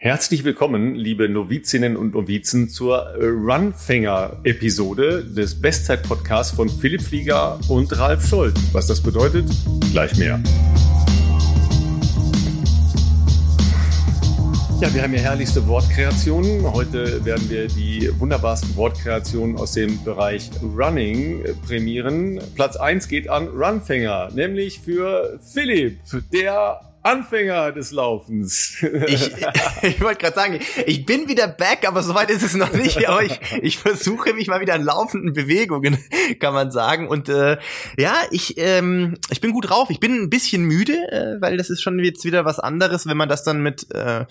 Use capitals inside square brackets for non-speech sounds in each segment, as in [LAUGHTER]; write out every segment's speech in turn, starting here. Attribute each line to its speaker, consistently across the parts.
Speaker 1: Herzlich willkommen, liebe Novizinnen und Novizen, zur Runfänger-Episode des Bestzeit-Podcasts von Philipp Flieger und Ralf Scholz. Was das bedeutet, gleich mehr. Ja, wir haben ja herrlichste Wortkreationen. Heute werden wir die wunderbarsten Wortkreationen aus dem Bereich Running prämieren. Platz eins geht an Runfänger, nämlich für Philipp, der Anfänger des Laufens. [LAUGHS]
Speaker 2: Ich, [LAUGHS] ich wollte gerade sagen, ich bin wieder back, aber soweit ist es noch nicht. Aber ich, ich versuche mich mal wieder in laufenden Bewegungen, [LAUGHS] kann man sagen. Und äh, ja, ich, ähm, ich bin gut drauf. Ich bin ein bisschen müde, äh, weil das ist schon jetzt wieder was anderes, wenn man das dann mit äh,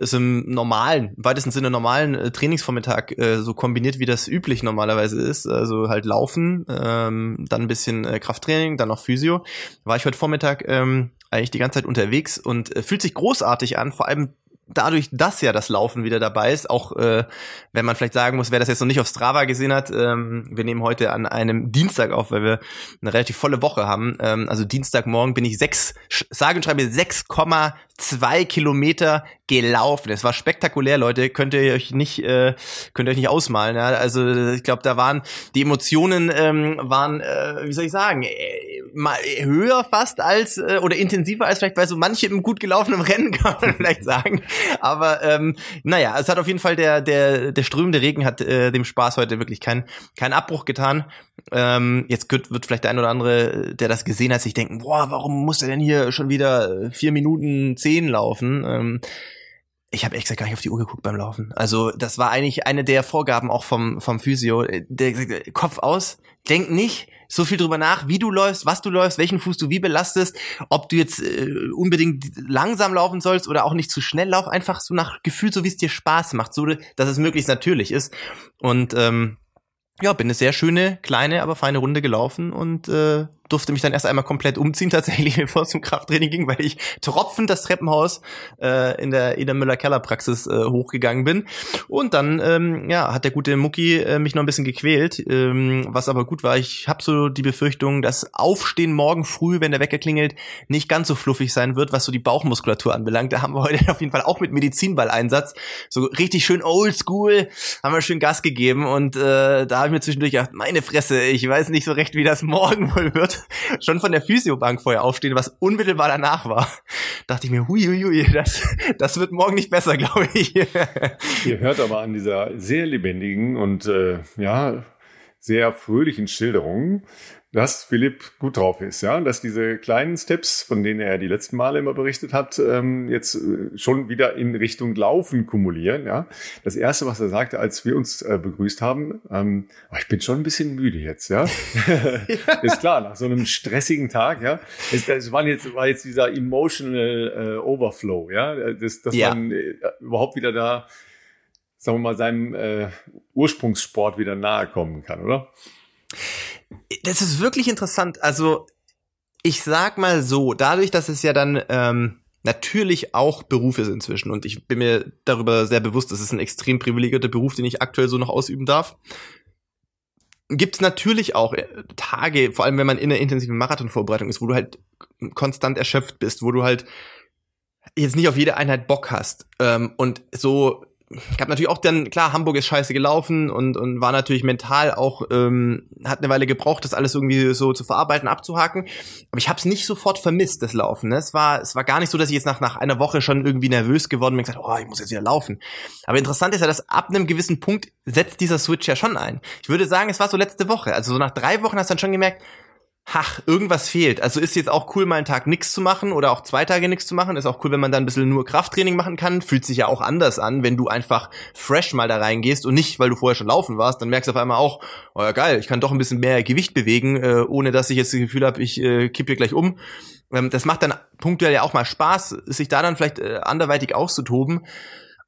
Speaker 2: so einem normalen, im weitesten Sinne normalen äh, Trainingsvormittag äh, so kombiniert, wie das üblich normalerweise ist. Also halt Laufen, ähm, dann ein bisschen äh, Krafttraining, dann noch Physio. War ich heute Vormittag ähm, eigentlich die ganze Zeit unterwegs und äh, fühlt sich großartig an, vor allem dadurch, dass ja das Laufen wieder dabei ist, auch äh, wenn man vielleicht sagen muss, wer das jetzt noch nicht auf Strava gesehen hat, ähm, wir nehmen heute an einem Dienstag auf, weil wir eine relativ volle Woche haben. Ähm, also Dienstagmorgen bin ich sechs, sage und schreibe 6,2 Kilometer gelaufen. Es war spektakulär, Leute. Könnt ihr euch nicht, äh, könnt ihr euch nicht ausmalen. Ja? Also ich glaube, da waren die Emotionen ähm, waren, äh, wie soll ich sagen, äh, mal höher fast als äh, oder intensiver als vielleicht bei so manchem gut gelaufenen Rennen [LAUGHS] kann man vielleicht sagen. Aber ähm, naja, es hat auf jeden Fall der der der strömende Regen hat äh, dem Spaß heute wirklich keinen keinen Abbruch getan. Ähm, jetzt wird, wird vielleicht der ein oder andere, der das gesehen hat, sich denken, boah, warum muss er denn hier schon wieder vier Minuten zehn laufen? Ähm, ich habe extra gar nicht auf die Uhr geguckt beim Laufen. Also das war eigentlich eine der Vorgaben auch vom vom Physio. Der, der Kopf aus, denk nicht so viel drüber nach, wie du läufst, was du läufst, welchen Fuß du wie belastest, ob du jetzt äh, unbedingt langsam laufen sollst oder auch nicht zu schnell lauf, einfach so nach Gefühl, so wie es dir Spaß macht, so dass es möglichst natürlich ist. Und ähm, ja, bin eine sehr schöne, kleine, aber feine Runde gelaufen und äh, durfte mich dann erst einmal komplett umziehen, [LAUGHS] tatsächlich, bevor es zum Krafttraining ging, weil ich tropfend das Treppenhaus äh, in der Ida Müller-Keller-Praxis äh, hochgegangen bin. Und dann, ähm, ja, hat der gute Mucki äh, mich noch ein bisschen gequält, ähm, was aber gut war. Ich habe so die Befürchtung, dass Aufstehen morgen früh, wenn der Wecker klingelt, nicht ganz so fluffig sein wird, was so die Bauchmuskulatur anbelangt. Da haben wir heute [LAUGHS] auf jeden Fall auch mit Medizinballeinsatz so richtig schön oldschool, haben wir schön Gas gegeben und äh, da habe ich mir zwischendurch gedacht, meine Fresse, ich weiß nicht so recht, wie das morgen wohl wird [LAUGHS] schon von der Physiobank vorher aufstehen, was unmittelbar danach war. Dachte ich mir, hui, hui, hui das, das wird morgen nicht besser, [LAUGHS] glaube ich.
Speaker 1: Ihr hört aber an dieser sehr lebendigen und äh, ja, sehr fröhlichen Schilderung, dass Philipp gut drauf ist, ja, dass diese kleinen Steps, von denen er die letzten Male immer berichtet hat, ähm, jetzt äh, schon wieder in Richtung Laufen kumulieren, ja. Das erste, was er sagte, als wir uns äh, begrüßt haben, ähm, oh, ich bin schon ein bisschen müde jetzt, ja. [LAUGHS] ist klar, nach so einem stressigen Tag, ja. Es, es war jetzt, war jetzt dieser emotional äh, Overflow, ja, das, dass ja. man äh, überhaupt wieder da, sagen wir mal, seinem äh, Ursprungssport wieder nahe kommen kann, oder?
Speaker 2: Das ist wirklich interessant. Also, ich sag mal so, dadurch, dass es ja dann ähm, natürlich auch Beruf ist inzwischen und ich bin mir darüber sehr bewusst, das ist ein extrem privilegierter Beruf, den ich aktuell so noch ausüben darf. Gibt es natürlich auch äh, Tage, vor allem wenn man in einer intensiven Marathonvorbereitung ist, wo du halt konstant erschöpft bist, wo du halt jetzt nicht auf jede Einheit Bock hast. Ähm, und so ich habe natürlich auch dann, klar, Hamburg ist scheiße gelaufen und, und war natürlich mental auch, ähm, hat eine Weile gebraucht, das alles irgendwie so zu verarbeiten, abzuhaken. Aber ich habe es nicht sofort vermisst, das Laufen. Ne? Es, war, es war gar nicht so, dass ich jetzt nach, nach einer Woche schon irgendwie nervös geworden bin und gesagt, oh, ich muss jetzt wieder laufen. Aber interessant ist ja, dass ab einem gewissen Punkt setzt dieser Switch ja schon ein. Ich würde sagen, es war so letzte Woche. Also so nach drei Wochen hast du dann schon gemerkt, ach, irgendwas fehlt. Also ist jetzt auch cool, mal einen Tag nichts zu machen oder auch zwei Tage nichts zu machen. Ist auch cool, wenn man dann ein bisschen nur Krafttraining machen kann. Fühlt sich ja auch anders an, wenn du einfach fresh mal da reingehst und nicht, weil du vorher schon laufen warst. Dann merkst du auf einmal auch, oh ja geil, ich kann doch ein bisschen mehr Gewicht bewegen, äh, ohne dass ich jetzt das Gefühl habe, ich äh, kippe gleich um. Ähm, das macht dann punktuell ja auch mal Spaß, sich da dann vielleicht äh, anderweitig auszutoben.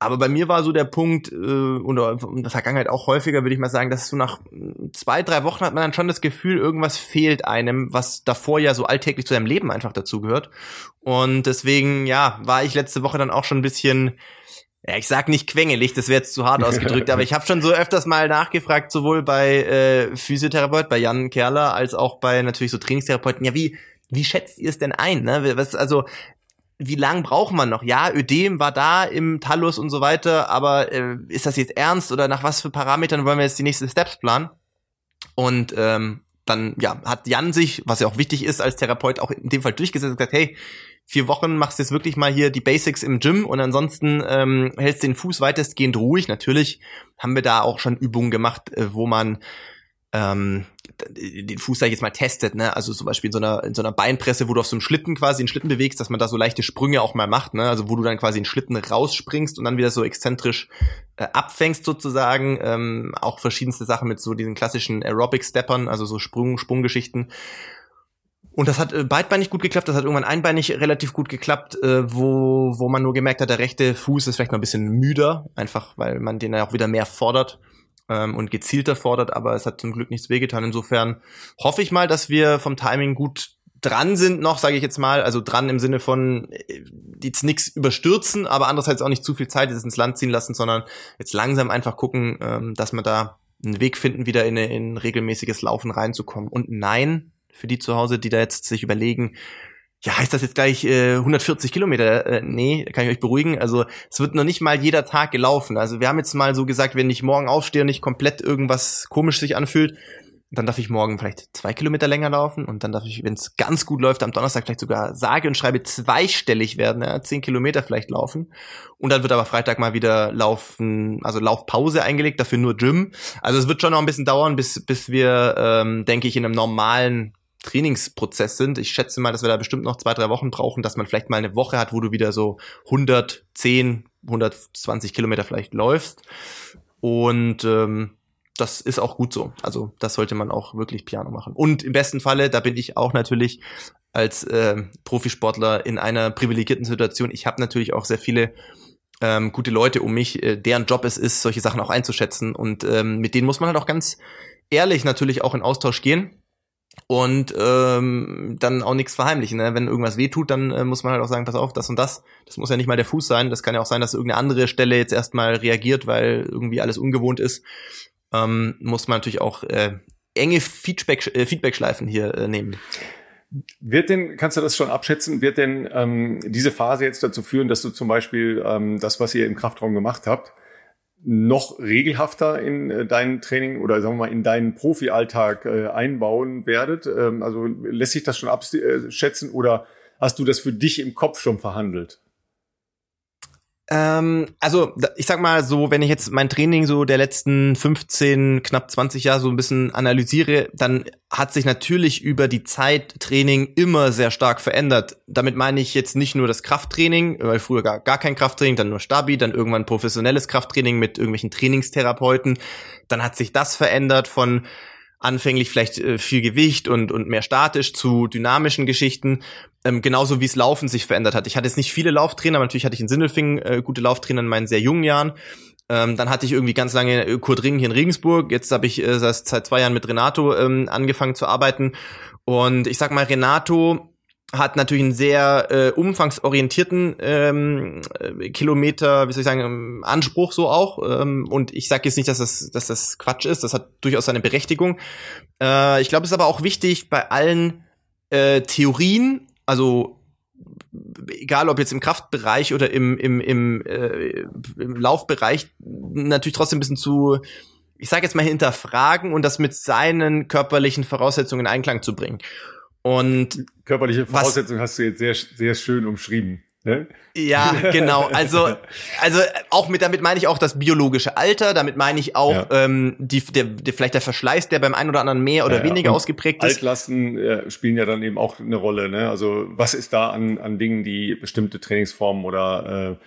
Speaker 2: Aber bei mir war so der Punkt, äh, oder in der Vergangenheit auch häufiger, würde ich mal sagen, dass so nach zwei, drei Wochen hat man dann schon das Gefühl, irgendwas fehlt einem, was davor ja so alltäglich zu seinem Leben einfach dazugehört. Und deswegen, ja, war ich letzte Woche dann auch schon ein bisschen, ja, ich sag nicht quengelig, das wäre jetzt zu hart ausgedrückt, [LAUGHS] aber ich habe schon so öfters mal nachgefragt, sowohl bei äh, Physiotherapeut, bei Jan Kerler, als auch bei natürlich so Trainingstherapeuten, ja, wie, wie schätzt ihr es denn ein? Ne? Was, also wie lang braucht man noch? Ja, Ödem war da im Talus und so weiter, aber äh, ist das jetzt ernst oder nach was für Parametern wollen wir jetzt die nächsten Steps planen? Und ähm, dann ja, hat Jan sich, was ja auch wichtig ist als Therapeut, auch in dem Fall durchgesetzt und gesagt, hey, vier Wochen machst du jetzt wirklich mal hier die Basics im Gym und ansonsten ähm, hältst den Fuß weitestgehend ruhig. Natürlich haben wir da auch schon Übungen gemacht, äh, wo man ähm, den Fuß sag ich jetzt mal testet, ne? Also zum Beispiel in so einer in so einer Beinpresse, wo du auf so einem Schlitten quasi einen Schlitten bewegst, dass man da so leichte Sprünge auch mal macht, ne? Also wo du dann quasi einen Schlitten rausspringst und dann wieder so exzentrisch äh, abfängst sozusagen. Ähm, auch verschiedenste Sachen mit so diesen klassischen Aerobic-Steppern, also so Sprung, Sprunggeschichten. Und das hat äh, beidbeinig gut geklappt, das hat irgendwann einbeinig relativ gut geklappt, äh, wo, wo man nur gemerkt hat, der rechte Fuß ist vielleicht noch ein bisschen müder, einfach weil man den ja auch wieder mehr fordert ähm, und gezielter fordert, aber es hat zum Glück nichts wehgetan. Insofern hoffe ich mal, dass wir vom Timing gut dran sind noch, sage ich jetzt mal, also dran im Sinne von äh, jetzt nichts überstürzen, aber andererseits auch nicht zu viel Zeit jetzt ins Land ziehen lassen, sondern jetzt langsam einfach gucken, ähm, dass wir da einen Weg finden, wieder in, in regelmäßiges Laufen reinzukommen. Und nein, für die zu Hause, die da jetzt sich überlegen, ja, heißt das jetzt gleich äh, 140 Kilometer? Äh, nee, kann ich euch beruhigen. Also es wird noch nicht mal jeder Tag gelaufen. Also wir haben jetzt mal so gesagt, wenn ich morgen aufstehe und nicht komplett irgendwas komisch sich anfühlt, dann darf ich morgen vielleicht zwei Kilometer länger laufen und dann darf ich, wenn es ganz gut läuft, am Donnerstag vielleicht sogar sage und schreibe zweistellig werden, ja, zehn Kilometer vielleicht laufen. Und dann wird aber Freitag mal wieder laufen, also Laufpause eingelegt, dafür nur Gym. Also es wird schon noch ein bisschen dauern, bis, bis wir, ähm, denke ich, in einem normalen Trainingsprozess sind. Ich schätze mal, dass wir da bestimmt noch zwei, drei Wochen brauchen, dass man vielleicht mal eine Woche hat, wo du wieder so 110, 120 Kilometer vielleicht läufst. Und ähm, das ist auch gut so. Also das sollte man auch wirklich piano machen. Und im besten Falle, da bin ich auch natürlich als äh, Profisportler in einer privilegierten Situation. Ich habe natürlich auch sehr viele ähm, gute Leute um mich, äh, deren Job es ist, solche Sachen auch einzuschätzen. Und ähm, mit denen muss man halt auch ganz ehrlich natürlich auch in Austausch gehen und ähm, dann auch nichts verheimlichen. Ne? Wenn irgendwas wehtut, dann äh, muss man halt auch sagen, pass auf, das und das. Das muss ja nicht mal der Fuß sein. Das kann ja auch sein, dass irgendeine andere Stelle jetzt erstmal reagiert, weil irgendwie alles ungewohnt ist. Ähm, muss man natürlich auch äh, enge Feedback, äh, Feedback-Schleifen hier äh, nehmen.
Speaker 1: Wird denn, kannst du das schon abschätzen, wird denn ähm, diese Phase jetzt dazu führen, dass du zum Beispiel ähm, das, was ihr im Kraftraum gemacht habt, noch regelhafter in äh, dein Training oder sagen wir mal in deinen Profi-Alltag äh, einbauen werdet? Ähm, also lässt sich das schon abschätzen oder hast du das für dich im Kopf schon verhandelt?
Speaker 2: Ähm, also ich sag mal so, wenn ich jetzt mein Training so der letzten 15, knapp 20 Jahre so ein bisschen analysiere, dann hat sich natürlich über die Zeit Training immer sehr stark verändert. Damit meine ich jetzt nicht nur das Krafttraining, weil früher gar, gar kein Krafttraining, dann nur Stabi, dann irgendwann professionelles Krafttraining mit irgendwelchen Trainingstherapeuten. Dann hat sich das verändert von anfänglich vielleicht äh, viel Gewicht und, und mehr statisch zu dynamischen Geschichten ähm, genauso wie es Laufen sich verändert hat. Ich hatte jetzt nicht viele Lauftrainer, aber natürlich hatte ich in Sindelfingen äh, gute Lauftrainer in meinen sehr jungen Jahren. Ähm, dann hatte ich irgendwie ganz lange äh, Kurt Ring hier in Regensburg. Jetzt habe ich äh, seit zwei Jahren mit Renato ähm, angefangen zu arbeiten. Und ich sag mal, Renato hat natürlich einen sehr äh, umfangsorientierten ähm, äh, Kilometer, wie soll ich sagen, ähm, Anspruch so auch. Ähm, und ich sage jetzt nicht, dass das, dass das Quatsch ist. Das hat durchaus seine Berechtigung. Äh, ich glaube, es ist aber auch wichtig bei allen äh, Theorien also egal ob jetzt im Kraftbereich oder im, im, im, äh, im Laufbereich, natürlich trotzdem ein bisschen zu, ich sage jetzt mal, hinterfragen und das mit seinen körperlichen Voraussetzungen in Einklang zu bringen. Und
Speaker 1: körperliche Voraussetzungen hast du jetzt sehr, sehr schön umschrieben. Ne?
Speaker 2: Ja, [LAUGHS] genau. Also, also auch mit damit meine ich auch das biologische Alter. Damit meine ich auch ja. ähm, die, der, der, vielleicht der Verschleiß, der beim einen oder anderen mehr oder ja, weniger ausgeprägt ist.
Speaker 1: Altlasten äh, spielen ja dann eben auch eine Rolle. Ne? Also was ist da an, an Dingen, die bestimmte Trainingsformen oder äh,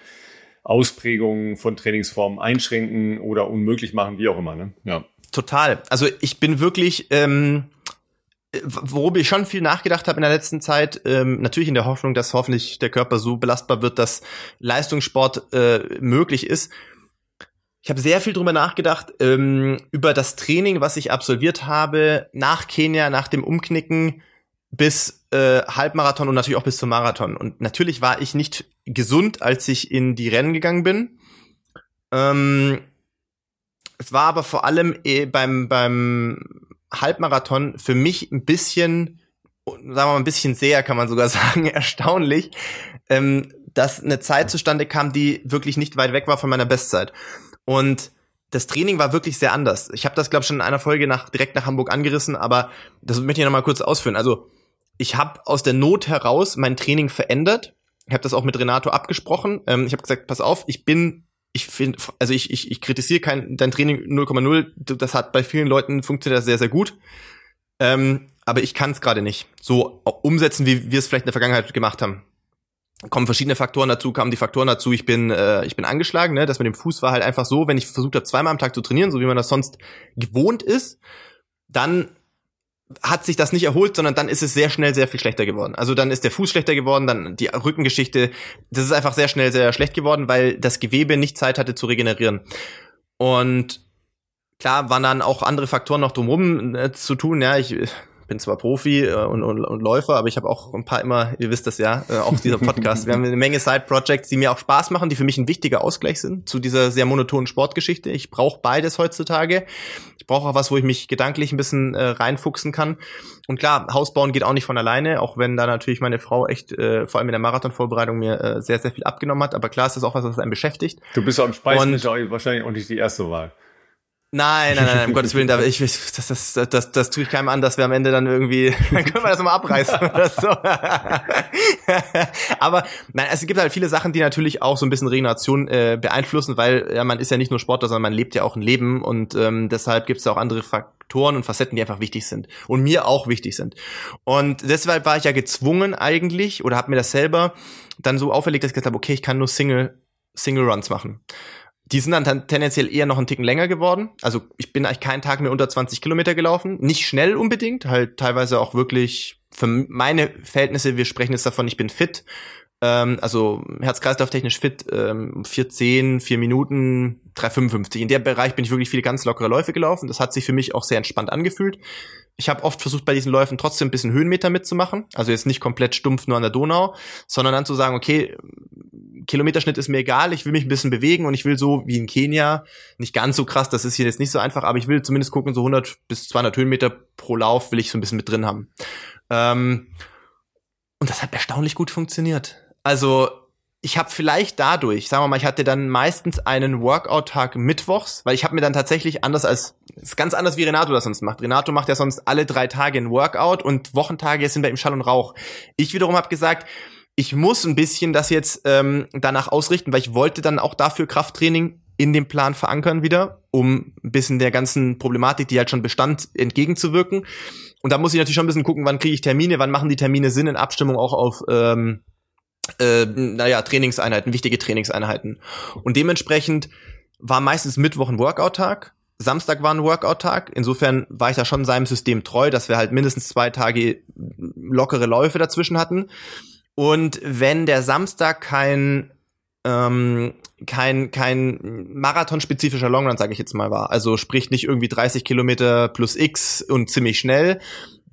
Speaker 1: Ausprägungen von Trainingsformen einschränken oder unmöglich machen, wie auch immer. Ne?
Speaker 2: Ja. Total. Also ich bin wirklich ähm, worüber ich schon viel nachgedacht habe in der letzten Zeit, ähm, natürlich in der Hoffnung, dass hoffentlich der Körper so belastbar wird, dass Leistungssport äh, möglich ist. Ich habe sehr viel drüber nachgedacht, ähm, über das Training, was ich absolviert habe, nach Kenia, nach dem Umknicken bis äh, Halbmarathon und natürlich auch bis zum Marathon. Und natürlich war ich nicht gesund, als ich in die Rennen gegangen bin. Ähm, es war aber vor allem eh beim, beim Halbmarathon für mich ein bisschen sagen wir mal ein bisschen sehr, kann man sogar [LAUGHS] sagen, erstaunlich, ähm, dass eine Zeit zustande kam, die wirklich nicht weit weg war von meiner Bestzeit. Und das Training war wirklich sehr anders. Ich habe das, glaube ich, schon in einer Folge nach, direkt nach Hamburg angerissen, aber das möchte ich noch mal kurz ausführen. Also ich habe aus der Not heraus mein Training verändert. Ich habe das auch mit Renato abgesprochen. Ähm, ich habe gesagt, pass auf, ich bin, ich finde, also ich, ich, ich kritisiere kein dein Training 0,0. Das hat bei vielen Leuten funktioniert das sehr, sehr gut. Ähm, aber ich kann es gerade nicht so umsetzen, wie wir es vielleicht in der Vergangenheit gemacht haben kommen verschiedene Faktoren dazu, kamen die Faktoren dazu, ich bin, äh, ich bin angeschlagen, ne? Das mit dem Fuß war halt einfach so, wenn ich versucht habe, zweimal am Tag zu trainieren, so wie man das sonst gewohnt ist, dann hat sich das nicht erholt, sondern dann ist es sehr schnell sehr viel schlechter geworden. Also dann ist der Fuß schlechter geworden, dann die Rückengeschichte, das ist einfach sehr schnell sehr schlecht geworden, weil das Gewebe nicht Zeit hatte zu regenerieren. Und klar waren dann auch andere Faktoren noch drumherum äh, zu tun, ja, ich bin zwar Profi äh, und, und, und Läufer, aber ich habe auch ein paar immer, ihr wisst das ja, äh, auch dieser Podcast. [LAUGHS] Wir haben eine Menge Side-Projects, die mir auch Spaß machen, die für mich ein wichtiger Ausgleich sind zu dieser sehr monotonen Sportgeschichte. Ich brauche beides heutzutage. Ich brauche auch was, wo ich mich gedanklich ein bisschen äh, reinfuchsen kann. Und klar, Haus bauen geht auch nicht von alleine, auch wenn da natürlich meine Frau echt, äh, vor allem in der Marathonvorbereitung, mir äh, sehr, sehr viel abgenommen hat. Aber klar ist das auch was, was einen beschäftigt.
Speaker 1: Du bist am Speisenmischer wahrscheinlich auch nicht die erste Wahl.
Speaker 2: Nein, nein, nein, um Gottes Willen, da, ich, das, das, das, das, das tue ich keinem an, dass wir am Ende dann irgendwie, [LAUGHS] dann können wir das nochmal abreißen [LAUGHS] oder so. Aber nein, es gibt halt viele Sachen, die natürlich auch so ein bisschen Regeneration äh, beeinflussen, weil ja, man ist ja nicht nur Sportler, sondern man lebt ja auch ein Leben und ähm, deshalb gibt es ja auch andere Faktoren und Facetten, die einfach wichtig sind und mir auch wichtig sind. Und deshalb war ich ja gezwungen eigentlich oder habe mir das selber dann so auferlegt, dass ich gesagt habe, okay, ich kann nur Single Single Runs machen. Die sind dann tendenziell eher noch einen Ticken länger geworden. Also ich bin eigentlich keinen Tag mehr unter 20 Kilometer gelaufen. Nicht schnell unbedingt, halt teilweise auch wirklich für meine Verhältnisse, wir sprechen jetzt davon, ich bin fit. Ähm, also Herz-Kreislauf-technisch fit, ähm, 4,10, 4 Minuten, 3,55. In dem Bereich bin ich wirklich viele ganz lockere Läufe gelaufen. Das hat sich für mich auch sehr entspannt angefühlt. Ich habe oft versucht, bei diesen Läufen trotzdem ein bisschen Höhenmeter mitzumachen. Also jetzt nicht komplett stumpf nur an der Donau, sondern dann zu sagen, okay, Kilometerschnitt ist mir egal, ich will mich ein bisschen bewegen und ich will so wie in Kenia, nicht ganz so krass, das ist hier jetzt nicht so einfach, aber ich will zumindest gucken, so 100 bis 200 Höhenmeter pro Lauf will ich so ein bisschen mit drin haben. Ähm, und das hat erstaunlich gut funktioniert. Also ich habe vielleicht dadurch, sagen wir mal, ich hatte dann meistens einen Workout-Tag mittwochs, weil ich habe mir dann tatsächlich anders als, ist ganz anders wie Renato das sonst macht. Renato macht ja sonst alle drei Tage ein Workout und Wochentage sind bei ihm Schall und Rauch. Ich wiederum habe gesagt, ich muss ein bisschen das jetzt ähm, danach ausrichten, weil ich wollte dann auch dafür Krafttraining in dem Plan verankern wieder, um ein bisschen der ganzen Problematik, die halt schon bestand, entgegenzuwirken. Und da muss ich natürlich schon ein bisschen gucken, wann kriege ich Termine, wann machen die Termine Sinn in Abstimmung auch auf ähm, äh, naja, Trainingseinheiten, wichtige Trainingseinheiten. Und dementsprechend war meistens Mittwoch ein Workout-Tag, Samstag war ein Workout-Tag. Insofern war ich da schon seinem System treu, dass wir halt mindestens zwei Tage lockere Läufe dazwischen hatten. Und wenn der Samstag kein ähm, kein kein marathonspezifischer Longrun, sage ich jetzt mal, war, also sprich nicht irgendwie 30 Kilometer plus X und ziemlich schnell,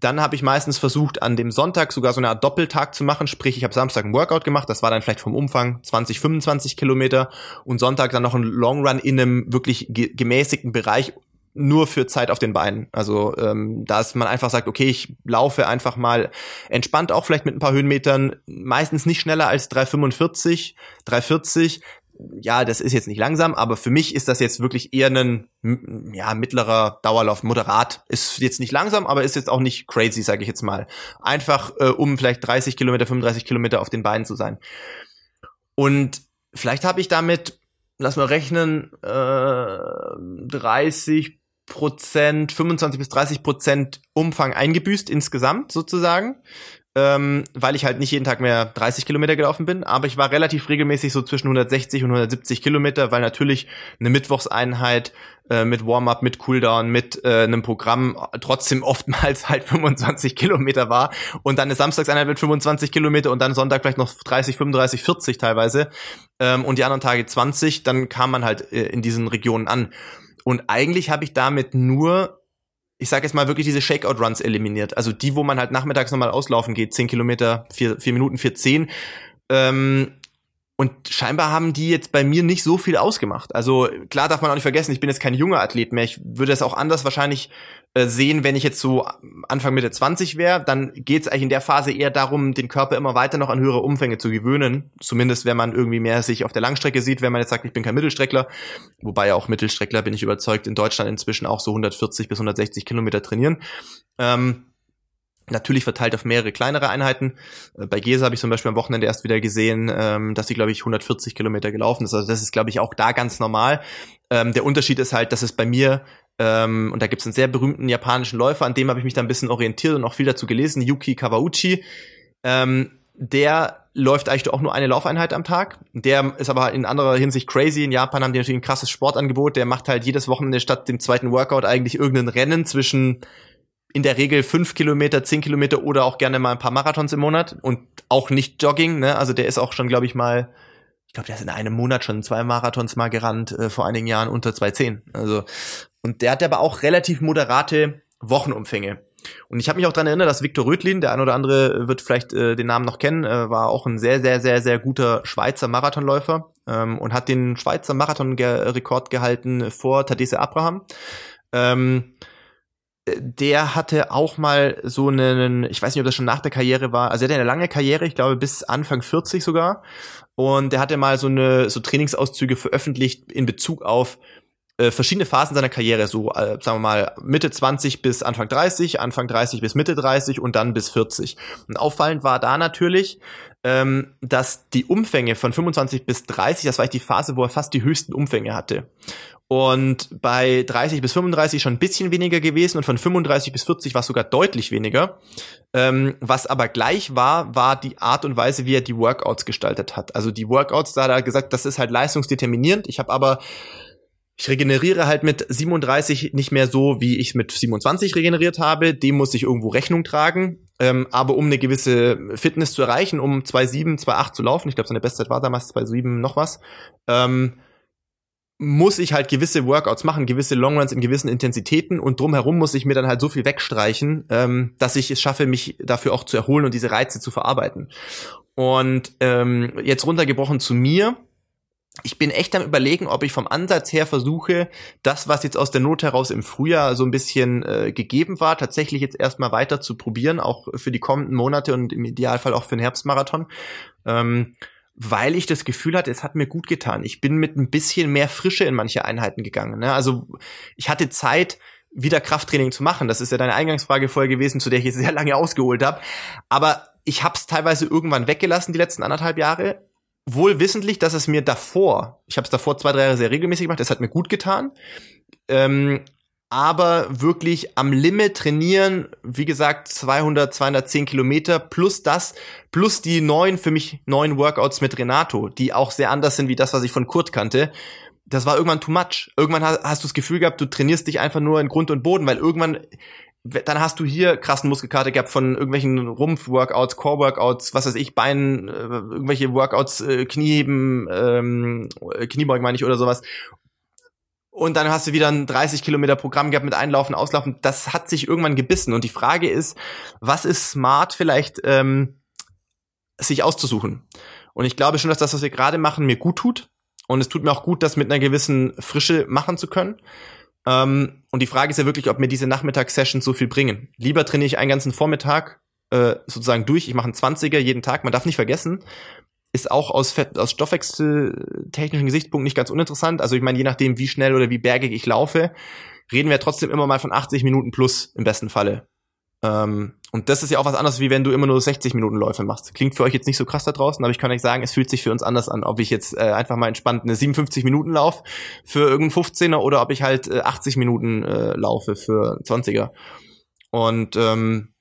Speaker 2: dann habe ich meistens versucht, an dem Sonntag sogar so eine Art Doppeltag zu machen. Sprich, ich habe Samstag ein Workout gemacht, das war dann vielleicht vom Umfang 20, 25 Kilometer und Sonntag dann noch ein Long Run in einem wirklich gemäßigten Bereich, nur für Zeit auf den Beinen. Also ähm, dass man einfach sagt, okay, ich laufe einfach mal entspannt auch vielleicht mit ein paar Höhenmetern, meistens nicht schneller als 3,45, 3,40, ja, das ist jetzt nicht langsam, aber für mich ist das jetzt wirklich eher ein ja, mittlerer Dauerlauf, moderat. Ist jetzt nicht langsam, aber ist jetzt auch nicht crazy, sage ich jetzt mal. Einfach äh, um vielleicht 30 Kilometer, 35 Kilometer auf den Beinen zu sein. Und vielleicht habe ich damit, lass mal rechnen, äh, 30 Prozent, 25 bis 30 Prozent Umfang eingebüßt insgesamt sozusagen ähm, weil ich halt nicht jeden Tag mehr 30 Kilometer gelaufen bin, aber ich war relativ regelmäßig so zwischen 160 und 170 Kilometer, weil natürlich eine Mittwochseinheit äh, mit Warm-up, mit Cooldown, mit äh, einem Programm trotzdem oftmals halt 25 Kilometer war und dann eine Samstagseinheit mit 25 Kilometer und dann Sonntag vielleicht noch 30, 35, 40 teilweise ähm, und die anderen Tage 20, dann kam man halt äh, in diesen Regionen an. Und eigentlich habe ich damit nur ich sage jetzt mal wirklich diese Shakeout-Runs eliminiert. Also die, wo man halt nachmittags nochmal auslaufen geht, 10 Kilometer, 4, 4 Minuten, 4, 10. Ähm, und scheinbar haben die jetzt bei mir nicht so viel ausgemacht. Also klar darf man auch nicht vergessen, ich bin jetzt kein junger Athlet mehr. Ich würde es auch anders wahrscheinlich äh, sehen, wenn ich jetzt so Anfang Mitte 20 wäre, dann geht es eigentlich in der Phase eher darum, den Körper immer weiter noch an höhere Umfänge zu gewöhnen. Zumindest wenn man irgendwie mehr sich auf der Langstrecke sieht, wenn man jetzt sagt, ich bin kein Mittelstreckler, wobei ja auch Mittelstreckler, bin ich überzeugt, in Deutschland inzwischen auch so 140 bis 160 Kilometer trainieren. Ähm, Natürlich verteilt auf mehrere kleinere Einheiten. Äh, bei Gesa habe ich zum Beispiel am Wochenende erst wieder gesehen, ähm, dass sie, glaube ich, 140 Kilometer gelaufen ist. Also das ist, glaube ich, auch da ganz normal. Ähm, der Unterschied ist halt, dass es bei mir ähm, und da gibt es einen sehr berühmten japanischen Läufer, an dem habe ich mich da ein bisschen orientiert und auch viel dazu gelesen, Yuki Kawauchi. Ähm, der läuft eigentlich auch nur eine Laufeinheit am Tag. Der ist aber in anderer Hinsicht crazy. In Japan haben die natürlich ein krasses Sportangebot. Der macht halt jedes Wochenende statt dem zweiten Workout eigentlich irgendein Rennen zwischen in der Regel fünf Kilometer, zehn Kilometer oder auch gerne mal ein paar Marathons im Monat und auch nicht Jogging. Ne? Also der ist auch schon, glaube ich, mal ich glaube, der ist in einem Monat schon zwei Marathons mal gerannt, äh, vor einigen Jahren unter 2,10. Also, und der hat aber auch relativ moderate Wochenumfänge. Und ich habe mich auch daran erinnert, dass Viktor Rödlin, der ein oder andere wird vielleicht äh, den Namen noch kennen, äh, war auch ein sehr, sehr, sehr, sehr guter Schweizer Marathonläufer ähm, und hat den Schweizer Marathon-Rekord gehalten vor Tadesse Abraham. Ähm, der hatte auch mal so einen, ich weiß nicht, ob das schon nach der Karriere war, also er hatte eine lange Karriere, ich glaube bis Anfang 40 sogar. Und der hatte mal so eine so Trainingsauszüge veröffentlicht in Bezug auf äh, verschiedene Phasen seiner Karriere, so äh, sagen wir mal Mitte 20 bis Anfang 30, Anfang 30 bis Mitte 30 und dann bis 40. Und auffallend war da natürlich, ähm, dass die Umfänge von 25 bis 30, das war eigentlich die Phase, wo er fast die höchsten Umfänge hatte und bei 30 bis 35 schon ein bisschen weniger gewesen und von 35 bis 40 war es sogar deutlich weniger. Ähm, was aber gleich war, war die Art und Weise, wie er die Workouts gestaltet hat. Also die Workouts, da hat er gesagt, das ist halt leistungsdeterminierend. Ich habe aber ich regeneriere halt mit 37 nicht mehr so, wie ich mit 27 regeneriert habe. Dem muss ich irgendwo Rechnung tragen. Ähm, aber um eine gewisse Fitness zu erreichen, um 2,7, 2,8 zu laufen, ich glaube, seine Bestzeit war damals 2,7 noch was, ähm, muss ich halt gewisse Workouts machen, gewisse Longruns in gewissen Intensitäten und drumherum muss ich mir dann halt so viel wegstreichen, ähm, dass ich es schaffe, mich dafür auch zu erholen und diese Reize zu verarbeiten. Und ähm, jetzt runtergebrochen zu mir. Ich bin echt am überlegen, ob ich vom Ansatz her versuche, das, was jetzt aus der Not heraus im Frühjahr so ein bisschen äh, gegeben war, tatsächlich jetzt erstmal weiter zu probieren, auch für die kommenden Monate und im Idealfall auch für den Herbstmarathon. Ähm, weil ich das Gefühl hatte, es hat mir gut getan. Ich bin mit ein bisschen mehr Frische in manche Einheiten gegangen. Ne? Also ich hatte Zeit, wieder Krafttraining zu machen. Das ist ja deine Eingangsfrage vorher gewesen, zu der ich jetzt sehr lange ausgeholt habe. Aber ich habe es teilweise irgendwann weggelassen, die letzten anderthalb Jahre. Wohl wissentlich, dass es mir davor, ich habe es davor zwei, drei Jahre sehr regelmäßig gemacht, es hat mir gut getan. Ähm, aber wirklich am Limit trainieren, wie gesagt, 200, 210 Kilometer plus das, plus die neuen, für mich neuen Workouts mit Renato, die auch sehr anders sind wie das, was ich von Kurt kannte. Das war irgendwann too much. Irgendwann hast, hast du das Gefühl gehabt, du trainierst dich einfach nur in Grund und Boden, weil irgendwann, dann hast du hier krassen Muskelkarte gehabt von irgendwelchen Rumpf-Workouts, Core-Workouts, was weiß ich, Beinen, äh, irgendwelche Workouts, äh, Knieheben, ähm, Kniebeugen meine ich oder sowas und dann hast du wieder ein 30 Kilometer Programm gehabt mit Einlaufen, Auslaufen. Das hat sich irgendwann gebissen. Und die Frage ist, was ist smart vielleicht ähm, sich auszusuchen? Und ich glaube schon, dass das, was wir gerade machen, mir gut tut. Und es tut mir auch gut, das mit einer gewissen Frische machen zu können. Ähm, und die Frage ist ja wirklich, ob mir diese Nachmittagssessions so viel bringen. Lieber trainiere ich einen ganzen Vormittag äh, sozusagen durch. Ich mache einen 20er jeden Tag. Man darf nicht vergessen, ist auch aus, aus stoffwechseltechnischen Gesichtspunkten nicht ganz uninteressant. Also ich meine, je nachdem, wie schnell oder wie bergig ich laufe, reden wir trotzdem immer mal von 80 Minuten plus im besten Falle. Ähm, und das ist ja auch was anderes, wie wenn du immer nur 60 Minuten Läufe machst. Klingt für euch jetzt nicht so krass da draußen, aber ich kann euch sagen, es fühlt sich für uns anders an, ob ich jetzt äh, einfach mal entspannt eine 57 Minuten lauf für irgendeinen 15er oder ob ich halt äh, 80 Minuten äh, laufe für 20er. Und ähm,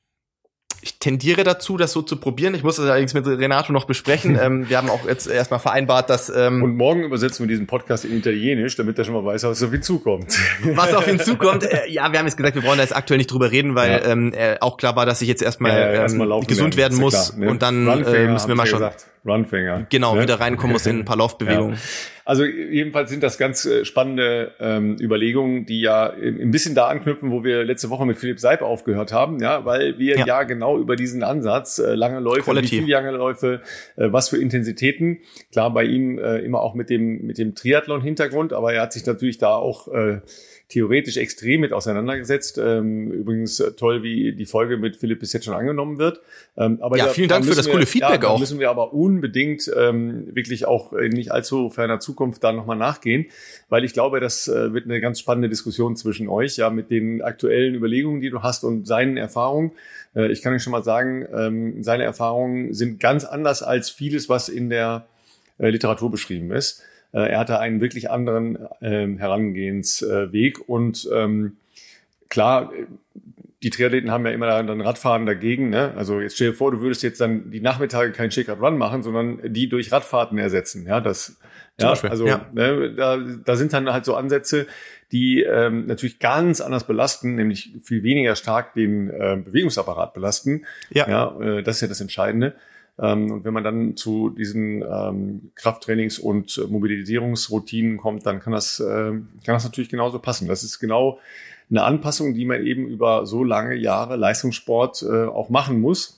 Speaker 2: ich tendiere dazu, das so zu probieren. Ich muss das allerdings mit Renato noch besprechen. [LAUGHS] ähm, wir haben auch jetzt erstmal vereinbart, dass. Ähm,
Speaker 1: Und morgen übersetzen wir diesen Podcast in Italienisch, damit er schon mal weiß, was auf ihn zukommt. [LAUGHS]
Speaker 2: Was auf ihn zukommt. Äh, ja, wir haben jetzt gesagt, wir wollen da jetzt aktuell nicht drüber reden, weil ja. ähm, äh, auch klar war, dass ich jetzt erstmal, ja, ja, erstmal ähm, gesund werden muss. Klar, ne? Und dann äh, müssen wir mal schon. Gesagt.
Speaker 1: Runfinger.
Speaker 2: Genau, ne? wieder reinkommen muss in ein paar [LAUGHS] Laufbewegungen. Ja.
Speaker 1: Also jedenfalls sind das ganz äh, spannende ähm, Überlegungen, die ja ein bisschen da anknüpfen, wo wir letzte Woche mit Philipp Seib aufgehört haben, ja, weil wir ja, ja genau über diesen Ansatz, äh, lange Läufe, Quality. wie viele lange Läufe, äh, was für Intensitäten, klar bei ihm äh, immer auch mit dem, mit dem Triathlon-Hintergrund, aber er hat sich natürlich da auch äh, theoretisch extrem mit auseinandergesetzt. Ähm, übrigens äh, toll, wie die Folge mit Philipp bis jetzt schon angenommen wird.
Speaker 2: Ähm, aber ja, vielen Dank für das wir, coole Feedback ja,
Speaker 1: auch. müssen wir aber unbedingt ähm, wirklich auch in nicht allzu ferner Zukunft da nochmal nachgehen, weil ich glaube, das äh, wird eine ganz spannende Diskussion zwischen euch, ja, mit den aktuellen Überlegungen, die du hast und seinen Erfahrungen. Äh, ich kann euch schon mal sagen, ähm, seine Erfahrungen sind ganz anders als vieles, was in der äh, Literatur beschrieben ist. Äh, er hatte einen wirklich anderen ähm, Herangehensweg und ähm, klar, die Triathleten haben ja immer dann Radfahren dagegen. Ne? Also jetzt stell dir vor, du würdest jetzt dann die Nachmittage kein Shaker Run machen, sondern die durch Radfahrten ersetzen. Ja, das, ja, also ja. Ne, da, da sind dann halt so Ansätze, die ähm, natürlich ganz anders belasten, nämlich viel weniger stark den äh, Bewegungsapparat belasten. Ja, ja äh, das ist ja das Entscheidende. Ähm, und wenn man dann zu diesen ähm, Krafttrainings- und Mobilisierungsroutinen kommt, dann kann das, äh, kann das natürlich genauso passen. Das ist genau eine Anpassung, die man eben über so lange Jahre Leistungssport äh, auch machen muss.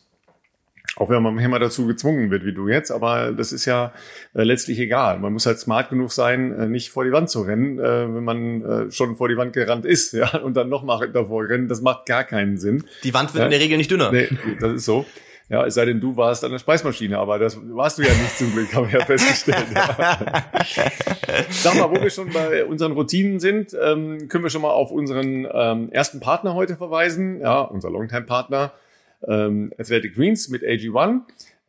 Speaker 1: Auch wenn man immer dazu gezwungen wird, wie du jetzt, aber das ist ja äh, letztlich egal. Man muss halt smart genug sein, äh, nicht vor die Wand zu rennen, äh, wenn man äh, schon vor die Wand gerannt ist, [LAUGHS] ja, und dann noch mal davor rennen. Das macht gar keinen Sinn.
Speaker 2: Die Wand wird ja? in der Regel nicht dünner.
Speaker 1: Nee, das ist so. Ja, es sei denn, du warst an der Speismaschine, aber das warst du ja nicht zum Glück, haben wir ja festgestellt. Ja. [LAUGHS] Sag mal, wo wir schon bei unseren Routinen sind, ähm, können wir schon mal auf unseren ähm, ersten Partner heute verweisen. Ja, unser Longtime-Partner ähm, Athletic Greens mit AG1.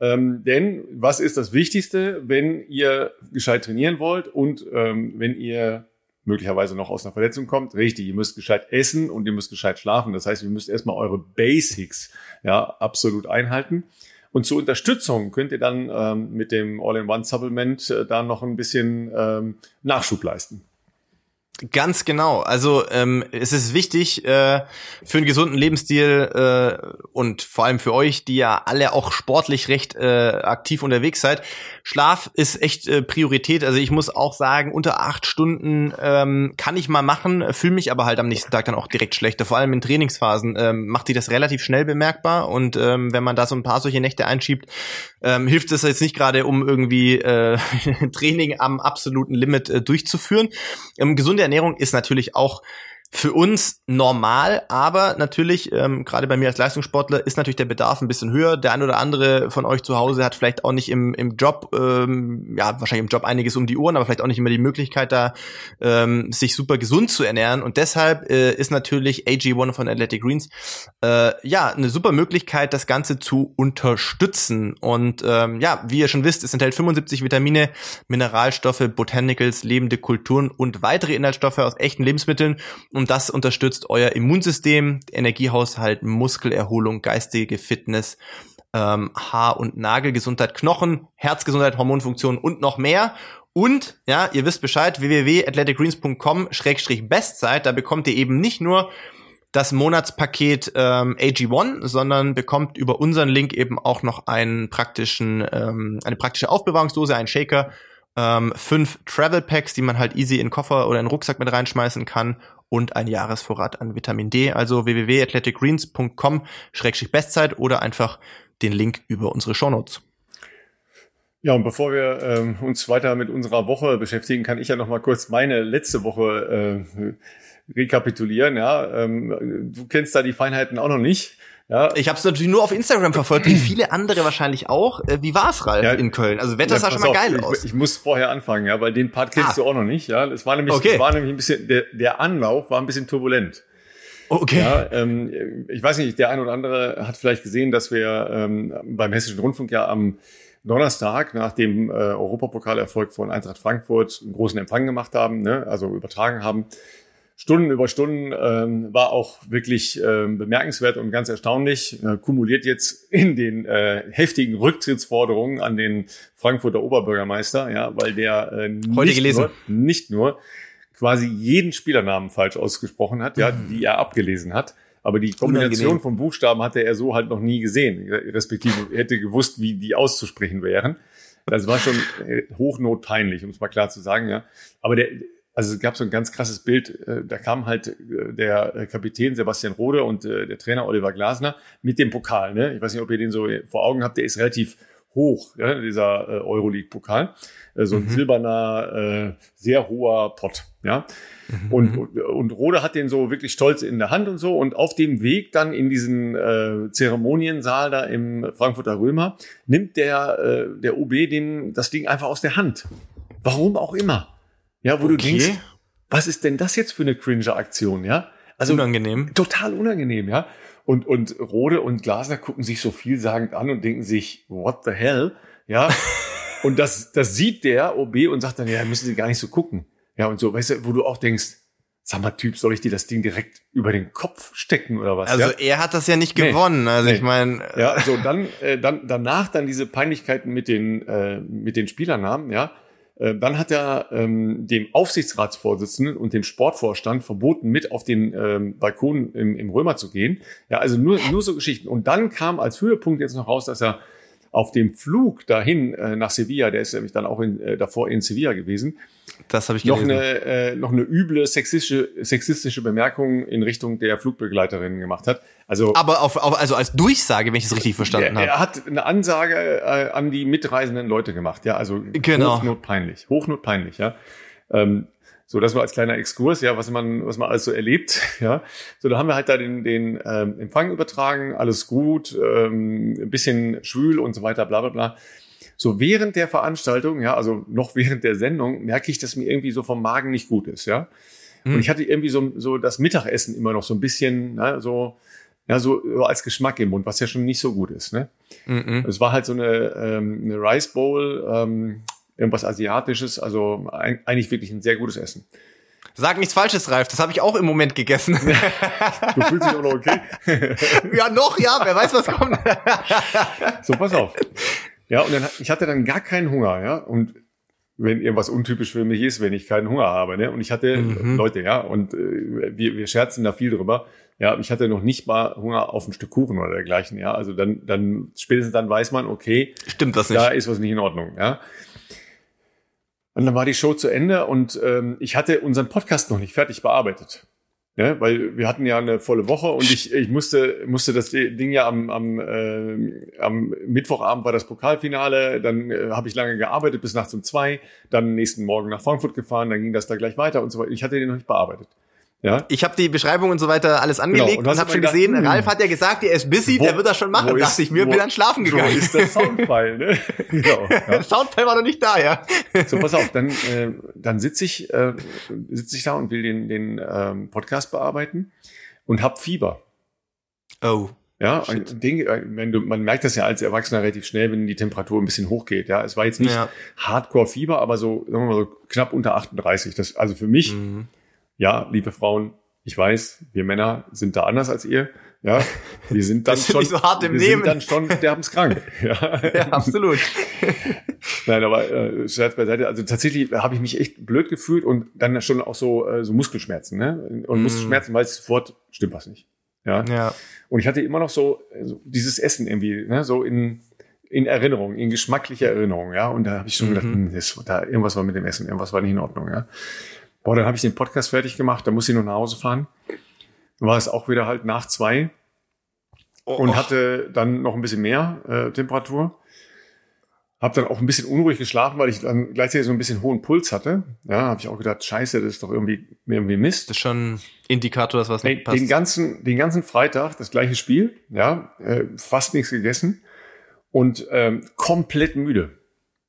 Speaker 1: Ähm, denn was ist das Wichtigste, wenn ihr gescheit trainieren wollt und ähm, wenn ihr möglicherweise noch aus einer Verletzung kommt. Richtig, ihr müsst gescheit essen und ihr müsst gescheit schlafen. Das heißt, ihr müsst erstmal eure Basics ja absolut einhalten. Und zur Unterstützung könnt ihr dann ähm, mit dem All-in-One-Supplement äh, da noch ein bisschen ähm, Nachschub leisten.
Speaker 2: Ganz genau. Also ähm, es ist wichtig äh, für einen gesunden Lebensstil äh, und vor allem für euch, die ja alle auch sportlich recht äh, aktiv unterwegs seid. Schlaf ist echt äh, Priorität. Also ich muss auch sagen, unter acht Stunden ähm, kann ich mal machen, fühle mich aber halt am nächsten Tag dann auch direkt schlechter. Vor allem in Trainingsphasen ähm, macht die das relativ schnell bemerkbar und ähm, wenn man da so ein paar solche Nächte einschiebt, ähm, hilft es jetzt nicht gerade, um irgendwie äh, [LAUGHS] Training am absoluten Limit äh, durchzuführen. Ähm, gesunde Ernährung ist natürlich auch für uns normal, aber natürlich, ähm, gerade bei mir als Leistungssportler, ist natürlich der Bedarf ein bisschen höher. Der ein oder andere von euch zu Hause hat vielleicht auch nicht im, im Job, ähm, ja, wahrscheinlich im Job einiges um die Uhren, aber vielleicht auch nicht immer die Möglichkeit, da ähm, sich super gesund zu ernähren. Und deshalb äh, ist natürlich AG1 von Athletic Greens äh, ja eine super Möglichkeit, das Ganze zu unterstützen. Und ähm, ja, wie ihr schon wisst, es enthält 75 Vitamine, Mineralstoffe, Botanicals, lebende Kulturen und weitere Inhaltsstoffe aus echten Lebensmitteln. Und und das unterstützt euer Immunsystem, Energiehaushalt, Muskelerholung, geistige Fitness, ähm, Haar- und Nagelgesundheit, Knochen, Herzgesundheit, Hormonfunktion und noch mehr. Und, ja, ihr wisst Bescheid, www.athleticgreens.com-bestzeit, da bekommt ihr eben nicht nur das Monatspaket ähm, AG1, sondern bekommt über unseren Link eben auch noch einen praktischen, ähm, eine praktische Aufbewahrungsdose, einen Shaker, ähm, fünf Travel Packs, die man halt easy in den Koffer oder in den Rucksack mit reinschmeißen kann und ein Jahresvorrat an Vitamin D. Also www.athleticgreens.com-bestzeit oder einfach den Link über unsere Shownotes.
Speaker 1: Ja, und bevor wir ähm, uns weiter mit unserer Woche beschäftigen, kann ich ja noch mal kurz meine letzte Woche äh, rekapitulieren. Ja, ähm, du kennst da die Feinheiten auch noch nicht.
Speaker 2: Ja. Ich habe es natürlich nur auf Instagram verfolgt, wie viele andere wahrscheinlich auch. Äh, wie war's, Ralf, ja, in Köln? Also Wetter ja, sah schon mal geil
Speaker 1: ich,
Speaker 2: aus.
Speaker 1: Ich muss vorher anfangen, ja, weil den Part kennst ah. du auch noch nicht. Ja, es war nämlich, okay. es war nämlich ein bisschen der, der Anlauf war ein bisschen turbulent.
Speaker 2: Okay.
Speaker 1: Ja, ähm, ich weiß nicht, der ein oder andere hat vielleicht gesehen, dass wir ähm, beim Hessischen Rundfunk ja am Donnerstag nach dem äh, Europapokalerfolg von Eintracht Frankfurt einen großen Empfang gemacht haben, ne, also übertragen haben. Stunden über Stunden ähm, war auch wirklich ähm, bemerkenswert und ganz erstaunlich. Äh, kumuliert jetzt in den äh, heftigen Rücktrittsforderungen an den Frankfurter Oberbürgermeister, ja, weil der äh,
Speaker 2: Heute gelesen.
Speaker 1: Nur, nicht nur quasi jeden Spielernamen falsch ausgesprochen hat, ja, die er abgelesen hat. Aber die Kombination Unangenehm. von Buchstaben hatte er so halt noch nie gesehen, respektive hätte gewusst, wie die auszusprechen wären. Das war schon äh, hochnotpeinlich, um es mal klar zu sagen, ja. Aber der, also es gab so ein ganz krasses Bild, äh, da kam halt äh, der Kapitän Sebastian Rode und der Trainer Oliver Glasner mit dem Pokal, ne? Ich weiß nicht, ob ihr den so vor Augen habt, der ist relativ hoch, ja, dieser Euroleague-Pokal. So ein mhm. silberner, sehr hoher Pott, ja. Mhm. Und, und Rode hat den so wirklich stolz in der Hand und so. Und auf dem Weg dann in diesen äh, Zeremoniensaal da im Frankfurter Römer nimmt der, äh, der OB dem das Ding einfach aus der Hand. Warum auch immer. Ja, wo okay. du denkst, was ist denn das jetzt für eine cringe Aktion, ja?
Speaker 2: Also unangenehm.
Speaker 1: Total unangenehm, ja. Und, und Rode und Glasner gucken sich so vielsagend an und denken sich, what the hell? Ja. [LAUGHS] und das, das sieht der OB und sagt dann, ja, müssen Sie gar nicht so gucken. Ja, und so, weißt du, wo du auch denkst, sag mal, Typ, soll ich dir das Ding direkt über den Kopf stecken oder was?
Speaker 2: Also ja? er hat das ja nicht gewonnen. Nee, also nee. ich meine.
Speaker 1: Ja, so dann, äh, dann danach dann diese Peinlichkeiten mit den äh, mit den Spielernamen, ja. Äh, dann hat er ähm, dem Aufsichtsratsvorsitzenden und dem Sportvorstand verboten, mit auf den ähm, Balkon im, im Römer zu gehen. Ja, also nur, nur so Geschichten. Und dann kam als Höhepunkt jetzt noch raus, dass er auf dem Flug dahin äh, nach Sevilla, der ist nämlich dann auch in, äh, davor in Sevilla gewesen,
Speaker 2: das habe ich
Speaker 1: gelesen. Noch eine, äh, noch eine üble sexistische, sexistische Bemerkung in Richtung der Flugbegleiterin gemacht hat. Also,
Speaker 2: Aber auf, auf, also als Durchsage, wenn ich es richtig verstanden habe.
Speaker 1: Er hat eine Ansage äh, an die mitreisenden Leute gemacht, ja, also genau. hochnotpeinlich, hochnotpeinlich, ja. Ähm, so, das war als kleiner Exkurs, ja, was man, was man alles so erlebt, [LAUGHS] ja. So, da haben wir halt da den, den ähm, Empfang übertragen, alles gut, ähm, ein bisschen schwül und so weiter, bla bla bla. So während der Veranstaltung, ja, also noch [LAUGHS] während der Sendung, merke ich, dass mir irgendwie so vom Magen nicht gut ist, ja. Und hm. ich hatte irgendwie so, so das Mittagessen immer noch so ein bisschen, ne, so, ja, so, so als Geschmack im Mund, was ja schon nicht so gut ist, ne. Mhm. Es war halt so eine, ähm, eine Rice Bowl, ähm, irgendwas Asiatisches, also ein, eigentlich wirklich ein sehr gutes Essen.
Speaker 2: Sag nichts Falsches, Ralf. Das habe ich auch im Moment gegessen. [LAUGHS]
Speaker 1: du fühlst dich auch noch okay? [LAUGHS]
Speaker 2: ja, noch, ja. Wer weiß, was kommt. [LAUGHS]
Speaker 1: so, pass auf. Ja, und dann, ich hatte dann gar keinen Hunger, ja. Und wenn irgendwas untypisch für mich ist, wenn ich keinen Hunger habe, ne? Und ich hatte, mhm. Leute, ja, und äh, wir, wir scherzen da viel drüber. Ja, ich hatte noch nicht mal Hunger auf ein Stück Kuchen oder dergleichen, ja. Also dann, dann, spätestens dann weiß man, okay.
Speaker 2: Stimmt das nicht.
Speaker 1: Da ist was nicht in Ordnung, ja. Und dann war die Show zu Ende und ähm, ich hatte unseren Podcast noch nicht fertig bearbeitet. Ja, weil wir hatten ja eine volle Woche und ich, ich musste, musste das Ding ja am, am, äh, am Mittwochabend war das Pokalfinale, dann äh, habe ich lange gearbeitet bis nachts um zwei, dann nächsten Morgen nach Frankfurt gefahren, dann ging das da gleich weiter und so weiter. Ich hatte den noch nicht bearbeitet.
Speaker 2: Ja? Ich habe die Beschreibung und so weiter alles angelegt genau. und, und habe schon gedacht, gesehen, hm, Ralf hat ja gesagt, er ist busy, wo, der wird das schon machen. Ist, dachte ich mir, wo, bin dann schlafen gegangen.
Speaker 1: Wo ist der [LAUGHS] Soundfile, ne?
Speaker 2: genau, [LAUGHS] ja. Soundfile war noch nicht da, ja.
Speaker 1: So, pass auf, dann, äh, dann sitze ich, äh, sitz ich da und will den, den ähm, Podcast bearbeiten und hab Fieber.
Speaker 2: Oh.
Speaker 1: Ja, Ding, äh, wenn du, man merkt das ja als Erwachsener relativ schnell, wenn die Temperatur ein bisschen hochgeht. Ja, es war jetzt nicht ja. Hardcore-Fieber, aber so, sagen wir mal so knapp unter 38. Das, also für mich, mhm ja, liebe Frauen, ich weiß, wir Männer sind da anders als ihr. Ja, wir sind [LAUGHS] dann schon,
Speaker 2: so hart im
Speaker 1: wir
Speaker 2: Nehmen.
Speaker 1: sind dann schon derbenskrank. [LAUGHS] Ja,
Speaker 2: ja absolut. [LAUGHS]
Speaker 1: Nein, aber äh, Scherz beiseite. Also tatsächlich habe ich mich echt blöd gefühlt und dann schon auch so äh, so Muskelschmerzen, ne? Und mm. Muskelschmerzen, weil es sofort stimmt was nicht. Ja.
Speaker 2: ja.
Speaker 1: Und ich hatte immer noch so, so dieses Essen irgendwie, ne? So in in Erinnerung, in geschmacklicher Erinnerung, ja. Und da habe ich schon mhm. gedacht, hm, das, da irgendwas war mit dem Essen, irgendwas war nicht in Ordnung, ja. Boah, dann habe ich den Podcast fertig gemacht, da muss ich noch nach Hause fahren. Dann war es auch wieder halt nach zwei oh. und hatte dann noch ein bisschen mehr äh, Temperatur. Hab dann auch ein bisschen unruhig geschlafen, weil ich dann gleichzeitig so ein bisschen hohen Puls hatte. Ja, habe ich auch gedacht, scheiße, das ist doch irgendwie, irgendwie Mist.
Speaker 2: Das ist schon Indikator, dass was nicht
Speaker 1: Ey, passt. Den ganzen, den ganzen Freitag das gleiche Spiel, ja, äh, fast nichts gegessen und ähm, komplett müde.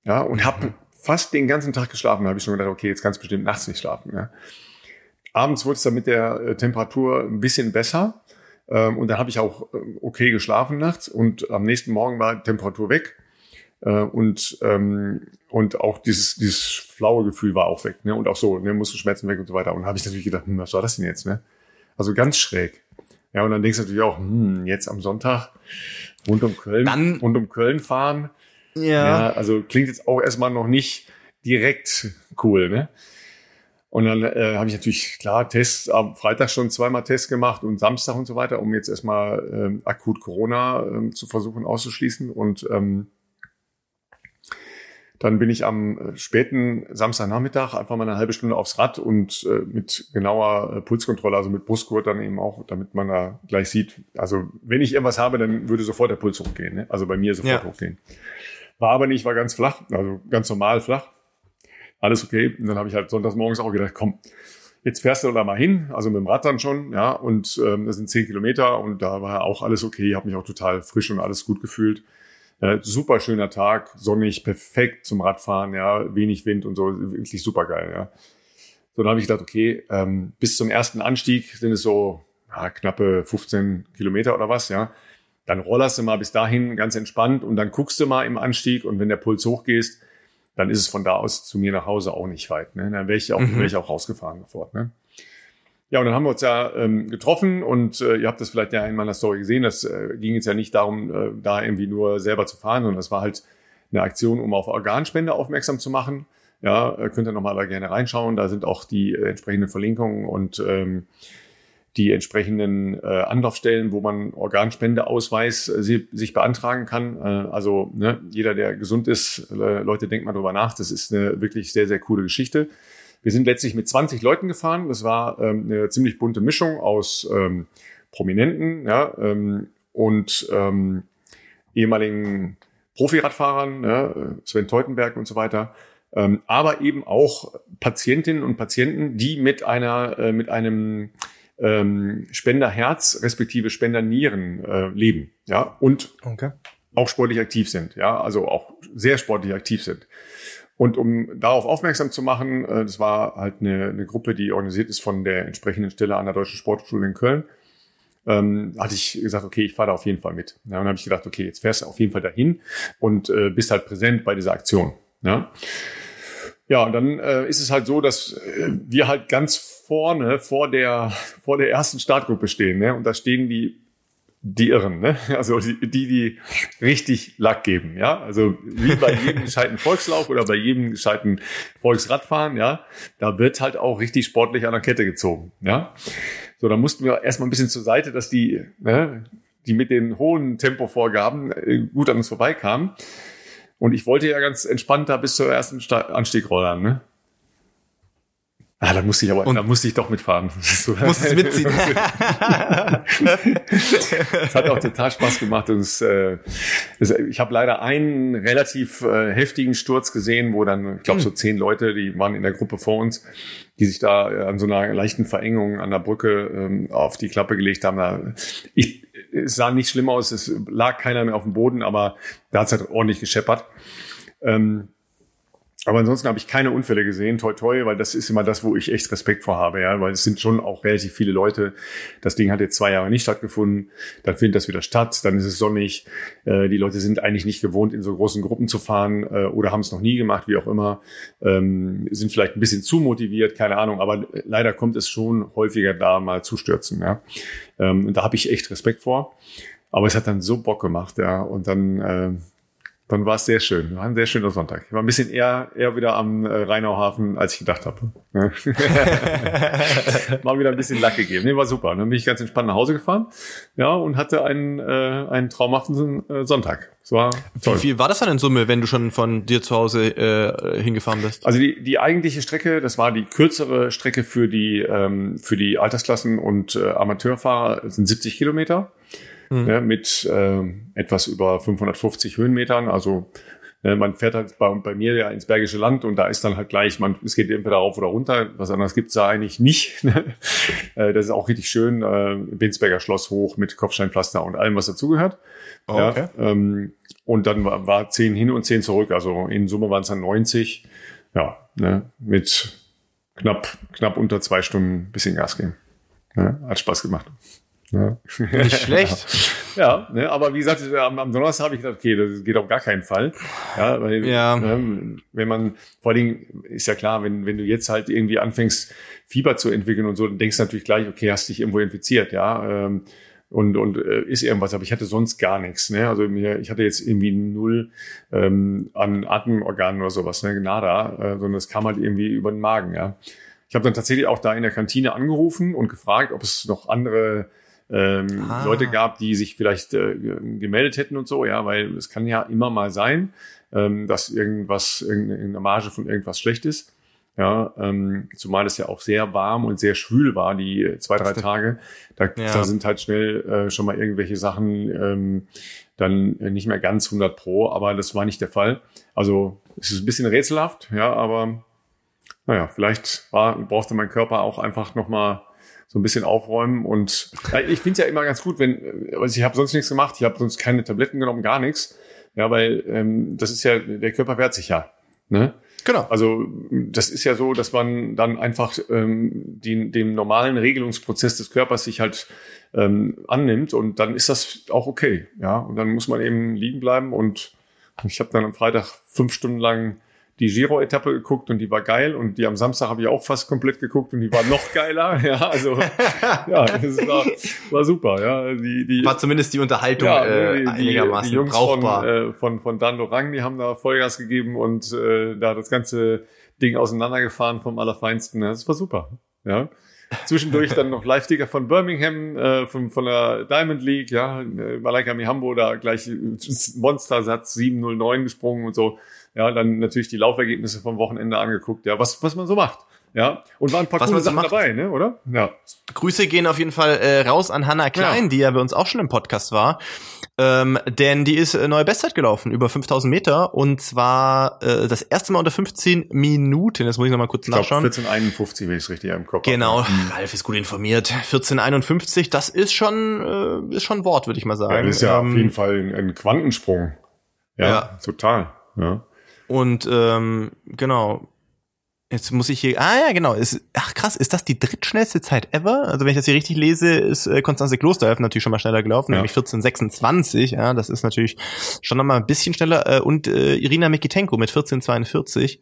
Speaker 1: Ja, und mhm. Fast den ganzen Tag geschlafen. Da habe ich schon gedacht, okay, jetzt kannst du bestimmt nachts nicht schlafen. Ja. Abends wurde es dann mit der äh, Temperatur ein bisschen besser. Ähm, und dann habe ich auch äh, okay geschlafen nachts. Und am nächsten Morgen war die Temperatur weg. Äh, und, ähm, und auch dieses, dieses flaue Gefühl war auch weg. Ne? Und auch so, ne, Muskelschmerzen weg und so weiter. Und habe ich natürlich gedacht, hm, was war das denn jetzt? Ne? Also ganz schräg. Ja, und dann denkst du natürlich auch, hm, jetzt am Sonntag rund um Köln,
Speaker 2: dann,
Speaker 1: rund um Köln fahren.
Speaker 2: Ja. ja.
Speaker 1: Also klingt jetzt auch erstmal noch nicht direkt cool, ne? Und dann äh, habe ich natürlich, klar, Tests, am Freitag schon zweimal Tests gemacht und Samstag und so weiter, um jetzt erstmal ähm, akut Corona ähm, zu versuchen auszuschließen. Und ähm, dann bin ich am äh, späten Samstagnachmittag einfach mal eine halbe Stunde aufs Rad und äh, mit genauer äh, Pulskontrolle, also mit Brustgurt dann eben auch, damit man da gleich sieht. Also wenn ich irgendwas habe, dann würde sofort der Puls hochgehen. Ne? Also bei mir sofort ja. hochgehen. War aber nicht, war ganz flach, also ganz normal flach. Alles okay. Und dann habe ich halt sonntags morgens auch gedacht, komm, jetzt fährst du da mal hin, also mit dem Rad dann schon, ja, und ähm, das sind zehn Kilometer und da war auch alles okay, habe mich auch total frisch und alles gut gefühlt. Äh, super schöner Tag, sonnig, perfekt zum Radfahren, ja, wenig Wind und so, wirklich super geil, ja. So, dann habe ich gedacht, okay, ähm, bis zum ersten Anstieg sind es so ja, knappe 15 Kilometer oder was, ja. Dann rollerst du mal bis dahin ganz entspannt und dann guckst du mal im Anstieg und wenn der Puls hochgehst, dann ist es von da aus zu mir nach Hause auch nicht weit. Ne? Dann wäre ich auch, mhm. wäre ich auch rausgefahren sofort. Ne? Ja, und dann haben wir uns ja ähm, getroffen und äh, ihr habt das vielleicht ja in meiner Story gesehen. Das äh, ging jetzt ja nicht darum, äh, da irgendwie nur selber zu fahren, sondern das war halt eine Aktion, um auf Organspende aufmerksam zu machen. Ja, äh, könnt ihr nochmal da gerne reinschauen. Da sind auch die äh, entsprechenden Verlinkungen und ähm, die entsprechenden äh, Anlaufstellen, wo man Organspendeausweis äh, sich beantragen kann. Äh, also ne, jeder, der gesund ist, äh, Leute, denkt mal drüber nach. Das ist eine wirklich sehr, sehr coole Geschichte. Wir sind letztlich mit 20 Leuten gefahren. Das war ähm, eine ziemlich bunte Mischung aus ähm, Prominenten ja, ähm, und ähm, ehemaligen Profiradfahrern, ja, Sven Teutenberg und so weiter. Ähm, aber eben auch Patientinnen und Patienten, die mit einer, äh, mit einem ähm, Spenderherz respektive Spendernieren äh, leben, ja, und okay. auch sportlich aktiv sind, ja, also auch sehr sportlich aktiv sind. Und um darauf aufmerksam zu machen, äh, das war halt eine, eine Gruppe, die organisiert ist von der entsprechenden Stelle an der Deutschen Sportschule in Köln, ähm, hatte ich gesagt, okay, ich fahre da auf jeden Fall mit. Ja, und dann habe ich gedacht, okay, jetzt fährst du auf jeden Fall dahin und äh, bist halt präsent bei dieser Aktion. Ja, ja und dann äh, ist es halt so, dass äh, wir halt ganz vorne vor der, vor der ersten Startgruppe stehen. Ne? Und da stehen die die Irren, ne? [LAUGHS] Also die, die, die richtig Lack geben, ja. Also wie bei [LAUGHS] jedem gescheiten Volkslauf oder bei jedem gescheiten Volksradfahren, ja, da wird halt auch richtig sportlich an der Kette gezogen, ja. So, da mussten wir erstmal ein bisschen zur Seite, dass die, ne, die mit den hohen Tempovorgaben äh, gut an uns vorbeikamen. Und ich wollte ja ganz entspannt da bis zur ersten Anstieg rollern, ne? Ah, da musste ich aber, und da musste ich doch mitfahren.
Speaker 2: So. [LAUGHS] Musstest mitziehen. [LAUGHS]
Speaker 1: es hat auch total Spaß gemacht. Und es, äh, es, ich habe leider einen relativ äh, heftigen Sturz gesehen, wo dann, ich glaube, so hm. zehn Leute, die waren in der Gruppe vor uns, die sich da äh, an so einer leichten Verengung an der Brücke ähm, auf die Klappe gelegt haben. Da, ich, es sah nicht schlimm aus, es lag keiner mehr auf dem Boden, aber da hat es halt ordentlich gescheppert. Ähm, aber ansonsten habe ich keine Unfälle gesehen, toi toi, weil das ist immer das, wo ich echt Respekt vor habe, ja, weil es sind schon auch relativ viele Leute. Das Ding hat jetzt zwei Jahre nicht stattgefunden, dann findet das wieder statt, dann ist es sonnig. Äh, die Leute sind eigentlich nicht gewohnt, in so großen Gruppen zu fahren äh, oder haben es noch nie gemacht, wie auch immer, ähm, sind vielleicht ein bisschen zu motiviert, keine Ahnung, aber leider kommt es schon häufiger da mal zu stürzen, ja. Ähm, und da habe ich echt Respekt vor. Aber es hat dann so Bock gemacht, ja, und dann äh, dann war es sehr schön. War ein sehr schöner Sonntag. Ich war ein bisschen eher, eher wieder am äh, Rheinauhafen, als ich gedacht habe. [LAUGHS] Mal wieder ein bisschen Lack gegeben. Nee, war super. Dann bin ich ganz entspannt nach Hause gefahren. Ja, und hatte einen, äh, einen traumhaften äh, Sonntag. Das war
Speaker 2: toll. Wie viel war das dann in Summe, wenn du schon von dir zu Hause äh, hingefahren bist?
Speaker 1: Also die, die eigentliche Strecke, das war die kürzere Strecke für die, ähm, für die Altersklassen und äh, Amateurfahrer, das sind 70 Kilometer mhm. ja, mit äh, etwas über 550 Höhenmetern. Also äh, man fährt halt bei, bei, mir ja ins Bergische Land und da ist dann halt gleich, man, es geht entweder rauf oder runter, was anderes gibt's da eigentlich nicht. [LAUGHS] äh, das ist auch richtig schön, äh, Binsberger Schloss hoch mit Kopfsteinpflaster und allem, was dazugehört. Oh, okay. ja, ähm, und dann war, war 10 hin und 10 zurück, also in Summe waren es dann 90. Ja, ne, mit knapp, knapp unter zwei Stunden bisschen Gas geben. Ja, hat Spaß gemacht.
Speaker 2: Ja. [LAUGHS] Nicht schlecht.
Speaker 1: ja, ne, aber wie gesagt, am, am Donnerstag habe ich gedacht, okay, das geht auf gar keinen Fall. Ja, weil ja. Ne, wenn man, vor allen Dingen ist ja klar, wenn, wenn du jetzt halt irgendwie anfängst, Fieber zu entwickeln und so, dann denkst du natürlich gleich, okay, hast dich irgendwo infiziert, ja. Ähm, und, und äh, ist irgendwas, aber ich hatte sonst gar nichts. Ne? Also mir, ich hatte jetzt irgendwie null ähm, an Atemorganen oder sowas, ne? nada, äh, sondern es kam halt irgendwie über den Magen, ja. ich habe dann tatsächlich auch da in der Kantine angerufen und gefragt, ob es noch andere ähm, ah. Leute gab, die sich vielleicht äh, gemeldet hätten und so, ja, weil es kann ja immer mal sein, ähm, dass irgendwas, irgendeine Marge von irgendwas schlecht ist. Ja, ähm, zumal es ja auch sehr warm und sehr schwül war, die zwei, drei Tage. Da, ja. da sind halt schnell äh, schon mal irgendwelche Sachen ähm, dann nicht mehr ganz 100 pro, aber das war nicht der Fall. Also es ist ein bisschen rätselhaft, ja, aber naja, vielleicht war, brauchte mein Körper auch einfach nochmal so ein bisschen aufräumen und ich finde es ja immer ganz gut, wenn, also ich habe sonst nichts gemacht, ich habe sonst keine Tabletten genommen, gar nichts, ja, weil ähm, das ist ja, der Körper wehrt sich ja, ne? Genau. Also das ist ja so, dass man dann einfach ähm, die, dem normalen Regelungsprozess des Körpers sich halt ähm, annimmt und dann ist das auch okay. Ja, und dann muss man eben liegen bleiben und ich habe dann am Freitag fünf Stunden lang die Giro-Etappe geguckt und die war geil und die am Samstag habe ich auch fast komplett geguckt und die war noch geiler. [LAUGHS] Ja, also ja, das war, war super. Ja, die, die
Speaker 2: war zumindest die Unterhaltung ja, äh, die, einigermaßen die Jungs brauchbar.
Speaker 1: Von, äh, von von Dan Lorang, die haben da Vollgas gegeben und äh, da das ganze Ding auseinandergefahren vom Allerfeinsten. Das war super. Ja. Zwischendurch dann noch Live-Ticker von Birmingham, äh, von, von der Diamond League, ja, äh, Malaika Mihambo da gleich Monstersatz 709 gesprungen und so. Ja, dann natürlich die Laufergebnisse vom Wochenende angeguckt, ja, was, was man so macht. Ja, und waren ein paar was coole Sachen dabei, ne, oder?
Speaker 2: Ja. Grüße gehen auf jeden Fall äh, raus an Hannah Klein, ja. die ja bei uns auch schon im Podcast war. Ähm, denn die ist äh, neue Bestzeit gelaufen, über 5000 Meter. Und zwar äh, das erste Mal unter 15 Minuten. Das muss ich noch mal kurz ich nachschauen.
Speaker 1: 1451, wenn ich es richtig im Kopf
Speaker 2: Genau, hm. Ralf ist gut informiert. 1451, das ist schon, äh, ist schon ein Wort, würde ich mal sagen. Ja,
Speaker 1: das ist ja ähm, auf jeden Fall ein, ein Quantensprung. Ja, ja, total. Ja.
Speaker 2: Und ähm, genau, Jetzt muss ich hier, ah ja, genau, ist, ach krass, ist das die drittschnellste Zeit ever? Also wenn ich das hier richtig lese, ist äh, Konstanze Klosterhalf natürlich schon mal schneller gelaufen, ja. nämlich 14,26, ja, das ist natürlich schon nochmal ein bisschen schneller. Äh, und äh, Irina Mikitenko mit 14,42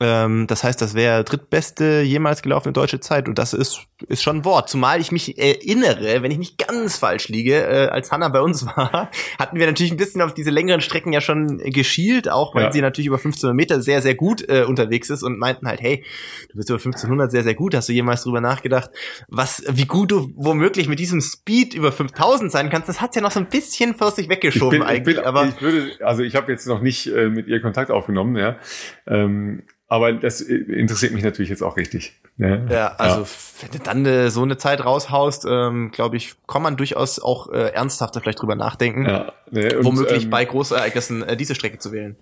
Speaker 2: ähm, das heißt, das wäre drittbeste jemals gelaufene deutsche Zeit und das ist, ist schon ein Wort. Zumal ich mich erinnere, wenn ich nicht ganz falsch liege, äh, als Hanna bei uns [LAUGHS] war, hatten wir natürlich ein bisschen auf diese längeren Strecken ja schon geschielt, auch weil ja. sie natürlich über 1500 Meter sehr, sehr gut äh, unterwegs ist und meinten halt, hey, du bist über 1500 sehr, sehr gut. Hast du jemals drüber nachgedacht, was, wie gut du womöglich mit diesem Speed über 5000 sein kannst? Das hat's ja noch so ein bisschen vor sich weggeschoben
Speaker 1: ich bin, eigentlich. Ich bin, aber ich würde, also ich habe jetzt noch nicht äh, mit ihr Kontakt aufgenommen, ja. Ähm, aber das interessiert mich natürlich jetzt auch richtig.
Speaker 2: Ne? Ja, also ja. wenn du dann äh, so eine Zeit raushaust, ähm, glaube ich, kann man durchaus auch äh, ernsthafter vielleicht drüber nachdenken, ja, ne, und, womöglich ähm, bei Großereignissen äh, diese Strecke zu wählen.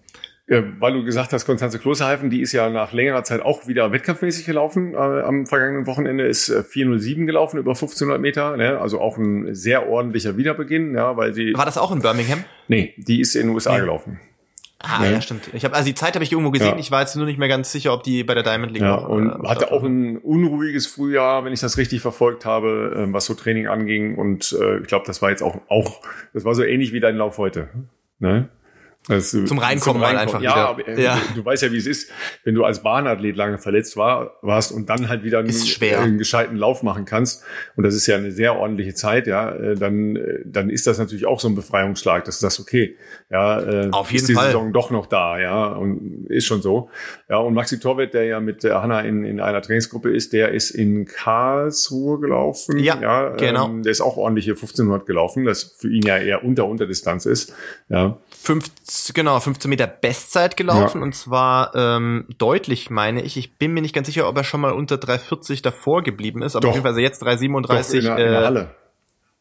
Speaker 1: Ja, weil du gesagt hast, Konstanze Klosterhalfen, die ist ja nach längerer Zeit auch wieder wettkampfmäßig gelaufen. Äh, am vergangenen Wochenende ist äh, 407 gelaufen, über 1500 Meter. Ne? Also auch ein sehr ordentlicher Wiederbeginn. Ja, weil sie
Speaker 2: War das auch in Birmingham?
Speaker 1: Nee, die ist in den USA nee. gelaufen.
Speaker 2: Ah, ja, ja stimmt. Ich habe also die Zeit habe ich irgendwo gesehen. Ja. Ich war jetzt nur nicht mehr ganz sicher, ob die bei der Diamond League
Speaker 1: ja, war. Und äh, hatte auch ein unruhiges Frühjahr, wenn ich das richtig verfolgt habe, äh, was so Training anging. Und äh, ich glaube, das war jetzt auch auch, das war so ähnlich wie dein Lauf heute. Ne?
Speaker 2: Also, zum Reinkommen, zum Reinkommen. einfach
Speaker 1: ja, wieder. Aber, äh, ja. Du, du, weißt ja, wie es ist, wenn du als Bahnathlet lange verletzt war, warst und dann halt wieder einen, einen, gescheiten Lauf machen kannst. Und das ist ja eine sehr ordentliche Zeit, ja. Äh, dann, äh, dann ist das natürlich auch so ein Befreiungsschlag, dass sagst, okay, ja, äh,
Speaker 2: Auf jeden
Speaker 1: ist die
Speaker 2: Fall.
Speaker 1: Saison doch noch da, ja. Und ist schon so. Ja, und Maxi Torwett, der ja mit Hanna in, in einer Trainingsgruppe ist, der ist in Karlsruhe gelaufen.
Speaker 2: Ja, ja genau.
Speaker 1: Ähm, der ist auch ordentliche 1500 gelaufen, das für ihn ja eher unter Unterdistanz ist, ja.
Speaker 2: 15, genau, 15 Meter Bestzeit gelaufen ja. und zwar ähm, deutlich, meine ich. Ich bin mir nicht ganz sicher, ob er schon mal unter 3,40 davor geblieben ist, aber Doch. auf jetzt 3,37. In, der, in der äh, Halle.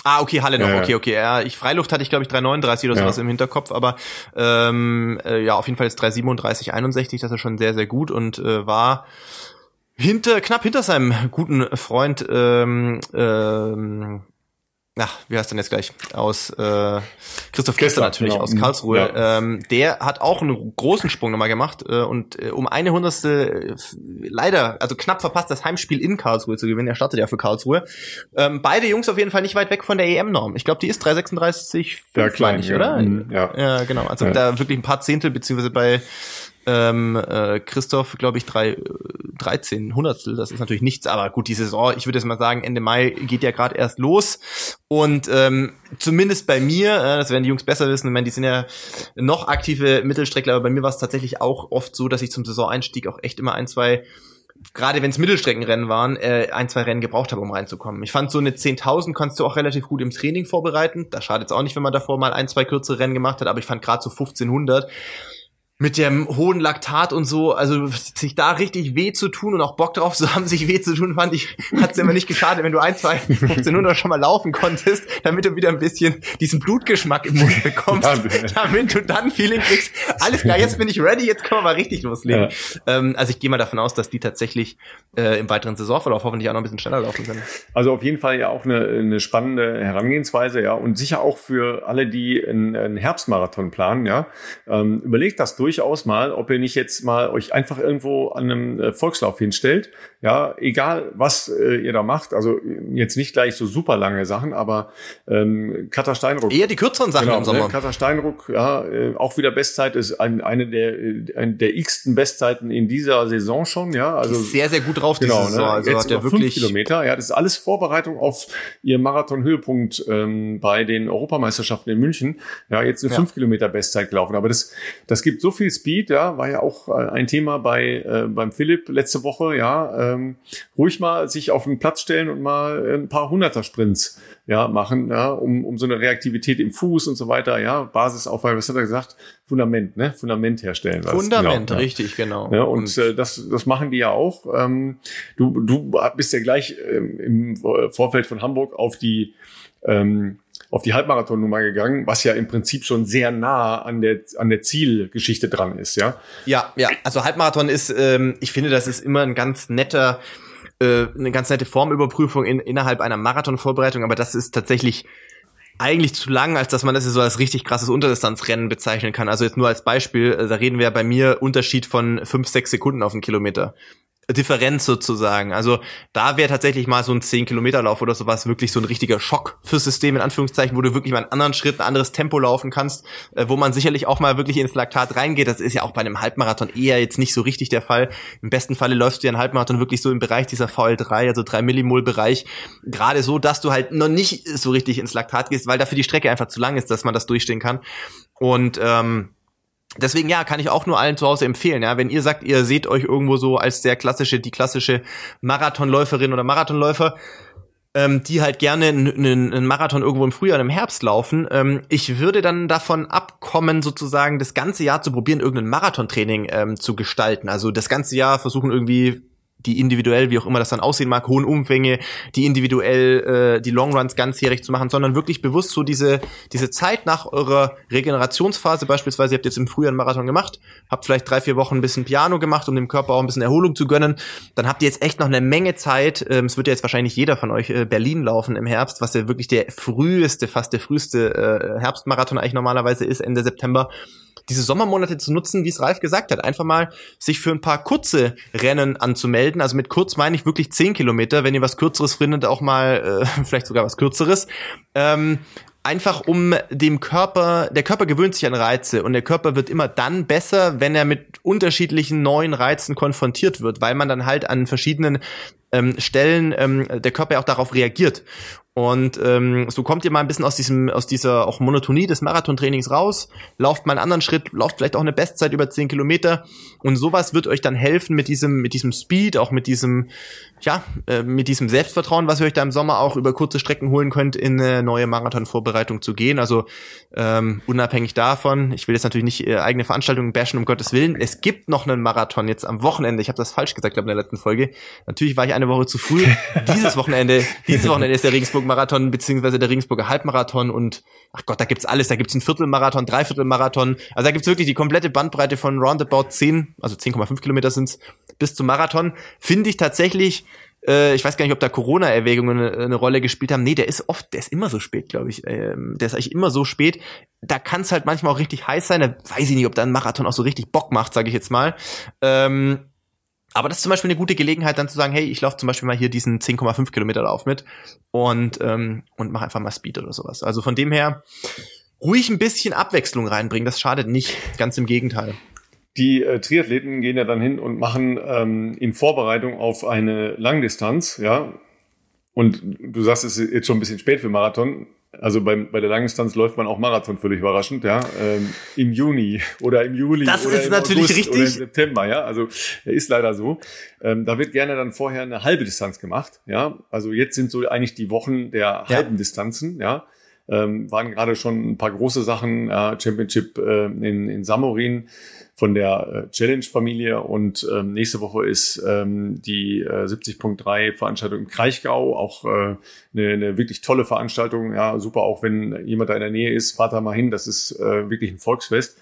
Speaker 2: Ah, okay, Halle noch, ja, okay, okay. Ja, ich Freiluft hatte ich, glaube ich, 3,39 oder sowas ja. im Hinterkopf, aber ähm, äh, ja, auf jeden Fall ist 3,37, 61, das ist schon sehr, sehr gut und äh, war hinter, knapp hinter seinem guten Freund ähm, ähm, ach, wie heißt denn jetzt gleich? Aus äh, Christoph Kester natürlich genau. aus Karlsruhe. Ja. Ähm, der hat auch einen großen Sprung nochmal gemacht äh, und äh, um eine Hundertste äh, leider, also knapp verpasst, das Heimspiel in Karlsruhe zu gewinnen. Er startet ja für Karlsruhe. Ähm, beide Jungs auf jeden Fall nicht weit weg von der EM-Norm. Ich glaube, die ist 336, ja, klein, ich, oder? Mhm, ja. ja, genau. Also ja. da wirklich ein paar Zehntel, beziehungsweise bei ähm, äh, Christoph, glaube ich, drei, 13 Hundertstel, das ist natürlich nichts, aber gut, die Saison, ich würde jetzt mal sagen, Ende Mai geht ja gerade erst los. Und ähm, zumindest bei mir, äh, das werden die Jungs besser wissen, ich meine, die sind ja noch aktive Mittelstreckler, aber bei mir war es tatsächlich auch oft so, dass ich zum Saisoneinstieg auch echt immer ein, zwei gerade wenn es Mittelstreckenrennen waren, äh, ein, zwei Rennen gebraucht habe, um reinzukommen. Ich fand so eine 10.000 kannst du auch relativ gut im Training vorbereiten. Da schadet es auch nicht, wenn man davor mal ein, zwei kürzere Rennen gemacht hat, aber ich fand gerade so 1500 mit dem hohen Laktat und so, also sich da richtig weh zu tun und auch Bock drauf zu haben, [LAUGHS] sich weh zu tun, fand ich, hat's immer nicht geschadet, wenn du ein, zwei 1500 schon mal laufen konntest, damit du wieder ein bisschen diesen Blutgeschmack im Mund bekommst, damit du dann Feeling kriegst, alles klar, jetzt bin ich ready, jetzt können wir mal richtig loslegen. Ja. Ähm, also ich gehe mal davon aus, dass die tatsächlich äh, im weiteren Saisonverlauf hoffentlich auch noch ein bisschen schneller laufen können.
Speaker 1: Also auf jeden Fall ja auch eine, eine spannende Herangehensweise, ja, und sicher auch für alle, die einen, einen Herbstmarathon planen, ja, ähm, überlegt das durch durchaus mal, ob ihr nicht jetzt mal euch einfach irgendwo an einem äh, Volkslauf hinstellt. Ja, egal was äh, ihr da macht. Also jetzt nicht gleich so super lange Sachen, aber ähm, Katar Steinruck.
Speaker 2: Eher die kürzeren Sachen
Speaker 1: genau,
Speaker 2: im Sommer.
Speaker 1: Ne, Katar Steinruck, ja, äh, auch wieder Bestzeit ist ein, eine der ein, der x-ten Bestzeiten in dieser Saison schon. Ja, also
Speaker 2: sehr sehr gut drauf
Speaker 1: genau,
Speaker 2: Saison.
Speaker 1: Ne? Also jetzt hat er wirklich Kilometer. Ja, das ist alles Vorbereitung auf ihr Marathon-Höhepunkt ähm, bei den Europameisterschaften in München. Ja, jetzt eine ja. fünf Kilometer Bestzeit gelaufen. Aber das das gibt so viel Speed, ja, war ja auch äh, ein Thema bei äh, beim Philipp letzte Woche, ja, ähm, ruhig mal sich auf den Platz stellen und mal ein paar Hunderter Sprints ja machen, ja, um, um so eine Reaktivität im Fuß und so weiter, ja, Basis auf, was hat er gesagt? Fundament, ne? Fundament herstellen.
Speaker 2: Fundament, genau, richtig, ja. genau.
Speaker 1: Ja, und, und äh, das, das machen die ja auch. Ähm, du, du bist ja gleich ähm, im Vorfeld von Hamburg auf die ähm, auf die Halbmarathon-Nummer gegangen, was ja im Prinzip schon sehr nah an der, an der Zielgeschichte dran ist, ja?
Speaker 2: Ja, ja. Also Halbmarathon ist, ähm, ich finde, das ist immer ein ganz netter, äh, eine ganz nette Formüberprüfung in, innerhalb einer Marathonvorbereitung, aber das ist tatsächlich eigentlich zu lang, als dass man das so als richtig krasses Unterdistanzrennen bezeichnen kann. Also jetzt nur als Beispiel, äh, da reden wir bei mir Unterschied von fünf, sechs Sekunden auf einen Kilometer. Differenz sozusagen. Also da wäre tatsächlich mal so ein 10-Kilometer-Lauf oder sowas wirklich so ein richtiger Schock fürs System, in Anführungszeichen, wo du wirklich mal einen anderen Schritt, ein anderes Tempo laufen kannst, äh, wo man sicherlich auch mal wirklich ins Laktat reingeht. Das ist ja auch bei einem Halbmarathon eher jetzt nicht so richtig der Fall. Im besten Falle läufst du ja einen Halbmarathon wirklich so im Bereich dieser VL3, also 3 Millimol-Bereich, gerade so, dass du halt noch nicht so richtig ins Laktat gehst, weil dafür die Strecke einfach zu lang ist, dass man das durchstehen kann. Und ähm, Deswegen ja, kann ich auch nur allen zu Hause empfehlen. Ja, wenn ihr sagt, ihr seht euch irgendwo so als der klassische, die klassische Marathonläuferin oder Marathonläufer, ähm, die halt gerne einen Marathon irgendwo im Frühjahr und im Herbst laufen. Ähm, ich würde dann davon abkommen, sozusagen das ganze Jahr zu probieren, irgendein Marathontraining ähm, zu gestalten. Also das ganze Jahr versuchen irgendwie die individuell, wie auch immer das dann aussehen mag, hohen Umfänge, die individuell äh, die Longruns ganzjährig zu machen, sondern wirklich bewusst so diese diese Zeit nach eurer Regenerationsphase, beispielsweise ihr habt jetzt im Frühjahr einen Marathon gemacht, habt vielleicht drei vier Wochen ein bisschen Piano gemacht, um dem Körper auch ein bisschen Erholung zu gönnen, dann habt ihr jetzt echt noch eine Menge Zeit. Ähm, es wird ja jetzt wahrscheinlich jeder von euch äh, Berlin laufen im Herbst, was ja wirklich der früheste, fast der früheste äh, Herbstmarathon eigentlich normalerweise ist Ende September diese Sommermonate zu nutzen, wie es Ralf gesagt hat, einfach mal sich für ein paar kurze Rennen anzumelden. Also mit kurz meine ich wirklich zehn Kilometer, wenn ihr was Kürzeres findet, auch mal äh, [LAUGHS] vielleicht sogar was Kürzeres. Ähm, einfach um dem Körper, der Körper gewöhnt sich an Reize und der Körper wird immer dann besser, wenn er mit unterschiedlichen neuen Reizen konfrontiert wird, weil man dann halt an verschiedenen ähm, Stellen ähm, der Körper ja auch darauf reagiert. Und ähm, so kommt ihr mal ein bisschen aus diesem, aus dieser auch Monotonie des Marathontrainings raus, lauft mal einen anderen Schritt, lauft vielleicht auch eine Bestzeit über zehn Kilometer. Und sowas wird euch dann helfen mit diesem, mit diesem Speed, auch mit diesem, ja, äh, mit diesem Selbstvertrauen, was ihr euch da im Sommer auch über kurze Strecken holen könnt, in eine neue Marathonvorbereitung zu gehen. Also ähm, unabhängig davon, ich will jetzt natürlich nicht äh, eigene Veranstaltungen bashen, um Gottes Willen. Es gibt noch einen Marathon jetzt am Wochenende. Ich habe das falsch gesagt, glaube in der letzten Folge. Natürlich war ich eine Woche zu früh. [LAUGHS] dieses Wochenende, dieses Wochenende ist der Regensburg-Marathon beziehungsweise der Regensburger Halbmarathon und ach Gott, da gibt's alles. Da gibt's einen Viertelmarathon, Dreiviertelmarathon. Also da gibt's wirklich die komplette Bandbreite von roundabout 10, also 10,5 Kilometer sind's, bis zum Marathon. Finde ich tatsächlich äh, ich weiß gar nicht, ob da Corona-Erwägungen eine, eine, Rolle gespielt haben. Nee, der ist oft, der ist immer so spät, glaube ich. Ähm, der ist eigentlich immer so spät. Da kann es halt manchmal auch richtig heiß sein. Da weiß ich nicht, ob da ein Marathon auch so richtig Bock macht, sage ich jetzt mal. Ähm, aber das ist zum Beispiel eine gute Gelegenheit, dann zu sagen, hey, ich laufe zum Beispiel mal hier diesen 10,5 Kilometer Lauf mit und, ähm, und mach einfach mal Speed oder sowas. Also von dem her ruhig ein bisschen Abwechslung reinbringen, das schadet nicht, ganz im Gegenteil.
Speaker 1: Die äh, Triathleten gehen ja dann hin und machen ähm, in Vorbereitung auf eine Langdistanz, ja. Und du sagst, es ist jetzt schon ein bisschen spät für Marathon. Also beim, bei der Langdistanz läuft man auch Marathon völlig überraschend, ja. Ähm, Im Juni [LAUGHS] oder im Juli
Speaker 2: das
Speaker 1: oder
Speaker 2: ist
Speaker 1: im
Speaker 2: natürlich
Speaker 1: August
Speaker 2: richtig.
Speaker 1: oder im September, ja. Also ist leider so. Ähm, da wird gerne dann vorher eine halbe Distanz gemacht, ja. Also jetzt sind so eigentlich die Wochen der halben Distanzen, ja. Ähm, waren gerade schon ein paar große Sachen, ja, Championship äh, in, in Samorin von der äh, Challenge-Familie. Und ähm, nächste Woche ist ähm, die äh, 70.3 Veranstaltung im Kraichgau, auch äh, eine, eine wirklich tolle Veranstaltung, ja, super, auch wenn jemand da in der Nähe ist, fahrt da mal hin, das ist äh, wirklich ein Volksfest.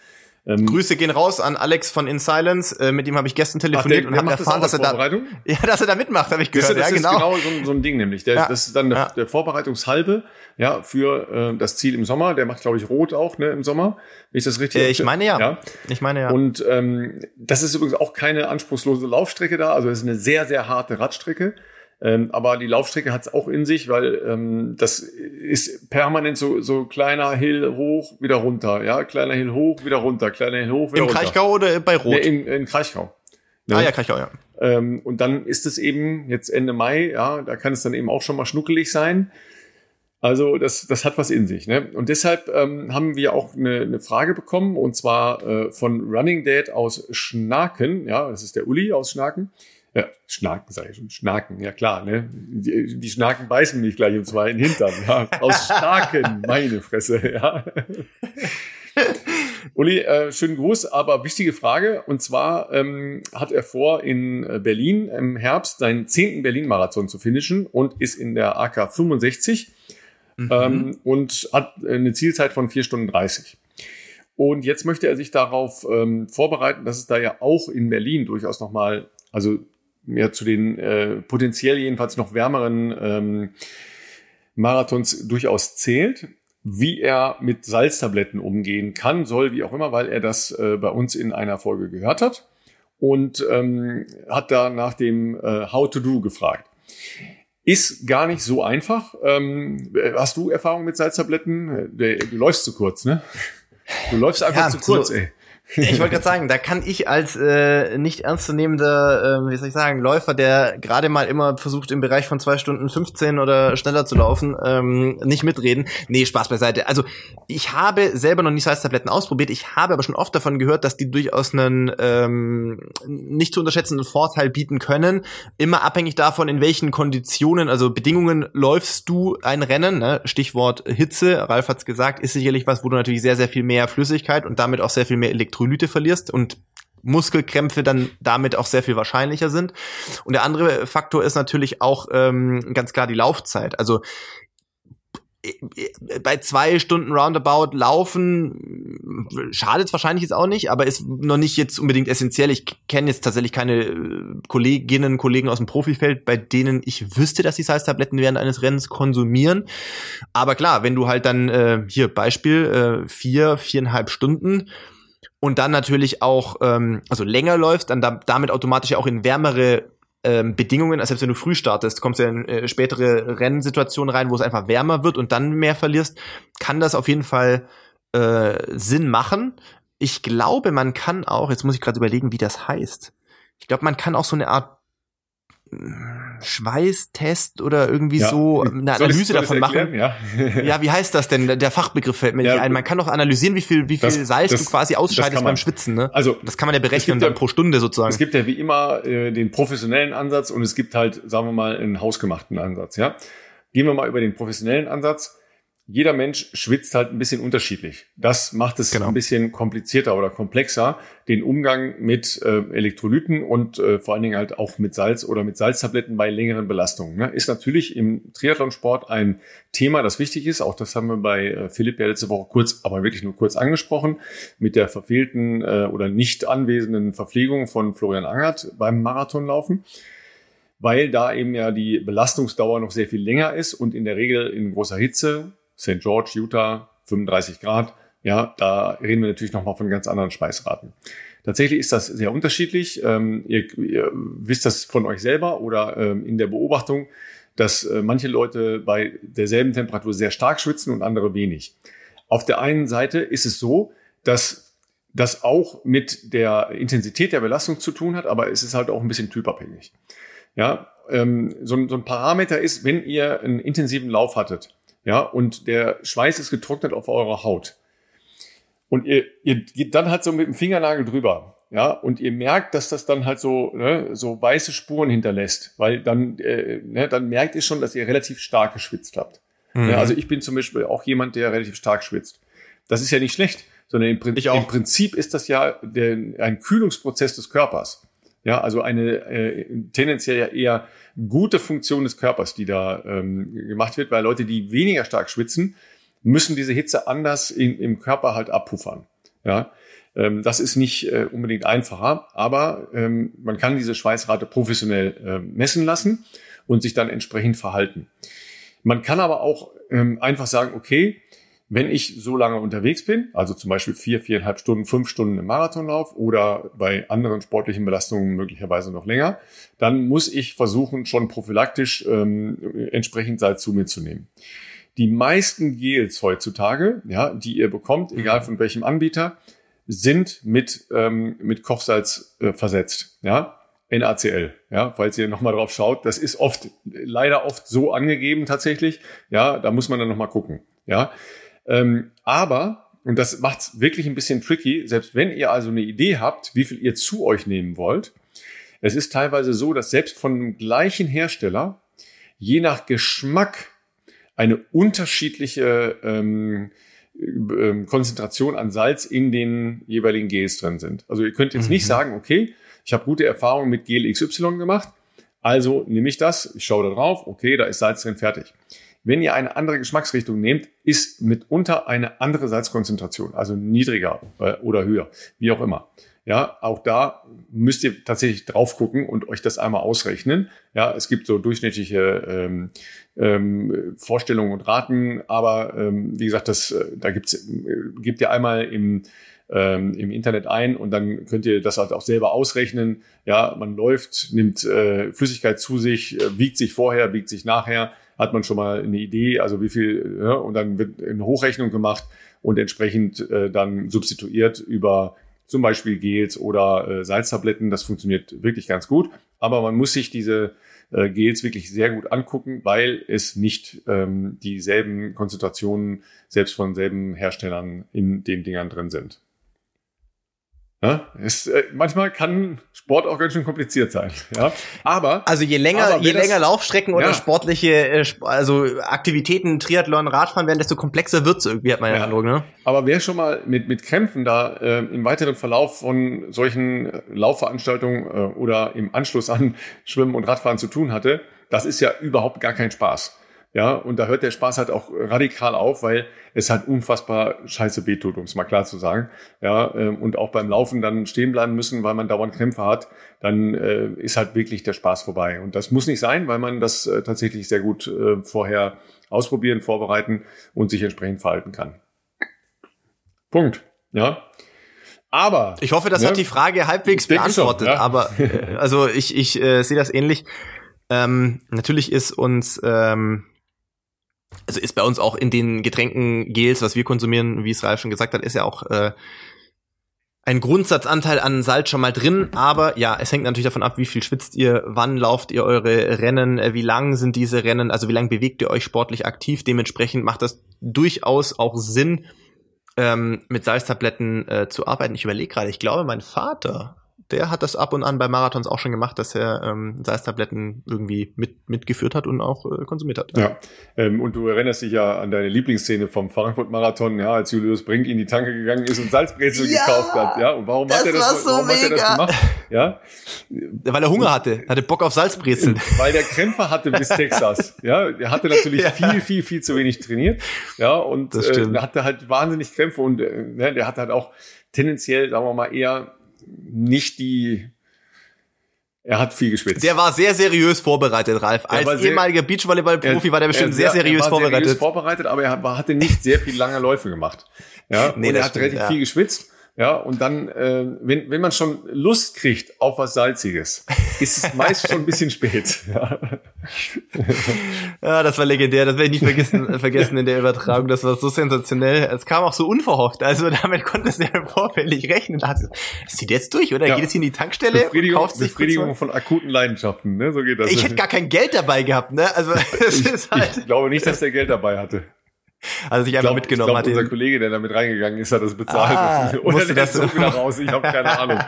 Speaker 2: Ähm, Grüße gehen raus an Alex von In Silence. Äh, mit ihm habe ich gestern telefoniert
Speaker 1: Ach, der,
Speaker 2: und habe erfahren,
Speaker 1: das
Speaker 2: dass er da, [LAUGHS] ja, dass er da mitmacht, habe ich gehört.
Speaker 1: Das, das
Speaker 2: ja,
Speaker 1: genau. ist genau so ein, so ein Ding nämlich. Der,
Speaker 2: Ja.
Speaker 1: Das ist dann der, der Vorbereitungshalbe ja, für äh, das Ziel im Sommer. Der macht, glaube ich, rot auch ne, im Sommer. Ist das richtig?
Speaker 2: Äh, ich meine ja.
Speaker 1: ja.
Speaker 2: Ich meine ja.
Speaker 1: Und ähm, das ist übrigens auch keine anspruchslose Laufstrecke da. Also es ist eine sehr, sehr harte Radstrecke. Ähm, aber die Laufstrecke hat es auch in sich, weil ähm, das ist permanent so, so kleiner Hill hoch, wieder runter. Ja, kleiner Hill hoch, wieder runter, kleiner Hill hoch, wieder
Speaker 2: Im
Speaker 1: runter.
Speaker 2: Kraichgau oder bei Rot?
Speaker 1: Nee, in, in Kraichgau. Ne?
Speaker 2: ah ja, Kraichgau, ja.
Speaker 1: Ähm, und dann ist es eben jetzt Ende Mai, ja, da kann es dann eben auch schon mal schnuckelig sein. Also das, das hat was in sich. Ne? Und deshalb ähm, haben wir auch eine, eine Frage bekommen, und zwar äh, von Running Dad aus Schnaken. Ja, das ist der Uli aus Schnaken. Ja, Schnaken sage ich schon. Schnaken, ja klar. Ne? Die, die Schnaken beißen mich gleich um zwei in den Hintern. Ja? Aus Schnaken, [LAUGHS] meine Fresse. Ja. Uli, äh, schönen Gruß, aber wichtige Frage. Und zwar ähm, hat er vor, in äh, Berlin im Herbst seinen zehnten Berlin-Marathon zu finishen und ist in der AK 65
Speaker 2: Mhm.
Speaker 1: ähm, und hat eine Zielzeit von 4 Stunden 30. Und jetzt möchte er sich darauf ähm, vorbereiten, dass es da ja auch in Berlin durchaus nochmal, also ja, zu den äh, potenziell jedenfalls noch wärmeren ähm, Marathons durchaus zählt. Wie er mit Salztabletten umgehen kann, soll, wie auch immer, weil er das äh, bei uns in einer Folge gehört hat und ähm, hat da nach dem äh, How to Do gefragt. Ist gar nicht so einfach. Ähm, hast du Erfahrung mit Salztabletten? Du, du läufst zu kurz, ne? Du läufst einfach
Speaker 2: Ja,
Speaker 1: zu kurz,
Speaker 2: so-
Speaker 1: ey.
Speaker 2: Ich wollte [LAUGHS] gerade sagen, da kann ich als äh, nicht ernstzunehmender, äh, wie soll ich sagen, Läufer, der gerade mal immer versucht, im Bereich von zwei Stunden 15 oder schneller zu laufen, ähm, nicht mitreden. Nee, Spaß beiseite. Also ich habe selber noch nie Salztabletten ausprobiert. Ich habe aber schon oft davon gehört, dass die durchaus einen ähm, nicht zu unterschätzenden Vorteil bieten können. Immer abhängig davon, in welchen Konditionen, also Bedingungen läufst du ein Rennen. Ne? Stichwort Hitze, Ralf hat's gesagt, ist sicherlich was, wo du natürlich sehr, sehr viel mehr Flüssigkeit und damit auch sehr viel mehr Elektrolyte verlierst und Muskelkrämpfe dann damit auch sehr viel wahrscheinlicher sind. Und der andere Faktor ist natürlich auch ähm, ganz klar die Laufzeit. Also äh, bei zwei Stunden Roundabout laufen schadet wahrscheinlich jetzt auch nicht, aber ist noch nicht jetzt unbedingt essentiell. Ich kenne jetzt tatsächlich keine äh, Kolleginnen, Kollegen aus dem Profifeld, bei denen ich wüsste, dass sie Salztabletten während eines Rennens konsumieren. Aber klar, wenn du halt dann äh, hier Beispiel äh, vier, viereinhalb Stunden und dann natürlich auch ähm, also länger läufst, dann da, damit automatisch auch in wärmere ähm, Bedingungen, als selbst wenn du früh startest, kommst du in äh, spätere Rennsituationen rein, wo es einfach wärmer wird und dann mehr verlierst, kann das auf jeden Fall äh, Sinn machen. Ich glaube, man kann auch, jetzt muss ich gerade überlegen, wie das heißt. Ich glaube, man kann auch so eine Art Schweißtest oder irgendwie
Speaker 1: Ja.
Speaker 2: so eine
Speaker 1: Soll ich-
Speaker 2: Analyse
Speaker 1: ich's
Speaker 2: davon machen.
Speaker 1: Ja.
Speaker 2: Ja, wie heißt das denn? Der Fachbegriff fällt mir
Speaker 1: Ja,
Speaker 2: nicht ein. Man kann doch analysieren, wie viel, wie viel
Speaker 1: das-
Speaker 2: Salz
Speaker 1: das-
Speaker 2: du quasi ausscheidest beim Schwitzen, ne?
Speaker 1: Also
Speaker 2: Das kann man ja berechnen
Speaker 1: gibt ja-
Speaker 2: dann pro Stunde sozusagen.
Speaker 1: Es gibt ja wie immer äh, den professionellen Ansatz und es gibt halt, sagen wir mal, einen hausgemachten Ansatz. Ja, gehen wir mal über den professionellen Ansatz. Jeder Mensch schwitzt halt ein bisschen unterschiedlich. Das macht es
Speaker 2: Genau.
Speaker 1: ein bisschen komplizierter oder komplexer, den Umgang mit äh, Elektrolyten und äh, vor allen Dingen halt auch mit Salz oder mit Salztabletten bei längeren Belastungen. Ne? Ist natürlich im Triathlonsport ein Thema, das wichtig ist. Auch das haben wir bei äh, Philipp ja letzte Woche kurz, aber wirklich nur kurz angesprochen, mit der verfehlten äh, oder nicht anwesenden Verpflegung von Florian Angert beim Marathonlaufen weil da eben ja die Belastungsdauer noch sehr viel länger ist und in der Regel in großer Hitze, St. George, Utah, 35 Grad, ja, da reden wir natürlich nochmal von ganz anderen Speisraten. Tatsächlich ist das sehr unterschiedlich. Ähm, ihr, ihr wisst das von euch selber oder ähm, in der Beobachtung, dass äh, manche Leute bei derselben Temperatur sehr stark schwitzen und andere wenig. Auf der einen Seite ist es so, dass das auch mit der Intensität der Belastung zu tun hat, aber es ist halt auch ein bisschen typabhängig. Ja, ähm, so, so ein Parameter ist, wenn ihr einen intensiven Lauf hattet, ja, und der Schweiß ist getrocknet auf eurer Haut. Und ihr, ihr geht dann halt so mit dem Fingernagel drüber, ja, und ihr merkt, dass das dann halt so, ne, so weiße Spuren hinterlässt, weil dann, äh, ne, dann merkt ihr schon, dass ihr relativ stark geschwitzt habt. Mhm. Ja, also ich bin zum Beispiel auch jemand, der relativ stark schwitzt. Das ist ja nicht schlecht, sondern im, Prin im Prinzip ist das ja der, ein Kühlungsprozess des Körpers. Ja, also eine äh, tendenziell eher gute Funktion des Körpers, die da ähm, gemacht wird, weil Leute, die weniger stark schwitzen, müssen diese Hitze anders in, im Körper halt abpuffern. Ja, ähm, das ist nicht äh, unbedingt einfacher, aber ähm, man kann diese Schweißrate professionell äh, messen lassen und sich dann entsprechend verhalten. Man kann aber auch ähm, einfach sagen, okay, wenn ich so lange unterwegs bin, also zum Beispiel vier, viereinhalb Stunden, fünf Stunden im Marathonlauf oder bei anderen sportlichen Belastungen möglicherweise noch länger, dann muss ich versuchen, schon prophylaktisch ähm, entsprechend Salz zu mir zu nehmen. Die meisten Gels heutzutage, ja, die ihr bekommt, egal von welchem Anbieter, sind mit, ähm, mit Kochsalz äh, versetzt. Ja, NaCl, ja, falls ihr nochmal drauf schaut, das ist oft, leider oft so angegeben tatsächlich, ja, da muss man dann nochmal gucken, ja. Ähm, aber, und das macht's wirklich ein bisschen tricky, selbst wenn ihr also eine Idee habt, wie viel ihr zu euch nehmen wollt, es ist teilweise so, dass selbst von dem gleichen Hersteller, je nach Geschmack, eine unterschiedliche ähm, ähm, Konzentration an Salz in den jeweiligen Gels drin sind. Also ihr könnt jetzt mhm. nicht sagen, okay, ich habe gute Erfahrungen mit Gel XY gemacht, also nehme ich das, ich schaue da drauf, okay, da ist Salz drin, fertig. Wenn ihr eine andere Geschmacksrichtung nehmt, ist mitunter eine andere Salzkonzentration, also niedriger äh, oder höher, wie auch immer. Ja, auch da müsst ihr tatsächlich drauf gucken und euch das einmal ausrechnen. Ja, es gibt so durchschnittliche ähm, ähm, Vorstellungen und Raten, aber ähm, wie gesagt, das, äh, da gibt's, äh, gebt ihr einmal im ähm, im Internet ein und dann könnt ihr das halt auch selber ausrechnen. Ja, man läuft, nimmt äh, Flüssigkeit zu sich, äh, wiegt sich vorher, wiegt sich nachher, hat man schon mal eine Idee, also wie viel, ja, und dann wird eine Hochrechnung gemacht und entsprechend äh, dann substituiert über zum Beispiel Gels oder äh, Salztabletten. Das funktioniert wirklich ganz gut. Aber man muss sich diese äh, Gels wirklich sehr gut angucken, weil es nicht ähm, dieselben Konzentrationen selbst von selben Herstellern in den Dingern drin sind. Ja, ist, äh, manchmal kann Sport auch ganz schön kompliziert sein. Ja, aber
Speaker 2: also je länger je länger Laufstrecken oder ja. sportliche äh, also Aktivitäten Triathlon Radfahren werden, desto komplexer wird's irgendwie hat man ja. Eindruck. Ne?
Speaker 1: Aber wer schon mal mit mit Krämpfen da äh, im weiteren Verlauf von solchen Laufveranstaltungen äh, oder im Anschluss an Schwimmen und Radfahren zu tun hatte, das ist ja überhaupt gar kein Spaß. Ja, und da hört der Spaß halt auch radikal auf, weil es halt unfassbar scheiße wehtut, um es mal klar zu sagen. Ja, ähm, und auch beim Laufen dann stehen bleiben müssen, weil man dauernd Krämpfe hat, dann äh, ist halt wirklich der Spaß vorbei. Und das muss nicht sein, weil man das äh, tatsächlich sehr gut äh, vorher ausprobieren, vorbereiten und sich entsprechend verhalten kann. Punkt. Ja. Aber
Speaker 2: ich hoffe, das ne, hat die Frage halbwegs beantwortet. Schon, ja. Aber [LAUGHS] also ich ich äh, sehe das ähnlich. Ähm, natürlich ist uns ähm, also ist bei uns auch in den Getränken Gels, was wir konsumieren, wie es Ralf schon gesagt hat, ist ja auch äh, ein Grundsatzanteil an Salz schon mal drin, aber ja, es hängt natürlich davon ab, wie viel schwitzt ihr, wann lauft ihr eure Rennen, äh, wie lang sind diese Rennen, also wie lang bewegt ihr euch sportlich aktiv. Dementsprechend macht das durchaus auch Sinn, ähm, mit Salztabletten äh, zu arbeiten. Ich überlege gerade, ich glaube, mein Vater der hat das ab und an bei Marathons auch schon gemacht, dass er ähm, Salztabletten irgendwie mit, mitgeführt hat und auch äh, konsumiert hat.
Speaker 1: Ja, ähm, und du erinnerst dich ja an deine Lieblingsszene vom Frankfurt-Marathon, ja, als Julius Brink in die Tanke gegangen ist und Salzbrezel ja, gekauft hat. Ja, und warum hat er das, so warum mega. hat er das gemacht? Ja,
Speaker 2: weil er Hunger hatte, hatte Bock auf Salzbrezel. [LAUGHS]
Speaker 1: Weil der Krämpfer hatte bis Texas. Ja, er hatte natürlich [LAUGHS] ja. viel, viel, viel zu wenig trainiert. Ja, und äh, hatte halt wahnsinnig Krämpfe und äh, ne, der hatte halt auch tendenziell, sagen wir mal, eher nicht die er hat viel geschwitzt.
Speaker 2: Der war sehr seriös vorbereitet, Ralf. Als ehemaliger Beachvolleyball-Profi war der bestimmt sehr, sehr seriös er war vorbereitet. Seriös
Speaker 1: vorbereitet, aber er hatte nicht sehr viel lange Läufe gemacht. Ja, nee, und er hat stimmt, relativ ja. viel geschwitzt. Ja, und dann, äh, wenn, wenn man schon Lust kriegt auf was Salziges, ist es meist schon ein bisschen spät. [LAUGHS] Ja. [LAUGHS]
Speaker 2: ja, das war legendär. Das werde ich nicht vergessen, [LAUGHS] vergessen in der Übertragung. Das war so sensationell. Es kam auch so unverhofft. Also damit konnte es ja vorfällig rechnen. Das zieht jetzt durch, oder? Ja. Geht hier in die Tankstelle
Speaker 1: Befriedigung, kauft sich Befriedigung von akuten Leidenschaften, ne? So geht das.
Speaker 2: Ich hätte gar kein Geld dabei gehabt, ne? Also [LAUGHS] es
Speaker 1: ist halt. Ich glaube nicht, dass der Geld dabei hatte.
Speaker 2: Also sich einfach mitgenommen
Speaker 1: ich glaub. Unser Kollege, der damit reingegangen ist, hat das bezahlt.
Speaker 2: Ah, [LAUGHS]
Speaker 1: Oder der
Speaker 2: das-
Speaker 1: auch [LAUGHS] wieder raus. Ich habe keine [LAUGHS] Ahnung.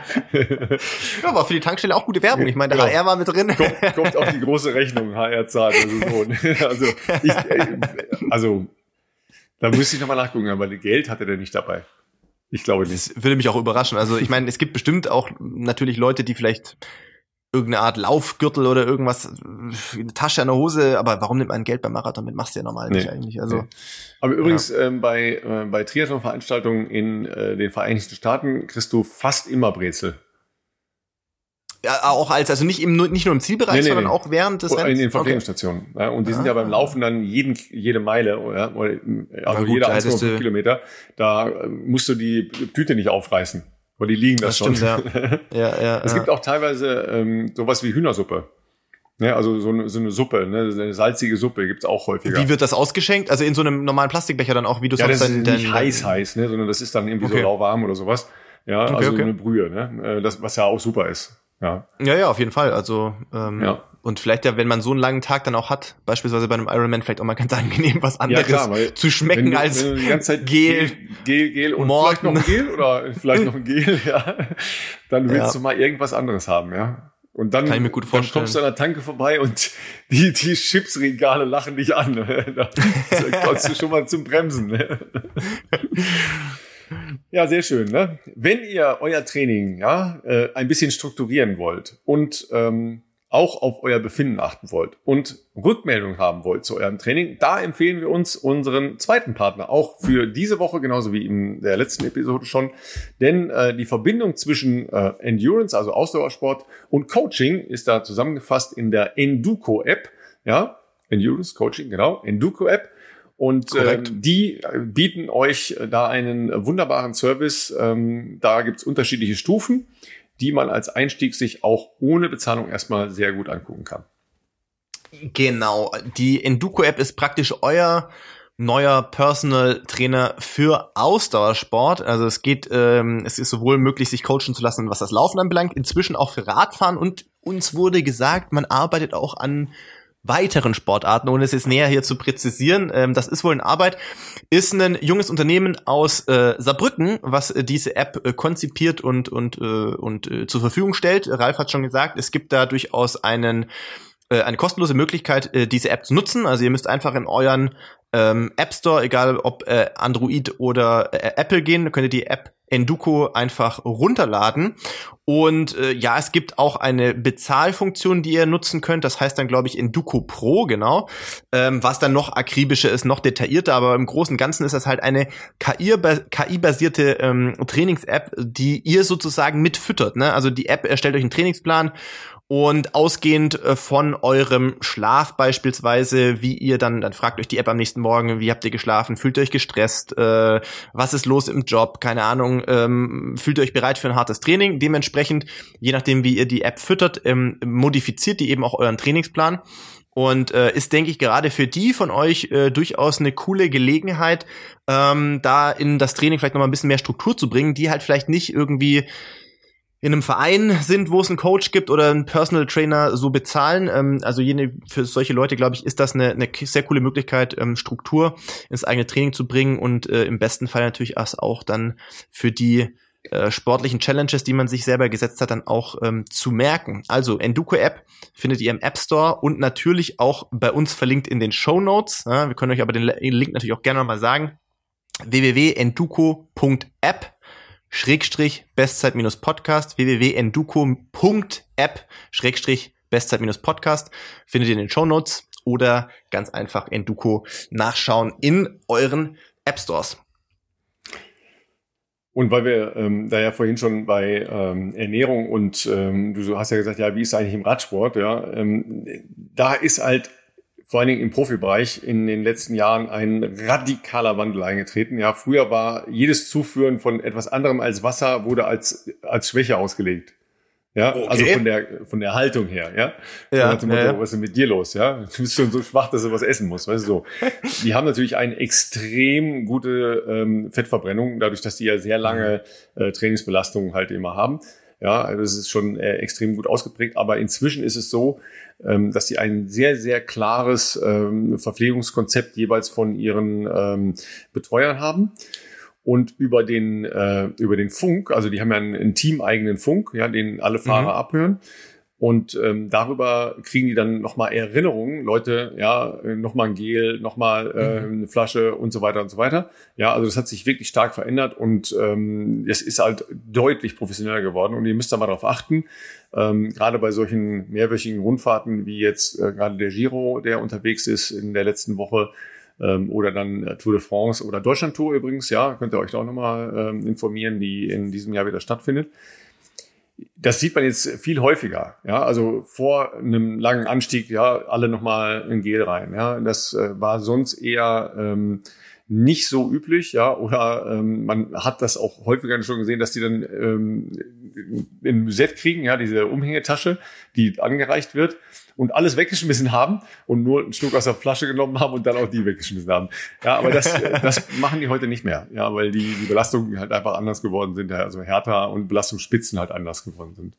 Speaker 2: Ja, war für die Tankstelle auch gute Werbung. Ich meine, der
Speaker 1: Ja.
Speaker 2: HR war mit drin.
Speaker 1: kommt, kommt auf die große Rechnung, HR zahlt. Also, so. also, ich, äh, also da müsste ich nochmal nachgucken, aber Geld hatte der nicht dabei. Ich glaube nicht.
Speaker 2: Das würde mich auch überraschen. Also ich meine, es gibt bestimmt auch natürlich Leute, die vielleicht irgendeine Art Laufgürtel oder irgendwas, äh, eine Tasche an der Hose, aber warum nimmt man Geld beim Marathon mit? Machst du ja normal nicht
Speaker 1: Nee.
Speaker 2: eigentlich. Also.
Speaker 1: Aber übrigens, ähm, bei, äh, bei Triathlon-Veranstaltungen in äh, den Vereinigten Staaten kriegst du fast immer Brezel.
Speaker 2: ja, auch als, also nicht im nicht nur im Zielbereich,
Speaker 1: Nee, nee,
Speaker 2: sondern auch während des
Speaker 1: in den
Speaker 2: okay.
Speaker 1: Verpflegungsstationen. Ja, und die sind ja
Speaker 2: Ah.
Speaker 1: beim Laufen dann jeden, jede Meile, ja, oder, also
Speaker 2: gut,
Speaker 1: jeder
Speaker 2: da
Speaker 1: 1,5
Speaker 2: hättest du-
Speaker 1: Kilometer, da äh, musst du die Tüte nicht aufreißen. Weil die liegen da
Speaker 2: Das
Speaker 1: schon.
Speaker 2: stimmt, Ja, [LAUGHS] ja.
Speaker 1: Es
Speaker 2: ja.
Speaker 1: gibt auch teilweise ähm, sowas wie Hühnersuppe. Ja, also so eine, so eine Suppe, ne? eine salzige Suppe gibt's auch häufiger.
Speaker 2: Wie wird das ausgeschenkt? Also in so einem normalen Plastikbecher dann auch, wie du
Speaker 1: ja, das
Speaker 2: sonst
Speaker 1: ist nicht heiß heiß, ne? sondern das ist dann irgendwie
Speaker 2: Okay.
Speaker 1: so lauwarm oder sowas. Ja,
Speaker 2: Okay,
Speaker 1: also
Speaker 2: okay.
Speaker 1: eine Brühe, ne? Äh, Das, was ja auch super ist. Ja,
Speaker 2: Ja, ja, auf jeden Fall. Also ähm,
Speaker 1: Ja.
Speaker 2: und vielleicht ja, wenn man so einen langen Tag dann auch hat, beispielsweise bei einem Ironman vielleicht auch mal ganz angenehm was anderes
Speaker 1: weil
Speaker 2: zu schmecken
Speaker 1: wenn
Speaker 2: als
Speaker 1: wenn die ganze Zeit
Speaker 2: Gel.
Speaker 1: Gel, Gel und
Speaker 2: Morten.
Speaker 1: vielleicht noch ein Gel oder vielleicht noch ein Gel, [LAUGHS] ja, dann willst
Speaker 2: Ja.
Speaker 1: du mal irgendwas anderes haben, ja. Und dann,
Speaker 2: Kann ich mir gut
Speaker 1: dann kommst du an der Tanke vorbei und die, die Chipsregale lachen dich an. [LAUGHS] Da [LAUGHS] kommst du schon mal zum Bremsen. Ja, sehr schön. Ne? Wenn ihr euer Training ja äh, ein bisschen strukturieren wollt und ähm, auch auf euer Befinden achten wollt und Rückmeldung haben wollt zu eurem Training, da empfehlen wir uns unseren zweiten Partner auch für diese Woche genauso wie in der letzten Episode schon, denn äh, die Verbindung zwischen äh, Endurance, also Ausdauersport und Coaching ist da zusammengefasst in der Enduco App, ja, Endurance Coaching, genau, Enduco App. Und ähm, die äh, bieten euch äh, da einen äh, wunderbaren Service. Ähm, da gibt's unterschiedliche Stufen, die man als Einstieg sich auch ohne Bezahlung erstmal sehr gut angucken kann.
Speaker 2: Genau, die Enduko-App ist praktisch euer neuer Personal Trainer für Ausdauersport. Also es geht, ähm, es ist sowohl möglich, sich coachen zu lassen, was das Laufen anbelangt, inzwischen auch für Radfahren und uns wurde gesagt, man arbeitet auch an weiteren Sportarten, ohne es jetzt näher hier zu präzisieren. Ähm, das ist wohl in Arbeit. Ist ein junges Unternehmen aus äh, Saarbrücken, was äh, diese App äh, konzipiert und und äh, und äh, zur Verfügung stellt. Ralf hat schon gesagt, es gibt da durchaus einen äh, eine kostenlose Möglichkeit, diese App zu nutzen. Also ihr müsst einfach in euren ähm, App Store, egal ob äh, Android oder äh, Apple gehen, könnt ihr die App Enduko einfach runterladen. Und äh, ja, es gibt auch eine Bezahlfunktion, die ihr nutzen könnt. Das heißt dann, glaube ich, Enduko Pro, genau. Ähm, was dann noch akribischer ist, noch detaillierter. Aber im Großen und Ganzen ist das halt eine KI-basierte ähm, Trainings-App, die ihr sozusagen mitfüttert. Ne? Also die App erstellt euch einen Trainingsplan und ausgehend äh, von eurem Schlaf beispielsweise, wie ihr dann, dann fragt euch die App am nächsten Morgen, wie habt ihr geschlafen, fühlt ihr euch gestresst, äh, was ist los im Job, keine Ahnung, ähm, fühlt ihr euch bereit für ein hartes Training. Dementsprechend, je nachdem, wie ihr die App füttert, ähm, modifiziert die eben auch euren Trainingsplan. Und äh, ist, denke ich, gerade für die von euch äh, durchaus eine coole Gelegenheit, ähm, da in das Training vielleicht noch mal ein bisschen mehr Struktur zu bringen, die halt vielleicht nicht irgendwie in einem Verein sind, wo es einen Coach gibt oder einen Personal Trainer so bezahlen. Ähm, also jene, für solche Leute, glaube ich, ist das eine, eine sehr coole Möglichkeit, ähm, Struktur ins eigene Training zu bringen und äh, im besten Fall natürlich auch dann für die äh, sportlichen Challenges, die man sich selber gesetzt hat, dann auch ähm, zu merken. Also Enduko App findet ihr im App Store und natürlich auch bei uns verlinkt in den Show Notes. Ja, wir können euch aber den Link natürlich auch gerne nochmal sagen. www.enduko.app Schrägstrich Bestzeit-Podcast www.enduko.app Schrägstrich Bestzeit-Podcast findet ihr in den Show Notes oder ganz einfach Enduko nachschauen in euren App Stores.
Speaker 1: Und weil wir ähm, da ja vorhin schon bei ähm, Ernährung und ähm, du hast ja gesagt, ja, wie ist eigentlich im Radsport, ja, ähm, da ist halt vor allen Dingen im Profibereich in den letzten Jahren ein radikaler Wandel eingetreten. Ja, früher war jedes Zuführen von etwas anderem als Wasser wurde als als Schwäche ausgelegt. Ja,
Speaker 2: Okay.
Speaker 1: also von der von der Haltung her, ja.
Speaker 2: Ja,
Speaker 1: Motto,
Speaker 2: ja,
Speaker 1: was ist denn mit dir los, ja? Du bist schon so schwach, dass du was essen musst, weißt du so. [LAUGHS] Die haben natürlich eine extrem gute ähm, Fettverbrennung, dadurch, dass die ja sehr lange äh, Trainingsbelastungen halt immer haben. Ja, also das ist schon äh, extrem gut ausgeprägt. Aber inzwischen ist es so, ähm, dass sie ein sehr, sehr klares ähm, Verpflegungskonzept jeweils von ihren ähm, Betreuern haben und über den äh, über den Funk, also die haben ja einen, einen teameigenen Funk, ja, den alle Fahrer mhm. abhören. Und ähm, darüber kriegen die dann nochmal Erinnerungen, Leute, ja, nochmal ein Gel, nochmal äh, mhm. eine Flasche und so weiter und so weiter. Ja, also das hat sich wirklich stark verändert und ähm, es ist halt deutlich professioneller geworden und ihr müsst da mal drauf achten. Ähm, gerade bei solchen mehrwöchigen Rundfahrten wie jetzt äh, gerade der Giro, der unterwegs ist in der letzten Woche, ähm, oder dann äh, Tour de France oder Deutschland Tour übrigens, ja, könnt ihr euch da auch nochmal ähm, informieren, die in diesem Jahr wieder stattfindet das sieht man jetzt viel häufiger. Ja, also vor einem langen Anstieg, ja, alle nochmal ein Gel rein. Ja, das äh, war sonst eher ähm, nicht so üblich, ja, oder ähm, man hat das auch häufiger schon gesehen, dass die dann ähm, ein Set kriegen, ja, diese Umhängetasche, die angereicht wird und alles weggeschmissen haben und nur ein Stück aus der Flasche genommen haben und dann auch die weggeschmissen haben. Ja, aber das, [LAUGHS] das machen die heute nicht mehr, ja, weil die, die Belastungen halt einfach anders geworden sind, also härter und Belastungsspitzen halt anders geworden sind.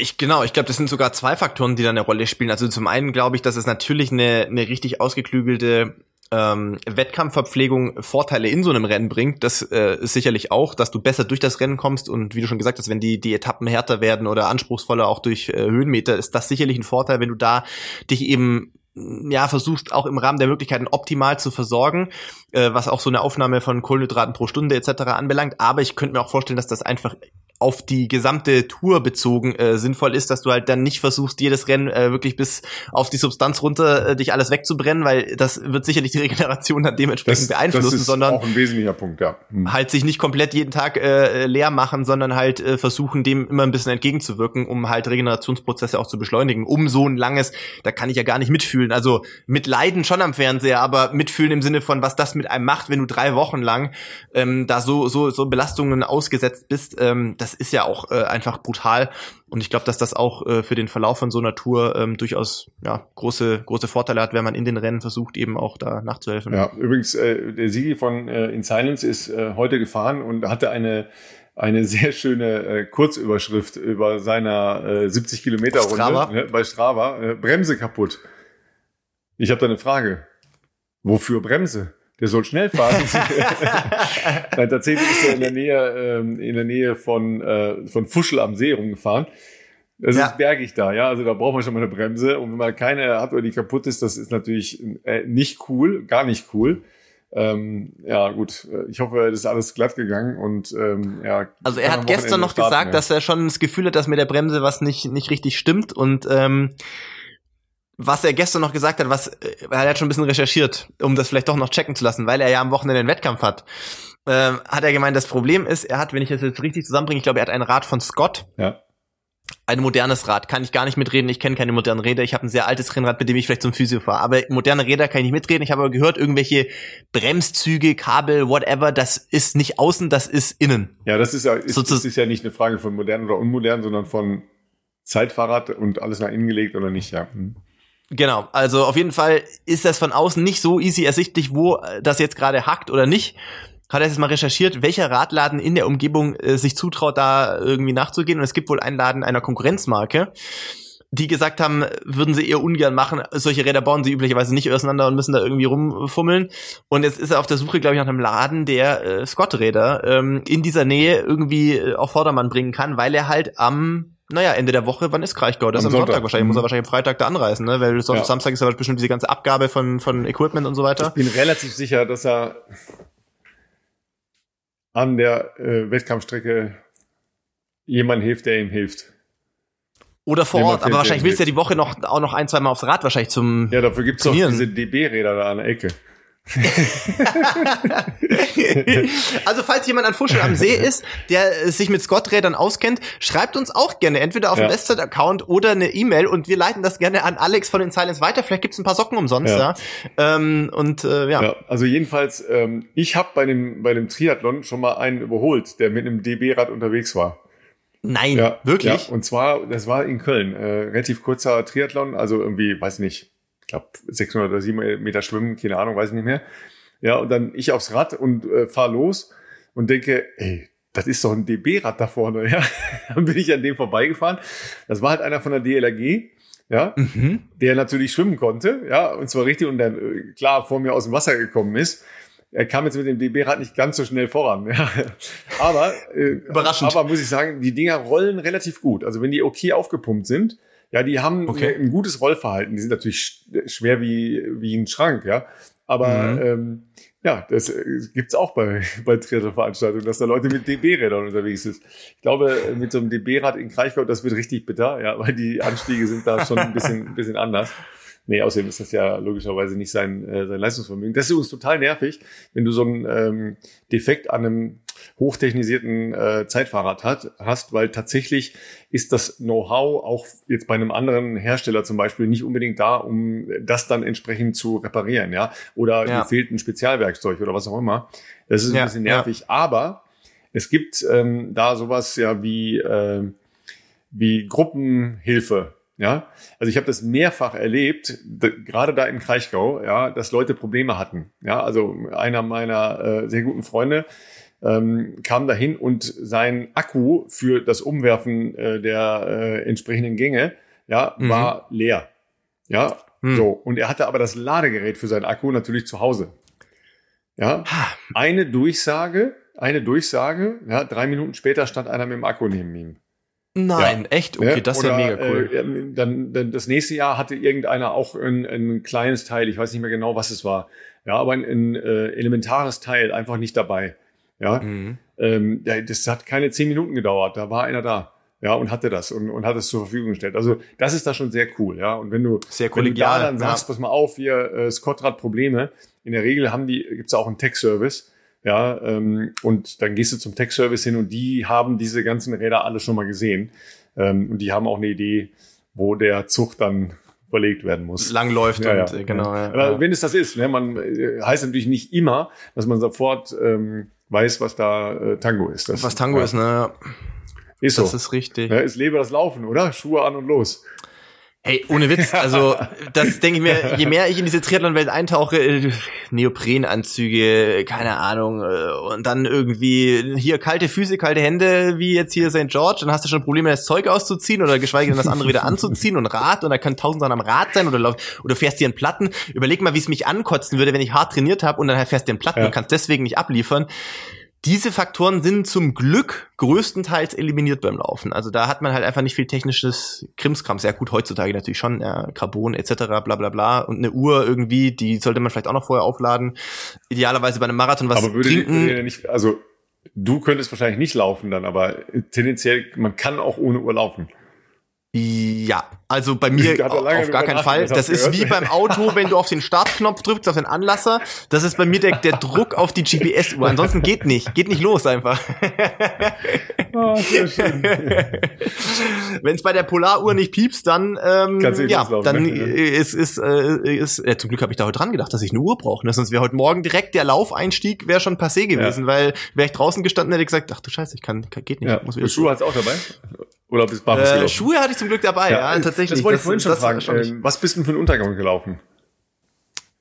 Speaker 2: Ich genau, ich glaube, das sind sogar zwei Faktoren, die da eine Rolle spielen. Also zum einen glaube ich, dass es natürlich eine, eine richtig ausgeklügelte ähm, Wettkampfverpflegung Vorteile in so einem Rennen bringt, das äh, ist sicherlich auch, dass du besser durch das Rennen kommst und wie du schon gesagt hast, wenn die, die Etappen härter werden oder anspruchsvoller auch durch äh, Höhenmeter, ist das sicherlich ein Vorteil, wenn du da dich eben ja, versuchst auch im Rahmen der Möglichkeiten optimal zu versorgen, äh, was auch so eine Aufnahme von Kohlenhydraten pro Stunde etc. anbelangt. Aber ich könnte mir auch vorstellen, dass das einfach auf die gesamte Tour bezogen äh, sinnvoll ist, dass du halt dann nicht versuchst, jedes Rennen äh, wirklich bis auf die Substanz runter äh, dich alles wegzubrennen, weil das wird sicherlich die [LAUGHS] Regeneration dann dementsprechend das, beeinflussen,
Speaker 1: das ist
Speaker 2: sondern
Speaker 1: auch ein wesentlicher Punkt, ja.
Speaker 2: Hm. halt sich nicht komplett jeden Tag äh, leer machen, sondern halt äh, versuchen, dem immer ein bisschen entgegenzuwirken, um halt Regenerationsprozesse auch zu beschleunigen. Um so ein langes, da kann ich ja gar nicht mitfühlen. Also mitleiden schon am Fernseher, aber mitfühlen im Sinne von, was das mit einem macht, wenn du drei Wochen lang ähm, da so so so Belastungen ausgesetzt bist. Ähm, das ist ja auch äh, einfach brutal. Und ich glaube, dass das auch äh, für den Verlauf von so einer Tour ähm, durchaus ja, große, große Vorteile hat, wenn man in den Rennen versucht, eben auch da nachzuhelfen.
Speaker 1: Ja, übrigens, äh, der Sigi von äh, In Silence ist äh, heute gefahren und hatte eine eine sehr schöne äh, Kurzüberschrift über seiner äh, 70 Kilometer Runde Strava. Ne, bei Strava. Äh, Bremse kaputt. Ich habe da eine Frage. Wofür Bremse? Der soll schnell fahren. [LAUGHS] Nein, tatsächlich ist er in der Nähe, ähm, in der Nähe von, äh, von Fuschel am See rumgefahren. Das ja. ist bergig da, ja. Also da braucht man schon mal eine Bremse. Und wenn man keine hat oder die kaputt ist, das ist natürlich äh, nicht cool, gar nicht cool. Ähm, ja, gut. Ich hoffe, das ist alles glatt gegangen und ähm, ja.
Speaker 2: Also er hat gestern noch starten, gesagt, ja. dass er schon das Gefühl hat, dass mit der Bremse was nicht nicht richtig stimmt und ähm, was er gestern noch gesagt hat, was äh, er hat schon ein bisschen recherchiert, um das vielleicht doch noch checken zu lassen, weil er ja am Wochenende einen Wettkampf hat. Ähm, hat er gemeint, das Problem ist, er hat, wenn ich das jetzt richtig zusammenbringe, ich glaube, er hat ein Rad von Scott.
Speaker 1: Ja.
Speaker 2: Ein modernes Rad, kann ich gar nicht mitreden, ich kenne keine modernen Räder, ich habe ein sehr altes Rennrad, mit dem ich vielleicht zum Physio fahre. Aber moderne Räder kann ich nicht mitreden. Ich habe aber gehört, irgendwelche Bremszüge, Kabel, whatever, das ist nicht außen, das ist innen.
Speaker 1: Ja, das ist ja, ist, so, das ist ja nicht eine Frage von modern oder unmodern, sondern von Zeitfahrrad und alles nach innen gelegt oder nicht, ja. Hm.
Speaker 2: Genau, also auf jeden Fall ist das von außen nicht so easy ersichtlich, wo das jetzt gerade hackt oder nicht. Hat er jetzt mal recherchiert, welcher Radladen in der Umgebung äh, sich zutraut, da irgendwie nachzugehen. Und es gibt wohl einen Laden einer Konkurrenzmarke, die gesagt haben, würden sie eher ungern machen. Solche Räder bauen sie üblicherweise nicht auseinander und müssen da irgendwie rumfummeln. Und jetzt ist er auf der Suche, glaube ich, nach einem Laden, der äh, Scott-Räder ähm, in dieser Nähe irgendwie äh, auf Vordermann bringen kann, weil er halt am naja, Ende der Woche, wann ist Kraichgau? Das ist am Sonntag, Sonntag wahrscheinlich, mhm. muss er mhm. wahrscheinlich am Freitag da anreisen, ne? Weil Sonntag, ja. Samstag ist ja bestimmt diese ganze Abgabe von, von Equipment und so weiter.
Speaker 1: Ich bin relativ sicher, dass er an der äh, Wettkampfstrecke jemand hilft, der ihm hilft.
Speaker 2: Oder vor Ort, aber wahrscheinlich willst du ja die Woche noch auch noch ein, zwei Mal aufs Rad wahrscheinlich zum
Speaker 1: Ja, dafür gibt's doch diese DB-Räder da an der Ecke. [LAUGHS]
Speaker 2: also falls jemand an Fuschel am See ist, der sich mit Scott-Rädern auskennt, schreibt uns auch gerne entweder auf ja. dem Westside-Account oder eine E-Mail und wir leiten das gerne an Alex von den Silence weiter. Vielleicht gibt's ein paar Socken umsonst. Ja. ja. Ähm, und äh, ja. ja.
Speaker 1: Also jedenfalls, ähm, ich habe bei dem bei dem Triathlon schon mal einen überholt, der mit einem DB-Rad unterwegs war.
Speaker 2: Nein, ja, wirklich?
Speaker 1: Ja, und zwar, das war in Köln, äh, relativ kurzer Triathlon, also irgendwie, weiß nicht, glaube 600 oder 700 Meter schwimmen, keine Ahnung, weiß ich nicht mehr. Ja, und dann ich aufs Rad und äh, fahr los und denke, ey, das ist doch ein DB-Rad da vorne, [LAUGHS] ja. Dann bin ich an dem vorbeigefahren. Das war halt einer von der DLRG, ja, mhm. der natürlich schwimmen konnte, ja, und zwar richtig und dann äh, klar vor mir aus dem Wasser gekommen ist. Er kam jetzt mit dem DB-Rad nicht ganz so schnell voran, [LAUGHS] ja. Aber, äh, Überraschend. aber muss ich sagen, die Dinger rollen relativ gut. Also wenn die okay aufgepumpt sind, ja, die haben okay. ein gutes Rollverhalten. Die sind natürlich schwer wie, wie ein Schrank, ja. Aber mhm. ähm, ja, das äh, gibt's auch bei, [LAUGHS] bei Triathlon-Veranstaltungen, dass da Leute mit DB-Rädern unterwegs sind. Ich glaube, mit so einem DB-Rad in Kraichgau, das wird richtig bitter, ja, [LAUGHS] weil die Anstiege sind da schon ein bisschen, ein bisschen anders. Nee, außerdem ist das ja logischerweise nicht sein, äh, sein Leistungsvermögen. Das ist übrigens total nervig, wenn du so einen ähm, Defekt an einem hochtechnisierten äh, Zeitfahrrad hat, hast, weil tatsächlich ist das Know-how auch jetzt bei einem anderen Hersteller zum Beispiel nicht unbedingt da, um das dann entsprechend zu reparieren, ja. Oder ja. fehlt ein Spezialwerkzeug oder was auch immer. Das ist ein ja, bisschen nervig, ja. aber es gibt ähm, da sowas ja wie, äh, wie Gruppenhilfe ja, also ich habe das mehrfach erlebt, gerade da im Kraichgau, ja, dass Leute Probleme hatten. Ja, also einer meiner äh, sehr guten Freunde ähm, kam dahin und sein Akku für das Umwerfen äh, der äh, entsprechenden Gänge, ja, mhm. war leer. Ja, mhm. so. Und er hatte aber das Ladegerät für seinen Akku natürlich zu Hause. Ja, eine Durchsage, eine Durchsage, ja, drei Minuten später stand einer mit dem Akku neben ihm.
Speaker 2: Nein, ja. echt? Okay, das ist ja mega cool.
Speaker 1: Äh, dann, dann das nächste Jahr hatte irgendeiner auch ein, ein kleines Teil, ich weiß nicht mehr genau, was es war. Ja, aber ein, ein äh, elementares Teil einfach nicht dabei. Ja, mhm. ähm, das hat keine zehn Minuten gedauert. Da war einer da. Ja, und hatte das und, und hat es zur Verfügung gestellt. Also das ist da schon sehr cool, ja. Und wenn du,
Speaker 2: sehr
Speaker 1: wenn du da dann sagst, pass mal auf, hier, äh, Scott hat Probleme, in der Regel haben die, gibt's auch einen Tech-Service, ja, ähm, und dann gehst du zum Tech-Service hin und die haben diese ganzen Räder alle schon mal gesehen. Ähm, und die haben auch eine Idee, wo der Zug dann verlegt werden muss.
Speaker 2: Lang läuft
Speaker 1: ja, und ja, genau. Ja. Aber wenn es das ist, ne, man äh, heißt natürlich nicht immer, dass man sofort ähm, weiß, was da äh, Tango ist.
Speaker 2: Das, was Tango ist, ne?
Speaker 1: Ist so.
Speaker 2: Das ist richtig.
Speaker 1: Ja, es lebe das Laufen, oder? Schuhe an und los.
Speaker 2: Hey, ohne Witz, [LAUGHS] also das denke ich mir, je mehr ich in diese Triathlon-Welt eintauche, äh, Neoprenanzüge, keine Ahnung, äh, und dann irgendwie hier kalte Füße, kalte Hände, wie jetzt hier St. George, dann hast du schon Probleme, das Zeug auszuziehen oder geschweige denn das andere wieder anzuziehen und Rad und da kann tausend Sachen am Rad sein oder, oder fährst dir einen Platten. Überleg mal, wie es mich ankotzen würde, wenn ich hart trainiert habe und dann fährst dir einen Platten ja. und kannst deswegen nicht abliefern. Diese Faktoren sind zum Glück größtenteils eliminiert beim Laufen. Also da hat man halt einfach nicht viel technisches Krimskram. Sehr gut heutzutage natürlich schon, ja, Carbon etc. bla bla bla. Und eine Uhr irgendwie, die sollte man vielleicht auch noch vorher aufladen. Idealerweise bei einem Marathon was
Speaker 1: aber würde trinken. Die, nicht, also du könntest wahrscheinlich nicht laufen dann, aber tendenziell, man kann auch ohne Uhr laufen.
Speaker 2: Ja, also bei mir auf, gar keinen Fall. Das ist wie beim Auto, wenn du auf den Startknopf drückst, auf den Anlasser. Das ist bei mir der, der Druck auf die GPS-Uhr. Ansonsten geht nicht. Geht nicht los einfach. Oh, wenn es bei der Polaruhr nicht piepst, dann ähm, ja, dann ne? ist ist, äh, ist äh, zum Glück habe ich da heute dran gedacht, dass ich eine Uhr brauche. Ne? Sonst wäre heute Morgen direkt der Laufeinstieg wäre schon passé gewesen, ja. weil wäre ich draußen gestanden hätte ich gesagt, ach du Scheiße, ich kann, kann geht nicht.
Speaker 1: Ja. Muss wieder Schuhe hat's auch dabei.
Speaker 2: Oder bist barfuß äh, Schuhe hatte ich zum Glück dabei, ja, ja tatsächlich.
Speaker 1: Das wollte ich vorhin schon fragen. Äh, was bist du für einen Untergang gelaufen?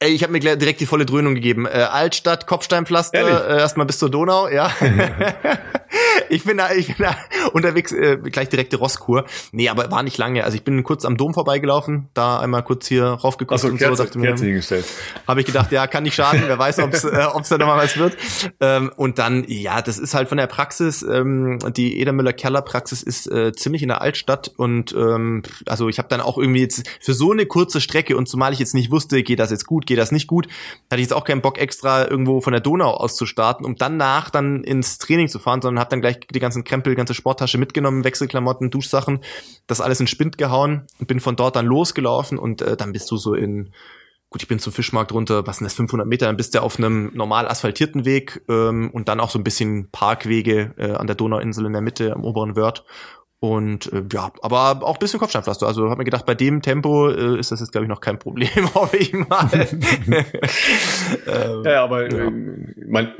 Speaker 2: Ey, ich habe mir direkt die volle Dröhnung gegeben. Äh, Altstadt, Kopfsteinpflaster, äh, erstmal bis zur Donau, ja. [LAUGHS] ich bin da, ich bin da unterwegs, äh, gleich direkte Rosskur. Nee, aber war nicht lange. Also ich bin kurz am Dom vorbeigelaufen, da einmal kurz hier raufgeguckt
Speaker 1: so, und Kerze, so. Dachte mir, hingestellt.
Speaker 2: Habe ich gedacht, ja, kann nicht schaden. Wer weiß, ob es äh, ob's da nochmal was wird. Ähm, und dann, ja, das ist halt von der Praxis. Ähm, die Edermüller-Keller-Praxis ist äh, ziemlich in der Altstadt und ähm, also ich habe dann auch irgendwie jetzt für so eine kurze Strecke und zumal ich jetzt nicht wusste, geht das jetzt gut, geht das nicht gut, hatte ich jetzt auch keinen Bock extra irgendwo von der Donau aus zu starten, um danach dann ins Training zu fahren, sondern habe dann gleich die ganzen Krempel, ganze Sporttasche mitgenommen, Wechselklamotten, Duschsachen, das alles in Spind gehauen und bin von dort dann losgelaufen und äh, dann bist du so in gut, ich bin zum Fischmarkt runter, was sind das, 500 Meter, dann bist du auf einem normal asphaltierten Weg ähm, und dann auch so ein bisschen Parkwege äh, an der Donauinsel in der Mitte am oberen Wörth. Und äh, ja, aber auch ein bisschen Kopfsteinpflaster. Also habe mir gedacht, bei dem Tempo äh, ist das jetzt, glaube ich, noch kein Problem, [LAUGHS] hoffe ich mal. [LAUGHS]
Speaker 1: ähm, ja, aber ja. Äh, man,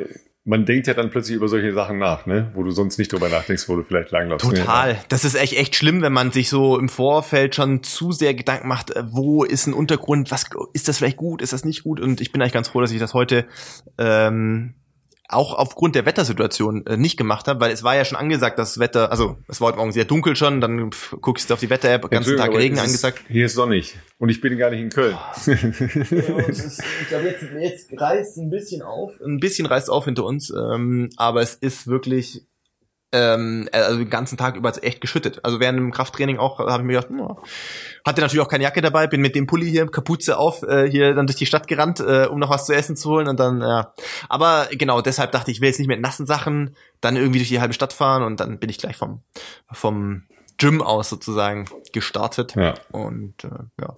Speaker 1: man denkt ja dann plötzlich über solche Sachen nach, ne? Wo du sonst nicht drüber nachdenkst, wo du vielleicht langläufst.
Speaker 2: Total. Das ist echt, echt schlimm, wenn man sich so im Vorfeld schon zu sehr Gedanken macht, äh, wo ist ein Untergrund, was ist das vielleicht gut, ist das nicht gut? Und ich bin eigentlich ganz froh, dass ich das heute ähm, auch aufgrund der Wettersituation äh, nicht gemacht habe, weil es war ja schon angesagt, dass das Wetter, also es war heute Morgen sehr dunkel schon, dann pff, guckst du auf die Wetter-App, ganzen Tag Regen
Speaker 1: ist,
Speaker 2: angesagt.
Speaker 1: Hier ist sonnig und ich bin gar nicht in Köln.
Speaker 2: Ja, ist, ich glaube, jetzt, jetzt reißt ein bisschen auf. Ein bisschen reißt auf hinter uns, ähm, aber es ist wirklich ähm, also den ganzen Tag über echt geschüttet. Also während dem Krafttraining auch habe ich mir gedacht, oh. hatte natürlich auch keine Jacke dabei, bin mit dem Pulli hier, Kapuze auf, äh, hier dann durch die Stadt gerannt, äh, um noch was zu essen zu holen und dann, ja. Aber genau, deshalb dachte ich, ich will jetzt nicht mit nassen Sachen dann irgendwie durch die halbe Stadt fahren und dann bin ich gleich vom, vom Gym aus sozusagen gestartet.
Speaker 1: Ja.
Speaker 2: Und äh, ja.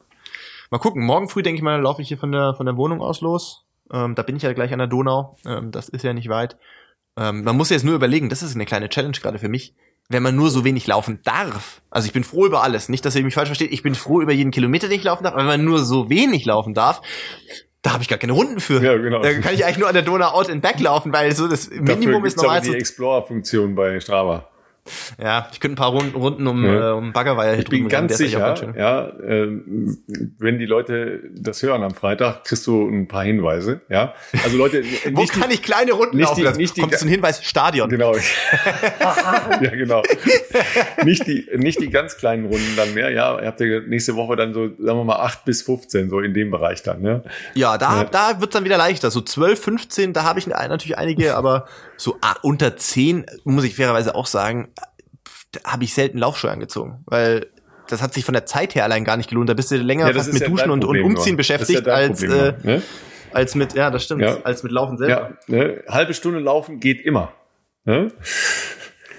Speaker 2: Mal gucken, morgen früh, denke ich mal, laufe ich hier von der, von der Wohnung aus los. Ähm, da bin ich ja gleich an der Donau. Ähm, das ist ja nicht weit. Ähm, man muss jetzt nur überlegen, das ist eine kleine Challenge gerade für mich. Wenn man nur so wenig laufen darf, also ich bin froh über alles, nicht, dass ihr mich falsch versteht, ich bin froh über jeden Kilometer, den ich laufen darf, aber wenn man nur so wenig laufen darf, da habe ich gar keine Runden für.
Speaker 1: Ja, genau.
Speaker 2: Da kann ich eigentlich nur an der Donau out and back laufen, weil so das Minimum
Speaker 1: Dafür
Speaker 2: ist normal
Speaker 1: aber die Explorer-Funktion bei Strava.
Speaker 2: Ja, ich könnte ein paar Runden, Runden um,
Speaker 1: Ja.
Speaker 2: äh, um Baggerweiher
Speaker 1: Ich bin ganz sicher, ja, ähm, wenn die Leute das hören am Freitag, kriegst du ein paar Hinweise, ja. Also Leute, [LAUGHS]
Speaker 2: Wo
Speaker 1: nicht
Speaker 2: kann ich kleine Runden
Speaker 1: nicht
Speaker 2: laufen
Speaker 1: die- nicht die-
Speaker 2: Kommt zum Hinweis Stadion.
Speaker 1: die, genau, [LAUGHS] [LAUGHS] ja genau, nicht die nicht die ganz kleinen Runden dann mehr, ja. Ihr habt ja nächste Woche dann so, sagen wir mal acht bis 15 so in dem Bereich dann, ja.
Speaker 2: Ja, da,
Speaker 1: Ja.
Speaker 2: da wird's dann wieder leichter. So 12, 15, da habe ich natürlich einige, aber so ah, unter 10, muss ich fairerweise auch sagen, habe ich selten Laufschuhe angezogen, weil das hat sich von der Zeit her allein gar nicht gelohnt. Da bist du länger
Speaker 1: ja,
Speaker 2: fast mit
Speaker 1: ja
Speaker 2: Duschen und, und Umziehen
Speaker 1: nur.
Speaker 2: beschäftigt,
Speaker 1: ja
Speaker 2: als, äh,
Speaker 1: ne?
Speaker 2: als mit, ja, das stimmt, als mit Laufen selber.
Speaker 1: Ja, ne? halbe Stunde laufen geht immer. Ne?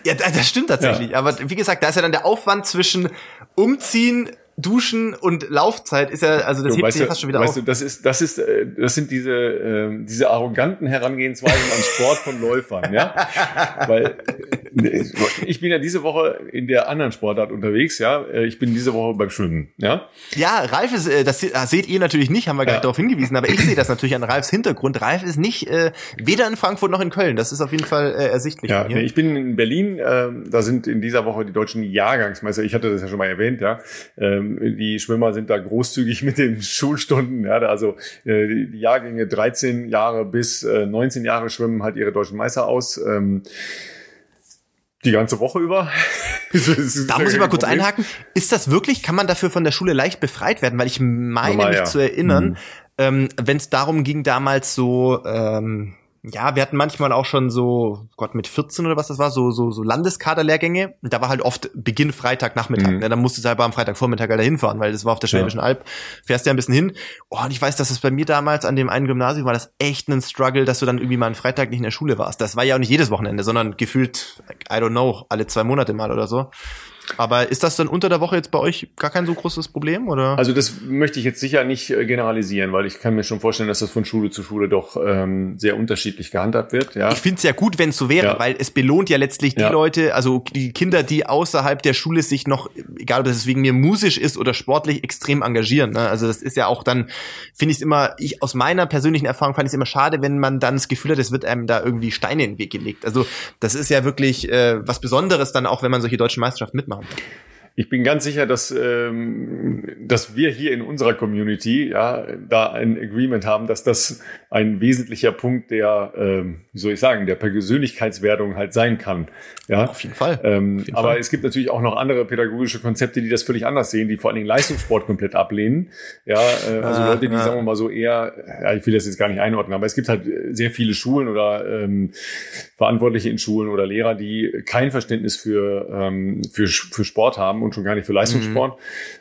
Speaker 2: Ja, da- das stimmt tatsächlich. Aber wie gesagt, da ist ja dann der Aufwand zwischen Umziehen, Duschen und Laufzeit ist ja, also das
Speaker 1: Du,
Speaker 2: hebt sich ja fast schon wieder
Speaker 1: weißt
Speaker 2: auf.
Speaker 1: du, das ist, das ist, äh, das sind diese, ähm, diese arroganten Herangehensweisen an Sport von Läufern, ja. [LAUGHS] Weil äh, [LAUGHS] ich bin ja diese Woche in der anderen Sportart unterwegs, ja. Äh, Ich bin diese Woche beim Schwimmen, ja.
Speaker 2: Ja, Ralf ist, äh, das das seht ihr natürlich nicht, haben wir
Speaker 1: Ja.
Speaker 2: nicht darauf hingewiesen, aber ich sehe das natürlich an Ralfs Hintergrund. Ralf ist nicht äh, weder in Frankfurt noch in Köln. Das ist auf jeden Fall äh, ersichtlich.
Speaker 1: Ja, nee, ich bin in Berlin. Ähm, da sind in dieser Woche die deutschen Jahrgangsmeister. Ich hatte das ja schon mal erwähnt. Ja, ähm, die Schwimmer sind da großzügig [LAUGHS] mit den Schulstunden. Ja, also äh, die die Jahrgänge 13 Jahre bis äh, 19 Jahre schwimmen halt ihre deutschen Meister aus. Ähm, die ganze Woche über. [LAUGHS]
Speaker 2: Da muss ich mal kurz einhaken. Ist das wirklich, kann man dafür von der Schule leicht befreit werden? Weil ich meine
Speaker 1: Normal,
Speaker 2: mich
Speaker 1: ja.
Speaker 2: zu erinnern,
Speaker 1: Mhm.
Speaker 2: ähm, wenn es darum ging damals so, ähm, ja, wir hatten manchmal auch schon so, Gott, mit 14 oder was das war, so, so, so Landeskaderlehrgänge. Und da war halt oft Beginn Freitagnachmittag.
Speaker 1: Mhm.
Speaker 2: Ne? Dann musstest du halt am Freitagvormittag halt da hinfahren, weil das war auf der Schwäbischen Alb. Fährst ja ein bisschen hin. Oh, und ich weiß, dass es bei mir damals an dem einen Gymnasium war das echt ein Struggle, dass du dann irgendwie mal einen Freitag nicht in der Schule warst. Das war ja auch nicht jedes Wochenende, sondern gefühlt, I don't know, alle zwei Monate mal oder so. Aber ist das dann unter der Woche jetzt bei euch gar kein so großes Problem, oder?
Speaker 1: Also das möchte ich jetzt sicher nicht äh, generalisieren, weil ich kann mir schon vorstellen, dass das von Schule zu Schule doch ähm, sehr unterschiedlich gehandhabt wird. Ja.
Speaker 2: Ich finde es ja gut, wenn es so wäre,
Speaker 1: Ja.
Speaker 2: weil es belohnt ja letztlich die
Speaker 1: Ja.
Speaker 2: Leute, also die Kinder, die außerhalb der Schule sich noch, egal ob das wegen mir musisch ist oder sportlich, extrem engagieren. Ne? Also das ist ja auch dann, finde ich es immer, ich aus meiner persönlichen Erfahrung fand ich es immer schade, wenn man dann das Gefühl hat, es wird einem da irgendwie Steine in den Weg gelegt. Also das ist ja wirklich äh, was Besonderes dann auch, wenn man solche deutschen Meisterschaften mitmachen kann.
Speaker 1: Ich bin ganz sicher, dass, ähm, dass wir hier in unserer Community ja da ein Agreement haben, dass das ein wesentlicher Punkt der, ähm, wie soll ich sagen, der Persönlichkeitswertung halt sein kann. Ja,
Speaker 2: Auf jeden Fall.
Speaker 1: Ähm,
Speaker 2: jeden
Speaker 1: aber
Speaker 2: Fall.
Speaker 1: es gibt natürlich auch noch andere pädagogische Konzepte, die das völlig anders sehen, die vor allen Dingen Leistungssport komplett ablehnen. Ja, äh, also
Speaker 2: Ah,
Speaker 1: Leute, die
Speaker 2: ja.
Speaker 1: sagen wir mal so eher, ja, ich will das jetzt gar nicht einordnen, aber es gibt halt sehr viele Schulen oder ähm, Verantwortliche in Schulen oder Lehrer, die kein Verständnis für ähm, für, für Sport haben und schon gar nicht für Leistungssport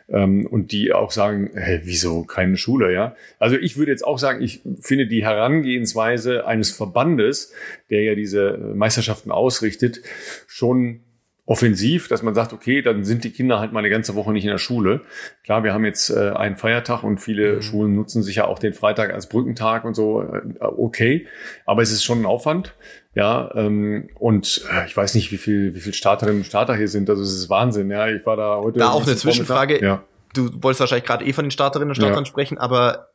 Speaker 1: ähm, und die auch sagen, hey, wieso keine Schule, ja? Also ich würde jetzt auch sagen, ich finde die Herangehensweise eines Verbandes, der ja diese Meisterschaften ausrichtet, schon offensiv, dass man sagt, okay, dann sind die Kinder halt mal eine ganze Woche nicht in der Schule. Klar, wir haben jetzt äh, einen Feiertag und viele Schulen nutzen sich ja auch den Freitag als Brückentag und so. Äh, okay, aber es ist schon ein Aufwand. Ja, ähm, und äh, ich weiß nicht, wie viel, wie viel Starterinnen und Starter hier sind. Also es ist Wahnsinn. Ja, ich war da heute.
Speaker 2: Da auch eine Zwischenfrage.
Speaker 1: Ja.
Speaker 2: Du wolltest wahrscheinlich gerade eh von den Starterinnen und Startern
Speaker 1: Ja.
Speaker 2: sprechen, aber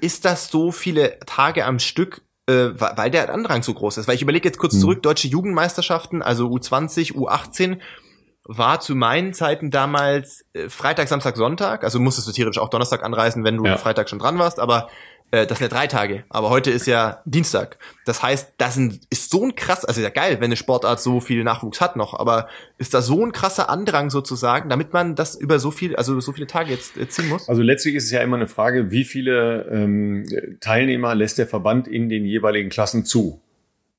Speaker 2: ist das so viele Tage am Stück, äh, weil der Andrang so groß ist? Weil ich überlege jetzt kurz
Speaker 1: Mhm.
Speaker 2: zurück, deutsche Jugendmeisterschaften, also U20, U18, war zu meinen Zeiten damals äh, Freitag, Samstag, Sonntag. Also musstest du theoretisch auch Donnerstag anreisen, wenn du
Speaker 1: Ja.
Speaker 2: Freitag schon dran warst, aber äh, das sind ja drei Tage, aber heute ist ja Dienstag. Das heißt, das ist so ein krass, also ja geil, wenn eine Sportart so viel Nachwuchs hat noch, aber ist da so ein krasser Andrang sozusagen, damit man das über so viel, also so viele Tage jetzt äh, ziehen muss?
Speaker 1: Also letztlich ist es ja immer eine Frage, wie viele ähm, Teilnehmer lässt der Verband in den jeweiligen Klassen zu?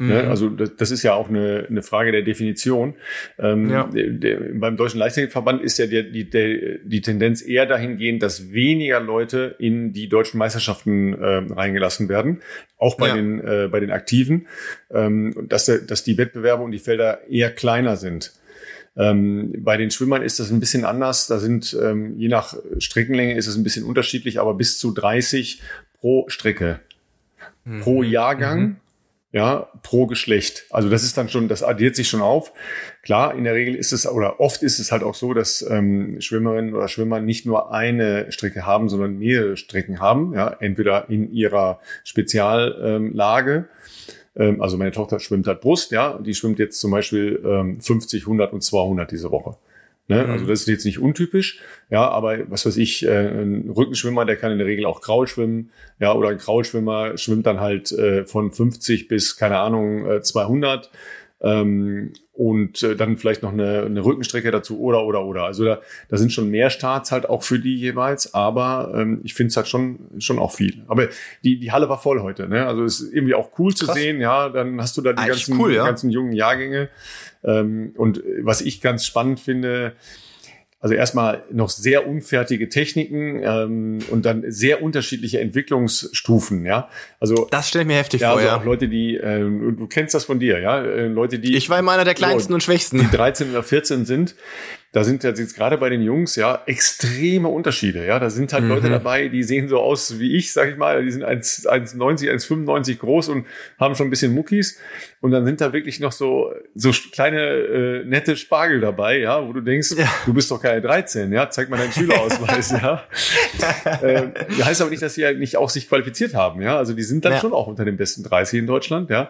Speaker 1: Ne? Mhm. Also das, das, ist ja auch eine, eine Frage der Definition. Ähm, ja. der, der, beim Deutschen Leichtathletikverband ist ja die, die, der, die Tendenz eher dahingehend, dass weniger Leute in die deutschen Meisterschaften äh, reingelassen werden, auch bei ja. den äh, bei den Aktiven, ähm, dass, der, dass die Wettbewerbe und die Felder eher kleiner sind. Ähm, bei den Schwimmern ist das ein bisschen anders. Da sind ähm, je nach Streckenlänge ist es ein bisschen unterschiedlich, aber bis zu 30 pro Strecke mhm. pro Jahrgang. Mhm ja, pro Geschlecht. Also das ist dann schon, das addiert sich schon auf. Klar, in der Regel ist es oder oft ist es halt auch so, dass ähm, Schwimmerinnen oder Schwimmer nicht nur eine Strecke haben, sondern mehrere Strecken haben. Ja, entweder in ihrer Speziallage. Ähm, also meine Tochter schwimmt halt Brust, ja, die schwimmt jetzt zum Beispiel ähm, 50, 100 und 200 diese Woche. Ne? Mhm. Also das ist jetzt nicht untypisch, ja, aber was weiß ich, äh, ein Rückenschwimmer, der kann in der Regel auch Kraul schwimmen, ja, oder ein Kraulschwimmer schwimmt dann halt äh, von 50 bis, keine Ahnung, äh, 200 ähm, und äh, dann vielleicht noch eine, eine Rückenstrecke dazu oder, oder, oder. Also da, da sind schon mehr Starts halt auch für die jeweils, aber ähm, ich finde es halt schon, schon auch viel. Aber die, die Halle war voll heute, ne? Also es ist irgendwie auch cool Krass. zu sehen, ja, dann hast du da die ganzen, cool, ja? ganzen jungen Jahrgänge. Ähm, und was ich ganz spannend finde, also erstmal noch sehr unfertige Techniken ähm, und dann sehr unterschiedliche Entwicklungsstufen, ja. Also
Speaker 2: das stellt mir heftig
Speaker 1: ja,
Speaker 2: vor,
Speaker 1: also ja. auch Leute, die äh, du kennst das von dir, ja, äh, Leute, die
Speaker 2: ich war immer einer der kleinsten so, und schwächsten,
Speaker 1: die 13 oder 14 sind, da sind jetzt gerade bei den Jungs ja extreme Unterschiede. Ja, da sind halt mhm. Leute dabei, die sehen so aus wie ich, sag ich mal. Die sind 1,90, 1,95 groß und haben schon ein bisschen Muckis. Und dann sind da wirklich noch so, so kleine, äh, nette Spargel dabei, ja, wo du denkst, ja. du bist doch keine 13, ja, zeig mal deinen Schülerausweis, [LAUGHS] ja. äh, heißt aber nicht, dass sie ja nicht auch sich qualifiziert haben, ja. Also die sind dann ja. schon auch unter den besten 30 in Deutschland, ja.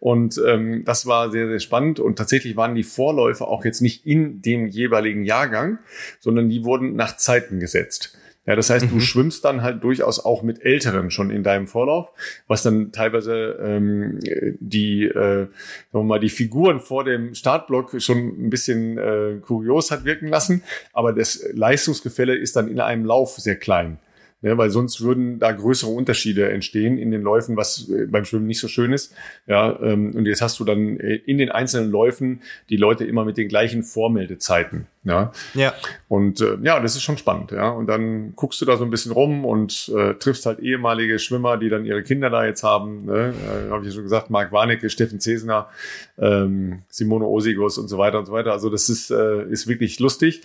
Speaker 1: Und ähm, das war sehr, sehr spannend. Und tatsächlich waren die Vorläufe auch jetzt nicht in dem jeweiligen Jahrgang, sondern die wurden nach Zeiten gesetzt. Ja, das heißt, mhm. du schwimmst dann halt durchaus auch mit Älteren schon in deinem Vorlauf, was dann teilweise ähm, die, äh, sagen wir mal, die Figuren vor dem Startblock schon ein bisschen äh, kurios hat wirken lassen. Aber das Leistungsgefälle ist dann in einem Lauf sehr klein. Ja, weil sonst würden da größere Unterschiede entstehen in den Läufen, was äh, beim Schwimmen nicht so schön ist. Ja, ähm, und jetzt hast du dann äh, in den einzelnen Läufen die Leute immer mit den gleichen Vormeldezeiten. Ja. ja. Und äh, ja, das ist schon spannend. Ja. Und dann guckst du da so ein bisschen rum und äh, triffst halt ehemalige Schwimmer, die dann ihre Kinder da jetzt haben. Ne? Äh, Habe ich ja schon gesagt, Marc Warnecke, Steffen Cesner, ähm, Simone Osigos und so weiter und so weiter. Also das ist, äh, ist wirklich lustig.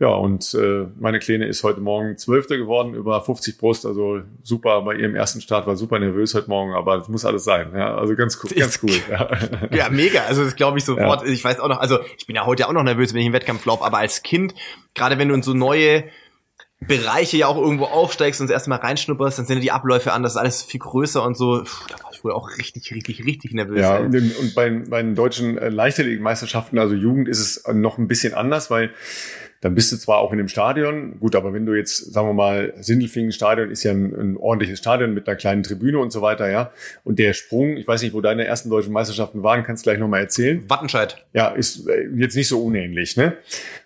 Speaker 1: Ja, und äh, meine Kleine ist heute Morgen Zwölfte geworden über 50 Brust. Also super, bei ihrem ersten Start war super nervös heute Morgen, aber das muss alles sein. Ja, also ganz cool, ganz cool.
Speaker 2: Ja, [LAUGHS] ja mega. Also das glaube ich sofort. Ja. Ich weiß auch noch, also ich bin ja heute auch noch nervös, wenn ich im Wettkampf laufe, aber als Kind, gerade wenn du in so neue Bereiche ja auch irgendwo aufsteigst und das erste Mal reinschnupperst, dann sind ja die Abläufe anders, alles viel größer und so. Puh, da war ich wohl auch richtig, richtig, richtig nervös.
Speaker 1: Ja, ey. und bei, bei den deutschen äh, Leichtathletikmeisterschaften, also Jugend, ist es noch ein bisschen anders, weil dann bist du zwar auch in dem Stadion, gut, aber wenn du jetzt, sagen wir mal, Sindelfingen-Stadion ist ja ein, ein, ordentliches Stadion mit einer kleinen Tribüne und so weiter, ja. Und der Sprung, ich weiß nicht, wo deine ersten deutschen Meisterschaften waren, kannst du gleich nochmal erzählen.
Speaker 2: Wattenscheid.
Speaker 1: Ja, ist äh, jetzt nicht so unähnlich, ne?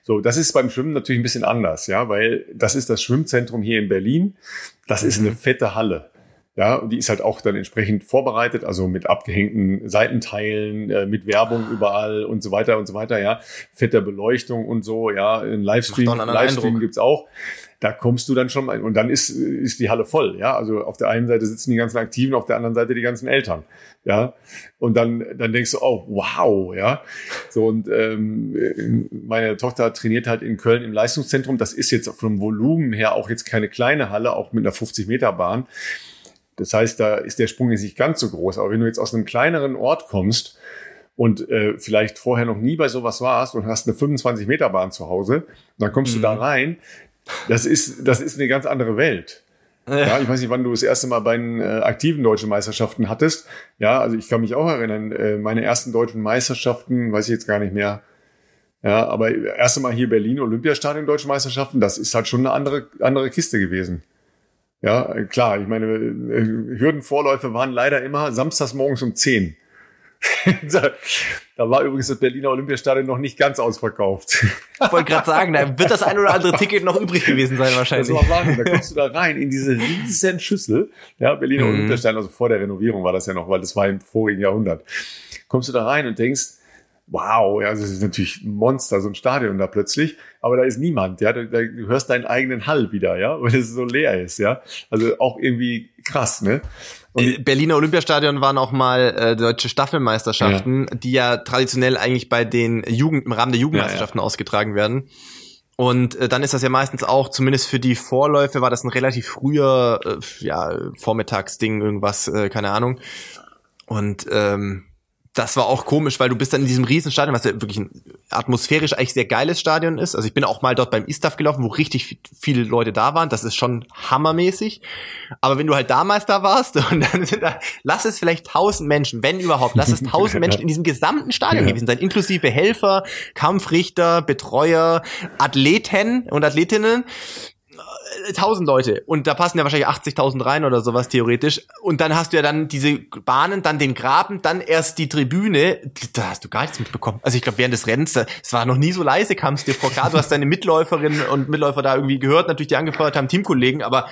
Speaker 1: So, das ist beim Schwimmen natürlich ein bisschen anders, ja, weil das ist das Schwimmzentrum hier in Berlin. Das ist eine fette Halle. Ja, und die ist halt auch dann entsprechend vorbereitet, also mit abgehängten Seitenteilen, äh, mit Werbung überall und so weiter und so weiter, ja. Fetter Beleuchtung und so, ja. Ein Livestream, Livestream gibt's auch. Da kommst du dann schon mal, und dann ist, ist die Halle voll, ja. Also auf der einen Seite sitzen die ganzen Aktiven, auf der anderen Seite die ganzen Eltern, ja. Und dann, dann denkst du, oh, wow, ja. So, und ähm, meine Tochter trainiert halt in Köln im Leistungszentrum. Das ist jetzt vom Volumen her auch jetzt keine kleine Halle, auch mit einer 50-Meter-Bahn. Das heißt, da ist der Sprung jetzt nicht ganz so groß. Aber wenn du jetzt aus einem kleineren Ort kommst und äh, vielleicht vorher noch nie bei sowas warst und hast eine 25 Meter Bahn zu Hause, dann kommst mhm. du da mhm. rein. Das ist, das ist eine ganz andere Welt. Ja. ja, ich weiß nicht, wann du das erste Mal bei den äh, aktiven deutschen Meisterschaften hattest. Ja, also ich kann mich auch erinnern, äh, meine ersten deutschen Meisterschaften, weiß ich jetzt gar nicht mehr. Ja, aber erste Mal hier Berlin Olympiastadion deutsche Meisterschaften, das ist halt schon eine andere andere Kiste gewesen. Ja, klar, ich meine, äh, Hürdenvorläufe waren leider immer samstags morgens um 10. [LAUGHS] da war übrigens das Berliner Olympiastadion noch nicht ganz ausverkauft.
Speaker 2: Ich wollte gerade sagen, da wird das ein oder andere Ticket noch übrig gewesen sein wahrscheinlich.
Speaker 1: Das war Wahnsinn. Da kommst du da rein in diese riesen Schüssel. Ja, Berliner mhm. Olympiastadion, also vor der Renovierung war das ja noch, weil das war im vorigen Jahrhundert. Kommst du da rein und denkst, wow, ja, das ist natürlich ein Monster, so ein Stadion da plötzlich, aber da ist niemand, ja, da, da, du hörst deinen eigenen Hall wieder, ja, [LAUGHS] weil es so leer ist, ja, also auch irgendwie krass, ne?
Speaker 2: Und Berliner Olympiastadion waren auch mal äh, deutsche Staffelmeisterschaften, ja. die ja traditionell eigentlich bei den Jugend im Rahmen der Jugendmeisterschaften ja, ja. ausgetragen werden. Und äh, dann ist das ja meistens auch, zumindest für die Vorläufe, war das ein relativ früher, äh, ja, Vormittagsding, irgendwas, äh, keine Ahnung. Und ähm, das war auch komisch, weil du bist dann in diesem Riesenstadion, was ja wirklich ein atmosphärisch eigentlich sehr geiles Stadion ist. Also ich bin auch mal dort beim Istaf gelaufen, wo richtig viele Leute da waren. Das ist schon hammermäßig. Aber wenn du halt damals da warst [LAUGHS] und dann sind da, lass es vielleicht tausend Menschen, wenn überhaupt, lass es [LAUGHS] tausend Menschen in diesem gesamten Stadion ja. gewesen sein, inklusive Helfer, Kampfrichter, Betreuer, Athleten und Athletinnen tausend Leute und da passen ja wahrscheinlich 80.000 rein oder sowas theoretisch und dann hast du ja dann diese Bahnen, dann den Graben, dann erst die Tribüne, da hast du gar nichts mitbekommen. Also ich glaube während des Rennens, es war noch nie so leise, kam es dir vor. Klar, du hast deine Mitläuferinnen und Mitläufer da irgendwie gehört, natürlich die angefeuert haben, Teamkollegen, aber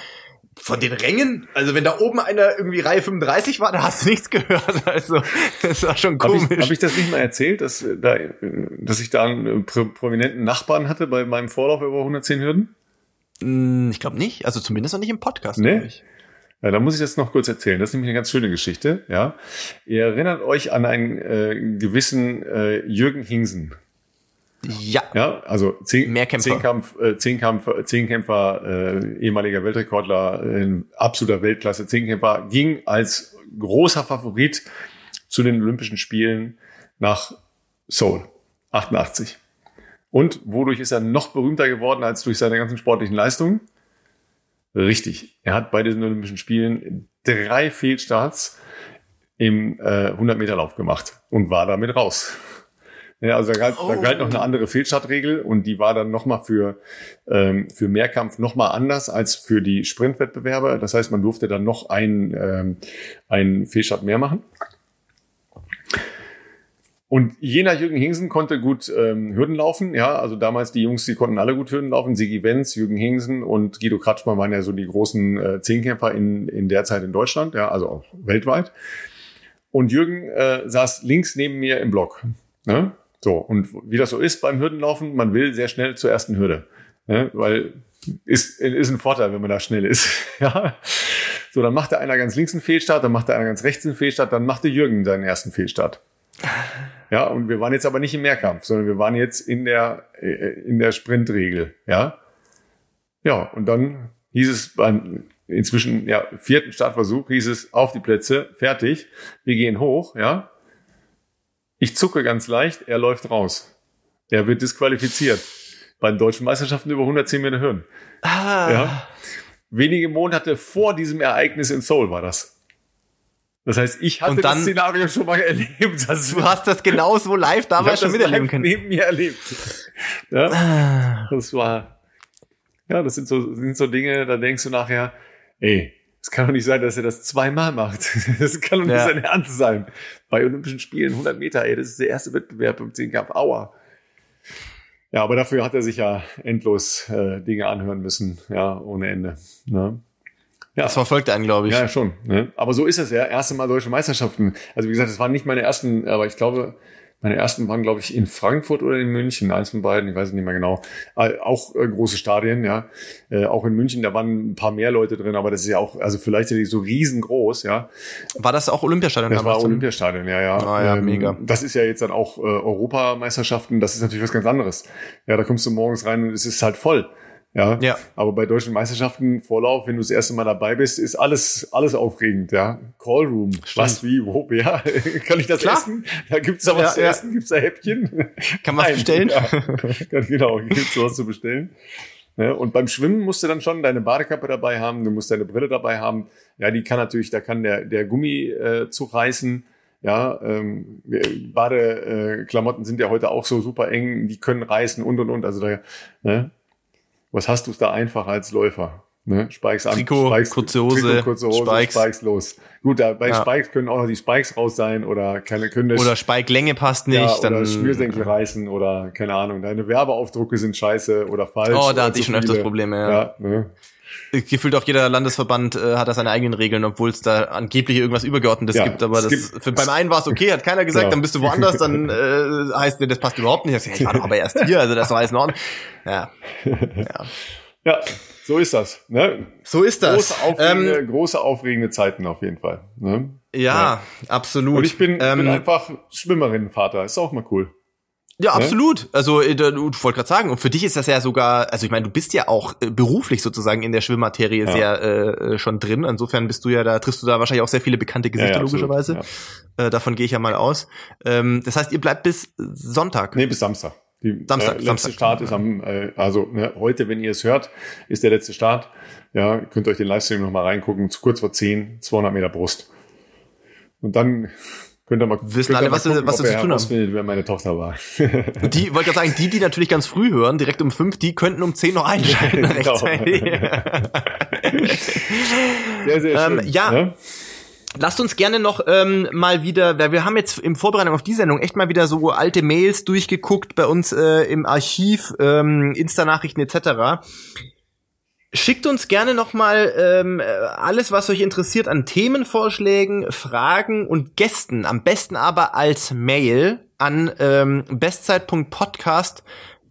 Speaker 2: von den Rängen, also wenn da oben einer irgendwie Reihe 35 war, da hast du nichts gehört. [LAUGHS] Also das war schon komisch.
Speaker 1: Habe ich, hab ich das nicht mal erzählt, dass, da, dass ich da einen prominenten Nachbarn hatte bei meinem Vorlauf über 110 Hürden?
Speaker 2: Hm, ich glaube nicht, also zumindest noch nicht im Podcast.
Speaker 1: Nee. Ja, da muss ich das noch kurz erzählen. Das ist nämlich eine ganz schöne Geschichte. Ja, ihr erinnert euch an einen äh, gewissen äh, Jürgen Hingsen.
Speaker 2: Ja.
Speaker 1: Ja, also zehn,
Speaker 2: Mehrkämpfer.
Speaker 1: Zehnkampf, äh, Zehnkampf, Zehnkämpfer, äh, ehemaliger Weltrekordler, äh, absoluter Weltklasse Zehnkämpfer, ging als großer Favorit zu den Olympischen Spielen nach Seoul 88. Und wodurch ist er noch berühmter geworden als durch seine ganzen sportlichen Leistungen? Richtig. Er hat bei diesen Olympischen Spielen drei Fehlstarts im äh, 100-Meter-Lauf gemacht und war damit raus. Ja, also da galt, oh. da galt noch eine oh. andere Fehlstartregel und die war dann nochmal für, ähm, für Mehrkampf nochmal anders als für die Sprintwettbewerbe. Das heißt, man durfte dann noch einen, ähm, einen Fehlstart mehr machen. Und jener Jürgen Hingsen konnte gut ähm, Hürden laufen. Ja, also damals die Jungs, die konnten alle gut Hürden laufen. Sigi Wenz, Jürgen Hingsen und Guido Kratschmann waren ja so die großen äh, Zehnkämpfer in, in der Zeit in Deutschland, ja, also auch weltweit. Und Jürgen äh, saß links neben mir im Block. Ne? So, und wie das so ist beim Hürdenlaufen, man will sehr schnell zur ersten Hürde. Ne? Weil ist, ist ein Vorteil, wenn man da schnell ist. [LAUGHS] ja. So, dann machte einer ganz links einen Fehlstart, dann machte einer ganz rechts einen Fehlstart, dann machte Jürgen seinen ersten Fehlstart. Ja, und wir waren jetzt aber nicht im Mehrkampf, sondern wir waren jetzt in der, äh, in der Sprintregel, ja. Ja, und dann hieß es beim inzwischen ja, vierten Startversuch, hieß es auf die Plätze, fertig, wir gehen hoch, ja. Ich zucke ganz leicht, er läuft raus. Er wird disqualifiziert. Bei den deutschen Meisterschaften über 110 Meter Höhen. Ah. Ja. Wenige Monate vor diesem Ereignis in Seoul war das. Das heißt, ich hatte
Speaker 2: dann,
Speaker 1: das Szenario schon mal erlebt. [LAUGHS]
Speaker 2: Also, du hast das genauso live damals schon miterleben können.
Speaker 1: neben mir erlebt. Ja, ah. das war, ja, das sind so, sind so Dinge, da denkst du nachher, ey, es kann doch nicht sein, dass er das zweimal macht. [LAUGHS] Das kann doch nicht ja. sein Ernst sein. Bei Olympischen Spielen 100 Meter, ey, das ist der erste Wettbewerb im Zehnkampf. Aua. Ja, aber dafür hat er sich ja endlos äh, Dinge anhören müssen, ja, ohne Ende. Ne?
Speaker 2: Ja. Das verfolgt einen, glaube ich.
Speaker 1: Ja, schon. Ne? Aber so ist es ja. Erste Mal deutsche Meisterschaften. Also wie gesagt, das waren nicht meine ersten, aber ich glaube, meine ersten waren, glaube ich, in Frankfurt oder in München, eins von beiden, ich weiß nicht mehr genau. Äh, auch äh, große Stadien, ja. Äh, auch in München, da waren ein paar mehr Leute drin, aber das ist ja auch, also vielleicht so riesengroß, ja.
Speaker 2: War das auch Olympiastadion?
Speaker 1: Das war Olympiastadion, ja, ja.
Speaker 2: Ah, ja, ähm, mega.
Speaker 1: Das ist ja jetzt dann auch äh, Europameisterschaften, das ist natürlich was ganz anderes. Ja, da kommst du morgens rein und es ist halt voll. Ja. ja. Aber bei deutschen Meisterschaften Vorlauf, wenn du das erste Mal dabei bist, ist alles, alles aufregend, ja. Callroom. Stimmt. Was, wie, wo, ja. [LAUGHS] Kann ich das Klar. essen? Da gibt's da was ja, zu ja. essen? Gibt's da Häppchen? [LAUGHS]
Speaker 2: Kann man bestellen? Ja.
Speaker 1: genau, [LAUGHS] gibt's was zu bestellen. Ja, und beim Schwimmen musst du dann schon deine Badekappe dabei haben, du musst deine Brille dabei haben. Ja, die kann natürlich, da kann der, der Gummi äh, zureißen. Ja, ähm, Badeklamotten sind ja heute auch so super eng, die können reißen und und und. Also da, ne? Was hast du es da einfach als Läufer? Ne? Spikes an,
Speaker 2: Trikot,
Speaker 1: Spikes,
Speaker 2: kurze Hose,
Speaker 1: Trikot, kurze Hose
Speaker 2: Spikes.
Speaker 1: Spikes. los. Gut, da, bei
Speaker 2: Ja.
Speaker 1: Spikes können auch noch die Spikes raus sein oder keine können
Speaker 2: Oder Spike-Länge passt nicht,
Speaker 1: ja,
Speaker 2: dann.
Speaker 1: oder Schnürsenkel reißen oder keine Ahnung, deine Werbeaufdrucke sind scheiße oder falsch.
Speaker 2: Oh, da hatte ich schon öfters. Probleme, ja.
Speaker 1: Ja, ne?
Speaker 2: Gefühlt auch jeder Landesverband äh, hat da seine eigenen Regeln, obwohl es da angeblich irgendwas Übergeordnetes
Speaker 1: Ja,
Speaker 2: gibt. Aber das,
Speaker 1: gibt-
Speaker 2: für, beim einen war es okay, hat keiner gesagt,
Speaker 1: Ja.
Speaker 2: dann bist du woanders, dann [LAUGHS] äh, heißt mir, das passt überhaupt nicht. Ich, war doch aber erst hier, also das war alles in Ordnung. Ja, ja. [LAUGHS]
Speaker 1: ja, so ist das. Ne?
Speaker 2: So ist das.
Speaker 1: Große, aufregende,
Speaker 2: Ähm,
Speaker 1: große, aufregende Zeiten auf jeden Fall. Ne?
Speaker 2: ja, absolut.
Speaker 1: Und ich bin,
Speaker 2: ähm,
Speaker 1: bin einfach Schwimmerinnenvater. Ist auch mal cool.
Speaker 2: Ja,
Speaker 1: Ne?
Speaker 2: absolut. Also äh, du wollte gerade sagen, und für dich ist das ja sogar, also ich meine, du bist ja auch äh, beruflich sozusagen in der Schwimmmaterie
Speaker 1: Ja.
Speaker 2: sehr äh, äh, schon drin. Insofern bist du ja da, triffst du da wahrscheinlich auch sehr viele bekannte Gesichter, logischerweise.
Speaker 1: Ja.
Speaker 2: Äh, davon gehe ich ja mal aus. Ähm, das heißt, ihr bleibt bis Sonntag.
Speaker 1: Nee, bis Samstag. Die,
Speaker 2: Samstag,
Speaker 1: äh, letzte
Speaker 2: Samstag.
Speaker 1: Start ist am, äh, also ne, heute, wenn ihr es hört, ist der letzte Start. Ja, könnt euch den Livestream nochmal reingucken. Zu kurz vor 10, 200 Meter Brust. Und dann könnt ihr mal
Speaker 2: Wissen alle,
Speaker 1: mal
Speaker 2: was sie- was sie zu tun haben.
Speaker 1: wer meine Tochter war. [LAUGHS]
Speaker 2: Die wollte gerade sagen, die, die natürlich ganz früh hören, direkt um fünf, die könnten um zehn noch einschalten [LAUGHS]
Speaker 1: Genau. [LAUGHS] Sehr, sehr
Speaker 2: Ähm,
Speaker 1: schön.
Speaker 2: ja.
Speaker 1: Ne?
Speaker 2: Lasst uns gerne noch ähm, mal wieder, weil wir haben jetzt im Vorbereitung auf die Sendung echt mal wieder so alte Mails durchgeguckt bei uns äh, im Archiv, ähm, Insta-Nachrichten etc. Schickt uns gerne noch mal ähm, äh, alles, was euch interessiert an Themenvorschlägen, Fragen und Gästen. Am besten aber als Mail an ähm, bestzeit.podcast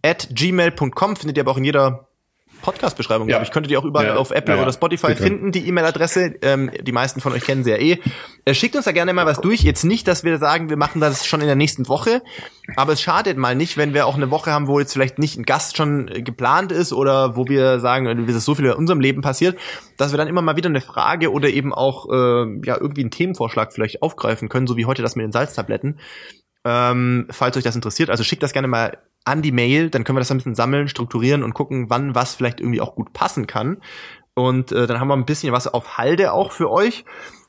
Speaker 2: at gmail.com. Findet ihr aber auch in jeder Podcast-Beschreibung,
Speaker 1: Ja.
Speaker 2: glaube ich. Könntet ihr auch überall
Speaker 1: Ja.
Speaker 2: auf Apple
Speaker 1: Ja,
Speaker 2: oder Spotify finden, die E-Mail-Adresse. Ähm, die meisten von euch kennen sie ja eh. Äh, schickt uns da gerne mal was durch. Jetzt nicht, dass wir sagen, wir machen das schon in der nächsten Woche. Aber es schadet mal nicht, wenn wir auch eine Woche haben, wo jetzt vielleicht nicht ein Gast schon äh, geplant ist oder wo wir sagen, äh, es ist so viel in unserem Leben passiert, dass wir dann immer mal wieder eine Frage oder eben auch äh, ja irgendwie einen Themenvorschlag vielleicht aufgreifen können, so wie heute das mit den Salztabletten. Ähm, falls euch das interessiert, also schickt das gerne mal an die Mail, dann können wir das ein bisschen sammeln, strukturieren und gucken, wann was vielleicht irgendwie auch gut passen kann. Und äh, dann haben wir ein bisschen was auf Halde auch für euch.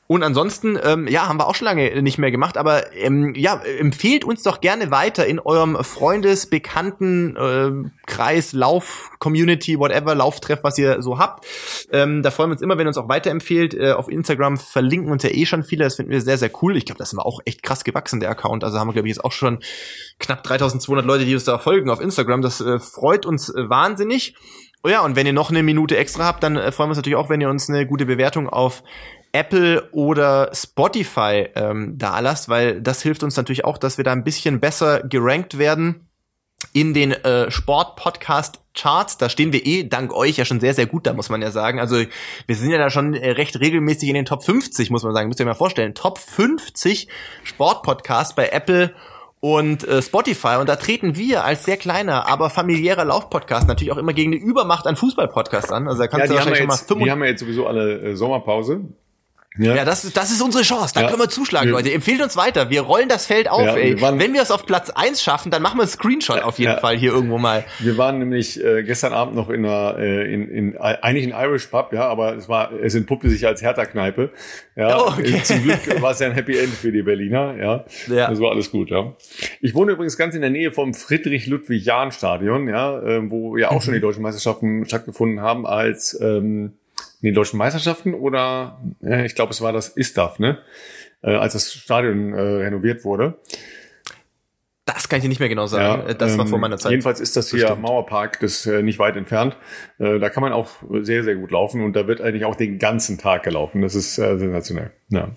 Speaker 2: Und ansonsten, ähm, ja, haben wir auch schon lange nicht mehr gemacht, aber ähm, ja, empfehlt uns doch gerne weiter in eurem Freundes-, Bekannten, äh, Kreis, Lauf, Community, whatever, Lauftreff, was ihr so habt. Ähm, da freuen wir uns immer, wenn ihr uns auch weiterempfehlt. Äh, auf Instagram verlinken uns ja eh schon viele, das finden wir sehr, sehr cool. Ich glaube, das ist auch echt krass gewachsen, der Account. Also haben wir, glaube ich, jetzt auch schon knapp 3200 Leute, die uns da folgen auf Instagram. Das äh, freut uns äh, wahnsinnig. Oh ja, und wenn ihr noch eine Minute extra habt, dann äh, freuen wir uns natürlich auch, wenn ihr uns eine gute Bewertung auf Apple oder Spotify ähm, da lasst, weil das hilft uns natürlich auch, dass wir da ein bisschen besser gerankt werden in den äh, Sport-Podcast-Charts. Da stehen wir eh dank euch ja schon sehr, sehr gut da, muss man ja sagen. Also wir sind ja da schon äh, recht regelmäßig in den Top 50, muss man sagen. Müsst ihr euch mal vorstellen. Top 50 Sport-Podcasts bei Apple und äh, Spotify. Und da treten wir als sehr kleiner, aber familiärer Lauf-Podcast natürlich auch immer gegen die Übermacht an Fußball-Podcasts an. Also da
Speaker 1: Ja,
Speaker 2: kannst
Speaker 1: die
Speaker 2: du
Speaker 1: haben, wir
Speaker 2: wahrscheinlich schon mal
Speaker 1: jetzt,
Speaker 2: 25
Speaker 1: die haben ja jetzt sowieso alle äh, Sommerpause.
Speaker 2: Ja, das ist, das ist unsere Chance. Da
Speaker 1: Ja.
Speaker 2: können wir zuschlagen, Leute. Empfehlt uns weiter. Wir rollen das Feld auf,
Speaker 1: Ja,
Speaker 2: ey.
Speaker 1: wir waren-
Speaker 2: Wenn wir es auf Platz 1 schaffen, dann machen wir einen Screenshot auf jeden
Speaker 1: Ja.
Speaker 2: Fall hier irgendwo mal.
Speaker 1: Wir waren nämlich äh, gestern Abend noch in einer, äh, in, in, eigentlich ein Irish Pub, ja, aber es war, es entpuppte sich als Hertha-Kneipe. Ja,
Speaker 2: Oh, okay.
Speaker 1: Zum Glück war es ja ein Happy End für die Berliner, ja.
Speaker 2: Ja.
Speaker 1: Das war alles gut, ja. Ich wohne übrigens ganz in der Nähe vom Friedrich-Ludwig-Jahn-Stadion, ja, äh, wo ja auch schon die deutschen Meisterschaften stattgefunden haben als ähm, die deutschen Meisterschaften oder äh, ich glaube, es war das ISTAF, ne? Äh, als das Stadion äh, renoviert wurde.
Speaker 2: Das kann ich dir nicht mehr genau sagen. Äh, das war
Speaker 1: ähm,
Speaker 2: vor meiner Zeit.
Speaker 1: Jedenfalls ist das hier
Speaker 2: Bestimmt.
Speaker 1: Mauerpark, das äh, nicht weit entfernt. Äh, da kann man auch sehr, sehr gut laufen und da wird eigentlich auch den ganzen Tag gelaufen. Das ist äh, sensationell. Ja.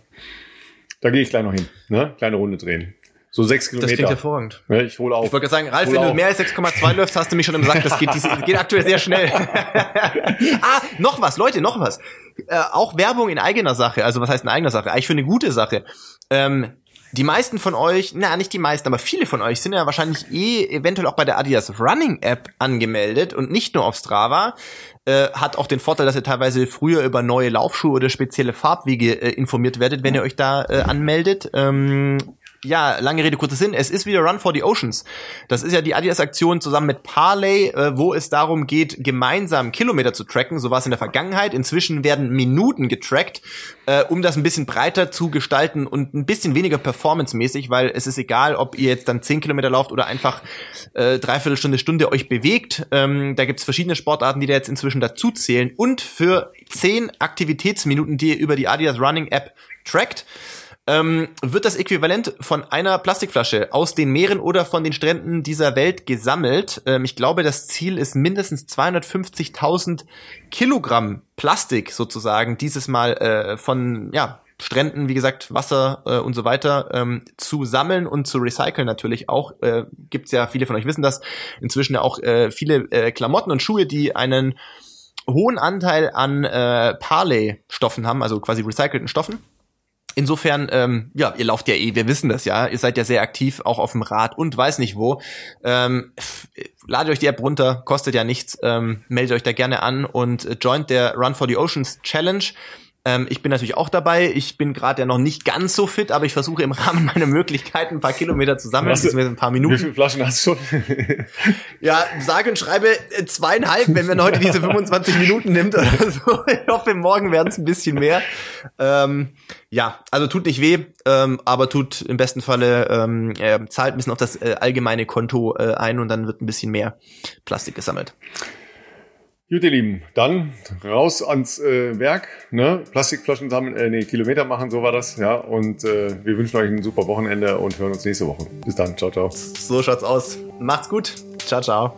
Speaker 1: Da gehe ich gleich noch hin. Ne? Kleine Runde drehen. So sechs
Speaker 2: Das klingt
Speaker 1: Kilometer.
Speaker 2: hervorragend.
Speaker 1: Ja, ich hole auf.
Speaker 2: Ich wollte gerade sagen, Ralf, wenn du
Speaker 1: auf.
Speaker 2: mehr als 6,2 läufst, hast du mich schon im Sack. Das geht, dies- geht aktuell sehr schnell. [LAUGHS] ah, noch was, Leute, noch was. Äh, auch Werbung in eigener Sache. Also was heißt in eigener Sache? Eigentlich für eine gute Sache. Ähm, die meisten von euch, na nicht die meisten, aber viele von euch sind ja wahrscheinlich eh eventuell auch bei der Adidas Running App angemeldet und nicht nur auf Strava. Äh, hat auch den Vorteil, dass ihr teilweise früher über neue Laufschuhe oder spezielle Farbwege äh, informiert werdet, wenn ihr euch da äh, anmeldet. Ähm, ja, lange Rede, kurzer Sinn. Es ist wieder Run for the Oceans. Das ist ja die Adidas-Aktion zusammen mit Parley, äh, wo es darum geht, gemeinsam Kilometer zu tracken. So war es in der Vergangenheit. Inzwischen werden Minuten getrackt, äh, um das ein bisschen breiter zu gestalten und ein bisschen weniger performancemäßig, weil es ist egal, ob ihr jetzt dann zehn Kilometer lauft oder einfach äh, dreiviertel Stunde, Stunde euch bewegt. Ähm, da gibt's verschiedene Sportarten, die da jetzt inzwischen dazu zählen. Und für zehn Aktivitätsminuten, die ihr über die Adidas Running App trackt, ähm, wird das Äquivalent von einer Plastikflasche aus den Meeren oder von den Stränden dieser Welt gesammelt. Ähm, ich glaube, das Ziel ist mindestens 250.000 Kilogramm Plastik sozusagen dieses Mal äh, von ja Stränden, wie gesagt, Wasser äh, und so weiter ähm, zu sammeln und zu recyceln natürlich auch. Äh, Gibt ja, viele von euch wissen das, inzwischen auch äh, viele äh, Klamotten und Schuhe, die einen hohen Anteil an äh, Parley-Stoffen haben, also quasi recycelten Stoffen. Insofern, ähm, ja, ihr lauft ja eh, wir wissen das ja, ihr seid ja sehr aktiv, auch auf dem Rad und weiß nicht wo. Ähm, ladet euch die App runter, kostet ja nichts, ähm, meldet euch da gerne an und äh, joint der Run for the Oceans Challenge. Ähm, ich bin natürlich auch dabei. Ich bin gerade ja noch nicht ganz so fit, aber ich versuche im Rahmen meiner Möglichkeiten ein paar Kilometer zu sammeln, beziehungsweise ein paar Minuten.
Speaker 1: Wie viele Flaschen hast du schon? [LAUGHS]
Speaker 2: ja, sage und schreibe äh, zweieinhalb, wenn man heute diese 25 Minuten nimmt oder [LAUGHS] so. Ich hoffe, morgen werden es ein bisschen mehr. Ähm, ja, also tut nicht weh, ähm, aber tut im besten Falle, ähm, äh, zahlt ein bisschen auf das äh, allgemeine Konto äh, ein und dann wird ein bisschen mehr Plastik gesammelt.
Speaker 1: Gut, ihr Lieben, dann raus ans äh, Werk, ne? Plastikflaschen sammeln, äh, nee, Kilometer machen, so war das, ja. Und äh, wir wünschen euch ein super Wochenende und hören uns nächste Woche. Bis dann, ciao, ciao.
Speaker 2: So schaut's aus. Macht's gut. Ciao, ciao.